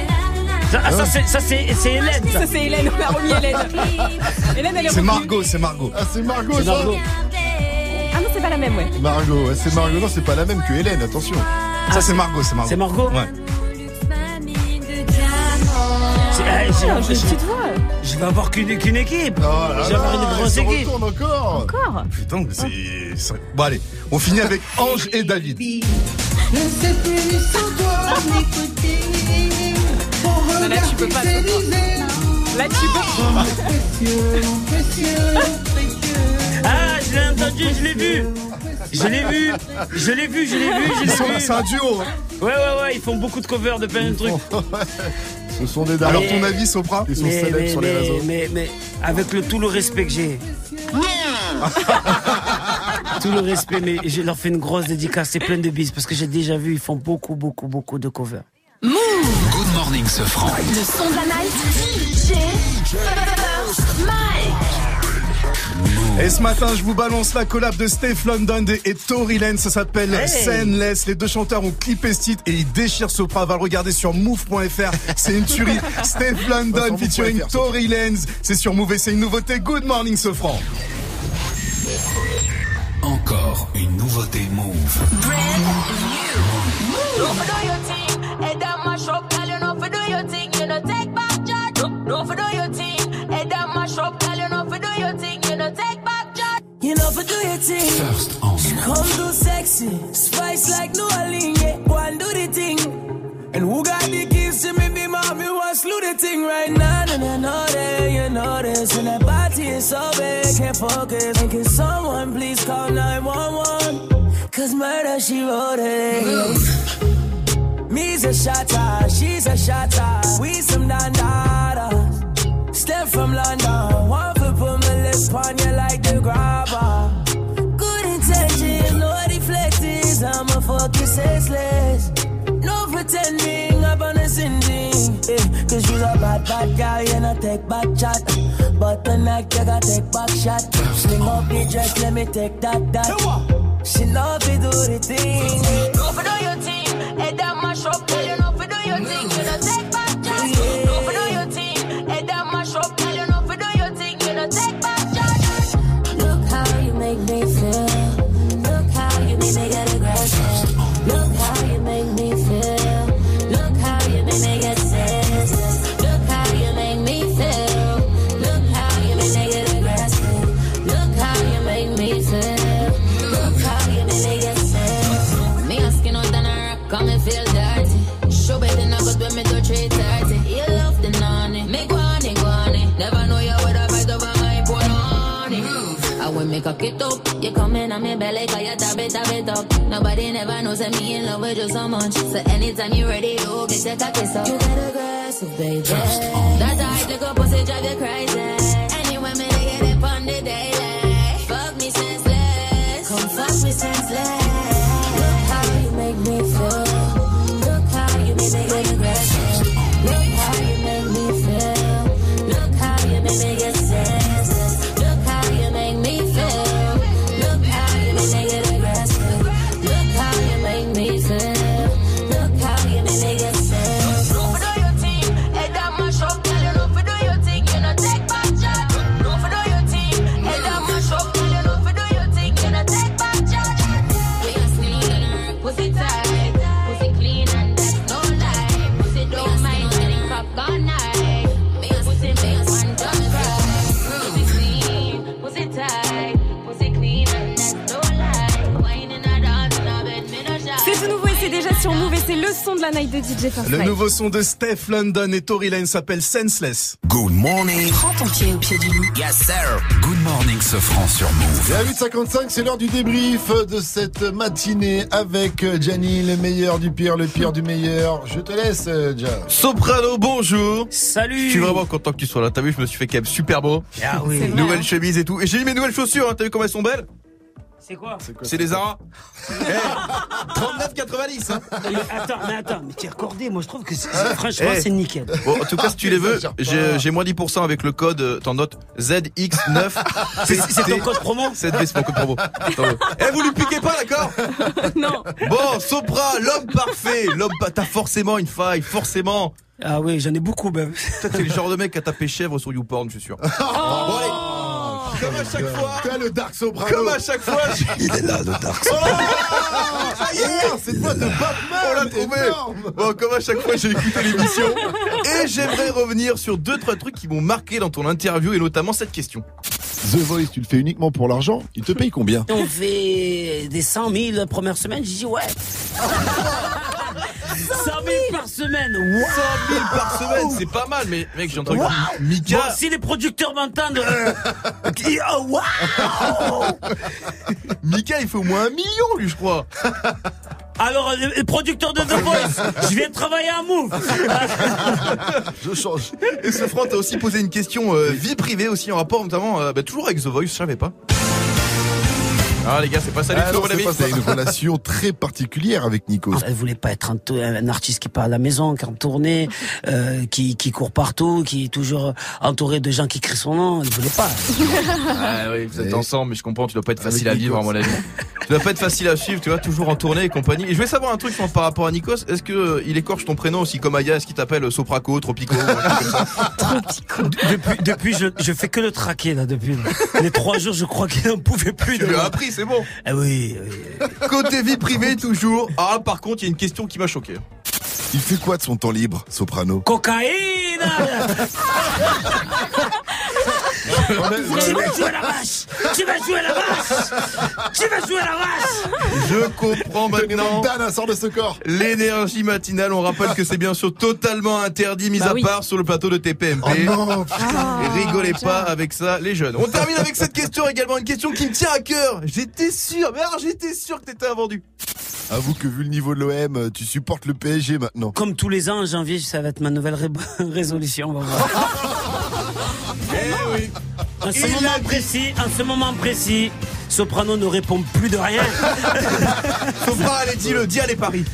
Ça, ah, ça, c'est, ça, c'est, c'est Hélène. Ça. Ça, c'est Hélène. On a remis Hélène. Hélène, elle est C'est. Margot, c'est Margot. Ah, c'est Margot C'est ça Margot. Ah non, c'est pas la même, ouais. Margot, c'est Margot. Non, c'est pas la même que Hélène, attention. Ça, c'est Margot, c'est Margot. C'est Margot Ouais. Ah, j'ai- Ah, une je, petite voix. je vais avoir qu'une, qu'une équipe. Oh là je vais avoir une grosse il se équipe. retourne encore. Encore. Putain, mais c'est. c'est- Bon, allez, on finit avec Ange et David. Là, tu peux pas. Là, tu peux. Ah, je l'ai entendu, je l'ai vu. Je l'ai vu, je l'ai vu, je l'ai vu, je Ils sont- l'ai vu. C'est un duo. hein. Ouais, ouais, ouais, ils font beaucoup de covers de plein de trucs. Ce sont des Alors, ton avis, Sopra Ils sont Mais, célèbres mais, sur les mais, réseaux. mais, mais avec le, tout le respect que j'ai. tout le respect, mais je leur fais une grosse dédicace, c'est plein de bises parce que j'ai déjà vu, ils font beaucoup, beaucoup, beaucoup de covers. Move Good morning, ce franc. Le son de la night DJ Et ce matin, je vous balance la collab de Steph London et Tory Lane. Ça s'appelle Hey. Senless. Les deux chanteurs ont clippé ce titre et ils déchirent Sopra. Va le regarder sur move.fr. C'est une tuerie. Steph London featuring move.fr, Tory Lanez. C'est sur Move et c'est une nouveauté. Good morning, Sofran. Encore une nouveauté Move. Don't for You know for do your thing, you know take back charge. Don't for do your thing, head and mash up, girl. You know for do your thing, you know take back charge. You know, for do your thing. First on Come do sexy, spice like New Orleans, yeah. Go and do the thing. And who got the keys to me, be mommy, wants do the thing right now. And I know that you know this. And that body is so big, can't focus. And can someone please call 911? Cause murder, she wrote it. Me's a shotter, she's a shotter. We some dandadas. Step from London, one for put my lips on you like the grabber. Good intentions, no deflectors. I'm a fucking senseless. No pretending, I'm on a sending. Eh, Cause you're a bad, bad guy, you know, take back chat. But tonight, you gotta take back shot. Sling up your dress, let me take that, that. She if you do the thing. Don't for do your thing, head and mash up. You know for do your thing, dirty. Show better than I when me do 330. You love the nanny. Me guani guani. Never know you would have fight over my poor honey. I will make a kit up. You come in on me belly, cause you tap it, tap it up. Nobody never knows that me in love with you so much. So anytime you ready, you get your cocky up. You get aggressive, baby. That tight little pussy drive you crazy. Anyway, me they get it on the daily. La night de DJ First Le nouveau son de Steph London et Tory Lane s'appelle Senseless. Good morning. Prends ton pied au pied du lit. Yes, sir. Good morning, ce franc sur Move. Et à 8h55, c'est l'heure du débrief de cette matinée avec euh, Gianni, le meilleur du pire, le pire du meilleur. Je te laisse, euh, Gian. Soprano, bonjour. Salut. Je suis vraiment content que tu sois là. T'as vu, je me suis fait quand même super beau. Ah oui. Nouvelle hein. chemise et tout. Et j'ai mis mes nouvelles chaussures. Hein. T'as vu comment elles sont belles? C'est quoi C'est des Zara. Eh, 39,90. Hein. Mais attends, mais attends, mais t'es recordé, moi je trouve que c'est- franchement Eh. c'est nickel. Bon, en tout cas, si tu les veux, j'ai moins 10% avec le code, euh, t'en notes ZX9. C'est- c'est ton code promo 7B, c'est mon code promo. Ouais. Eh, vous lui piquez pas, d'accord Non. Bon, Sopra, l'homme parfait. L'homme, t'as forcément une faille, forcément. Ah oui, j'en ai beaucoup, même. Toi, t'es le genre de mec à taper chèvre sur YouPorn, je suis sûr. Bon, allez. Comme à chaque fois. T'as le Dark Soprano. Comme à chaque fois. Il est là, le Dark Oh, ça y est, C'est quoi de Batman On l'a trouvé. Bon, comme à chaque fois, j'ai écouté l'émission et j'aimerais revenir sur deux trois trucs qui m'ont marqué dans ton interview et notamment cette question. The Voice, tu le fais uniquement pour l'argent Il te paye combien? On fait des 100 000 la première semaine, j'ai dit ouais. 100 000 par semaine, wow. 100 000 par semaine, c'est pas mal, mais mec, j'ai entendu Wow. Mika. Bon, si les producteurs m'entendent, euh, qui- oh, wow. Mika, il fait au moins un million, lui, je crois. Alors, les les producteurs de The Voice, je viens de travailler à Move. Je change. Et ce franc, t'as aussi posé une question euh, vie privée aussi en rapport notamment, euh, bah, toujours avec The Voice, je savais pas. Ah les gars, c'est pas ça du Ah tout, non, mon c'est ami. ça, une relation très particulière avec Nikos. Elle voulait pas être un, artiste qui part à la maison, qui est en tournée, euh, qui, qui court partout, qui est toujours entouré de gens qui crient son nom. Elle voulait pas. Ah oui, vous êtes ensemble, mais je comprends, tu dois pas être facile Avec à vivre à mon avis. tu dois pas être facile à suivre, tu vois, toujours en tournée et compagnie. Et je voulais savoir un truc je pense, par rapport à Nikos. Est-ce que euh, il écorche ton prénom aussi comme Aya Est-ce qu'il t'appelle Sopraco, Tropico, ou comme ça depuis, depuis, je, je fais que le traquer là depuis les trois jours. Je crois qu'il n'en pouvait plus. Tu lui as appris, c'est bon. Ah oui. oui. Côté vie privée, toujours. Ah, par contre, il y a une question qui m'a choqué. Il fait quoi de son temps libre, Soprano? Cocaïne. Tu vas jouer la vache. Tu vas jouer la vache. Tu vas jouer la vache. Je comprends maintenant. Dan sort de ce corps. L'énergie matinale, on rappelle que c'est bien sûr totalement interdit, mis Bah à oui. part sur le plateau de TPMP. Oh non, Ah, Et rigolez pas avec ça, les jeunes. On termine avec cette question également, une question qui me tient à cœur. J'étais sûr, mais alors j'étais sûr que t'étais invendu. Avoue que vu le niveau de l'OM, tu supportes le PSG maintenant. Comme tous les ans en janvier, ça va être ma nouvelle ré- résolution. On va voir. Eh oui. En ce Il moment précis, en ce moment précis, Soprano ne répond plus de rien. Sopra, allez, dis-le, dis les paris.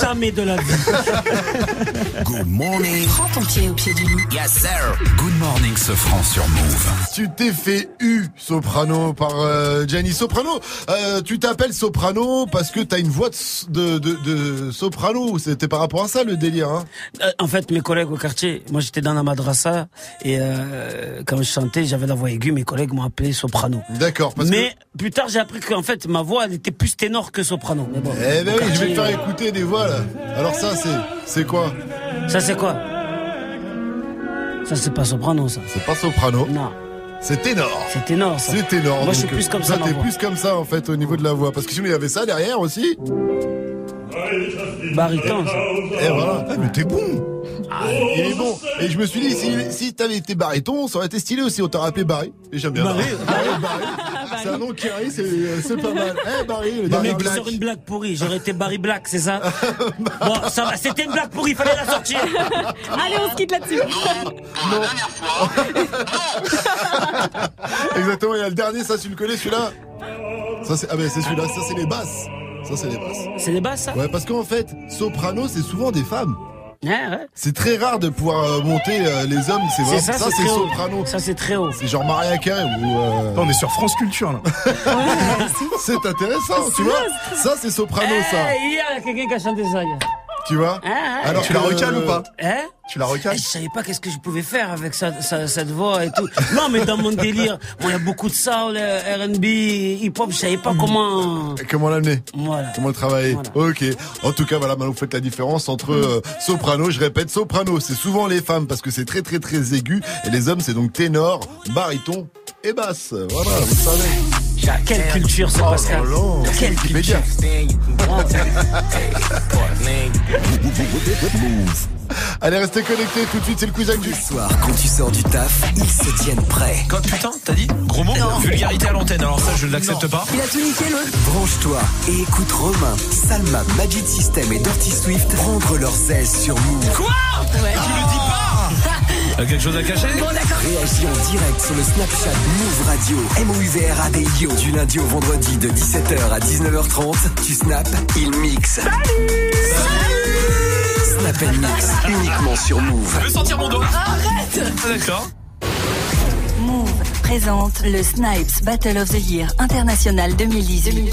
Jamais de la vie. Good morning. Prends ton pied au pied du lit. Yes, sir. Good morning, ce franc sur Move. Tu t'es fait U, Soprano, par euh, Gianni Soprano. Euh, tu t'appelles Soprano parce que t'as une voix de, de, de, de soprano. C'était par rapport à ça le délire, hein Euh, en fait, mes collègues au quartier, moi j'étais dans la madrasa et euh, quand je chantais, j'avais la voix aiguë. Mes collègues m'ont appelé soprano. D'accord, parce Mais plus tard, j'ai appris qu'en fait, ma voix, elle était plus ténor que soprano. Mais bon. Eh ben oui, je vais te quartier, faire écouter des voix là. Alors ça, c'est c'est quoi? Ça, c'est quoi? Ça, c'est pas soprano, ça. C'est pas soprano. Non. C'est ténor. C'est ténor, ça. C'est ténor. Moi, je suis plus comme toi, ça, ma T'es plus comme ça en fait au niveau de la voix. Parce que sinon il y avait ça derrière aussi. Bariton, ça. Et voilà. Ah, mais t'es bon. Ah, il est bon. Et je me suis dit, si, si t'avais été baryton, ça aurait été stylé aussi. On t'aurait appelé Barry. Et j'aime bien Barry, Barry. Barry. C'est un nom qui arrive, c'est pas mal. Eh Barry, le Le dernier mec black. sort une blague pourrie. J'aurais été Barry Black, c'est ça Bon, ça va. C'était une blague pourrie, fallait la sortir. Allez, on se quitte là-dessus. Exactement, il y a le dernier, ça tu le connais celui-là Ça c'est ah ben c'est celui-là, ça c'est les basses. Ça c'est les basses. C'est les basses, ça Ouais, parce qu'en fait, soprano c'est souvent des femmes. Ouais. C'est très rare de pouvoir euh, monter euh, les hommes, c'est vraiment ça, ça, c'est c'est très haut. soprano. Ça, c'est très haut. C'est genre Maria Carey ou euh, On est sur France Culture là. c'est intéressant, tu vois Ça c'est soprano ça. Eh, il y a quelqu'un qui a chanté ça. Tu vois Hein, hein. Alors Tu la recales ou pas Hein Tu la recales Eh, Je savais pas qu'est-ce que je pouvais faire avec ça, ça- cette voix et tout. Non, mais dans mon délire, bon, il y a beaucoup de soul, euh, R&B, hip-hop, je savais pas comment... Comment l'amener Voilà. Comment le travailler Voilà. Ok. En tout cas, voilà, maintenant vous faites la différence entre euh, soprano, je répète, soprano, c'est souvent les femmes parce que c'est très très très aigu, et les hommes c'est donc ténor, baryton et basse. Voilà, vous savez. Quelle culture ce Pascal Quelle culture Allez, restez connectés. Tout de suite, c'est le quiz actu. soir, quand tu sors du taf, ils se tiennent prêts. Quand putain, t'as dit Gros mot Vulgarité à l'antenne, alors ça je ne l'accepte pas. Il a tout niqué l'autre. Branche-toi et écoute Romain, Salma, Magic System et Dirty Swift prendre leurs aises sur Move. Quoi? Tu le dis pas T'as quelque chose à cacher Réagis en direct sur le Snapchat Move Radio. M-O-U-V-R A-D-I-O. Du lundi au vendredi de 17h à 19h30. Tu snaps, il mixe. Snap and Mix, uniquement sur Move. Je veux sentir mon dos. Arrête Ah, D'accord. Move présente le Snipes Battle of the Year International 2018.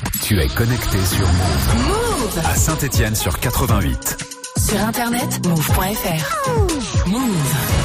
Tu es connecté sur Move. Move À Saint-Etienne sur 88. Sur internet, move.fr. Move.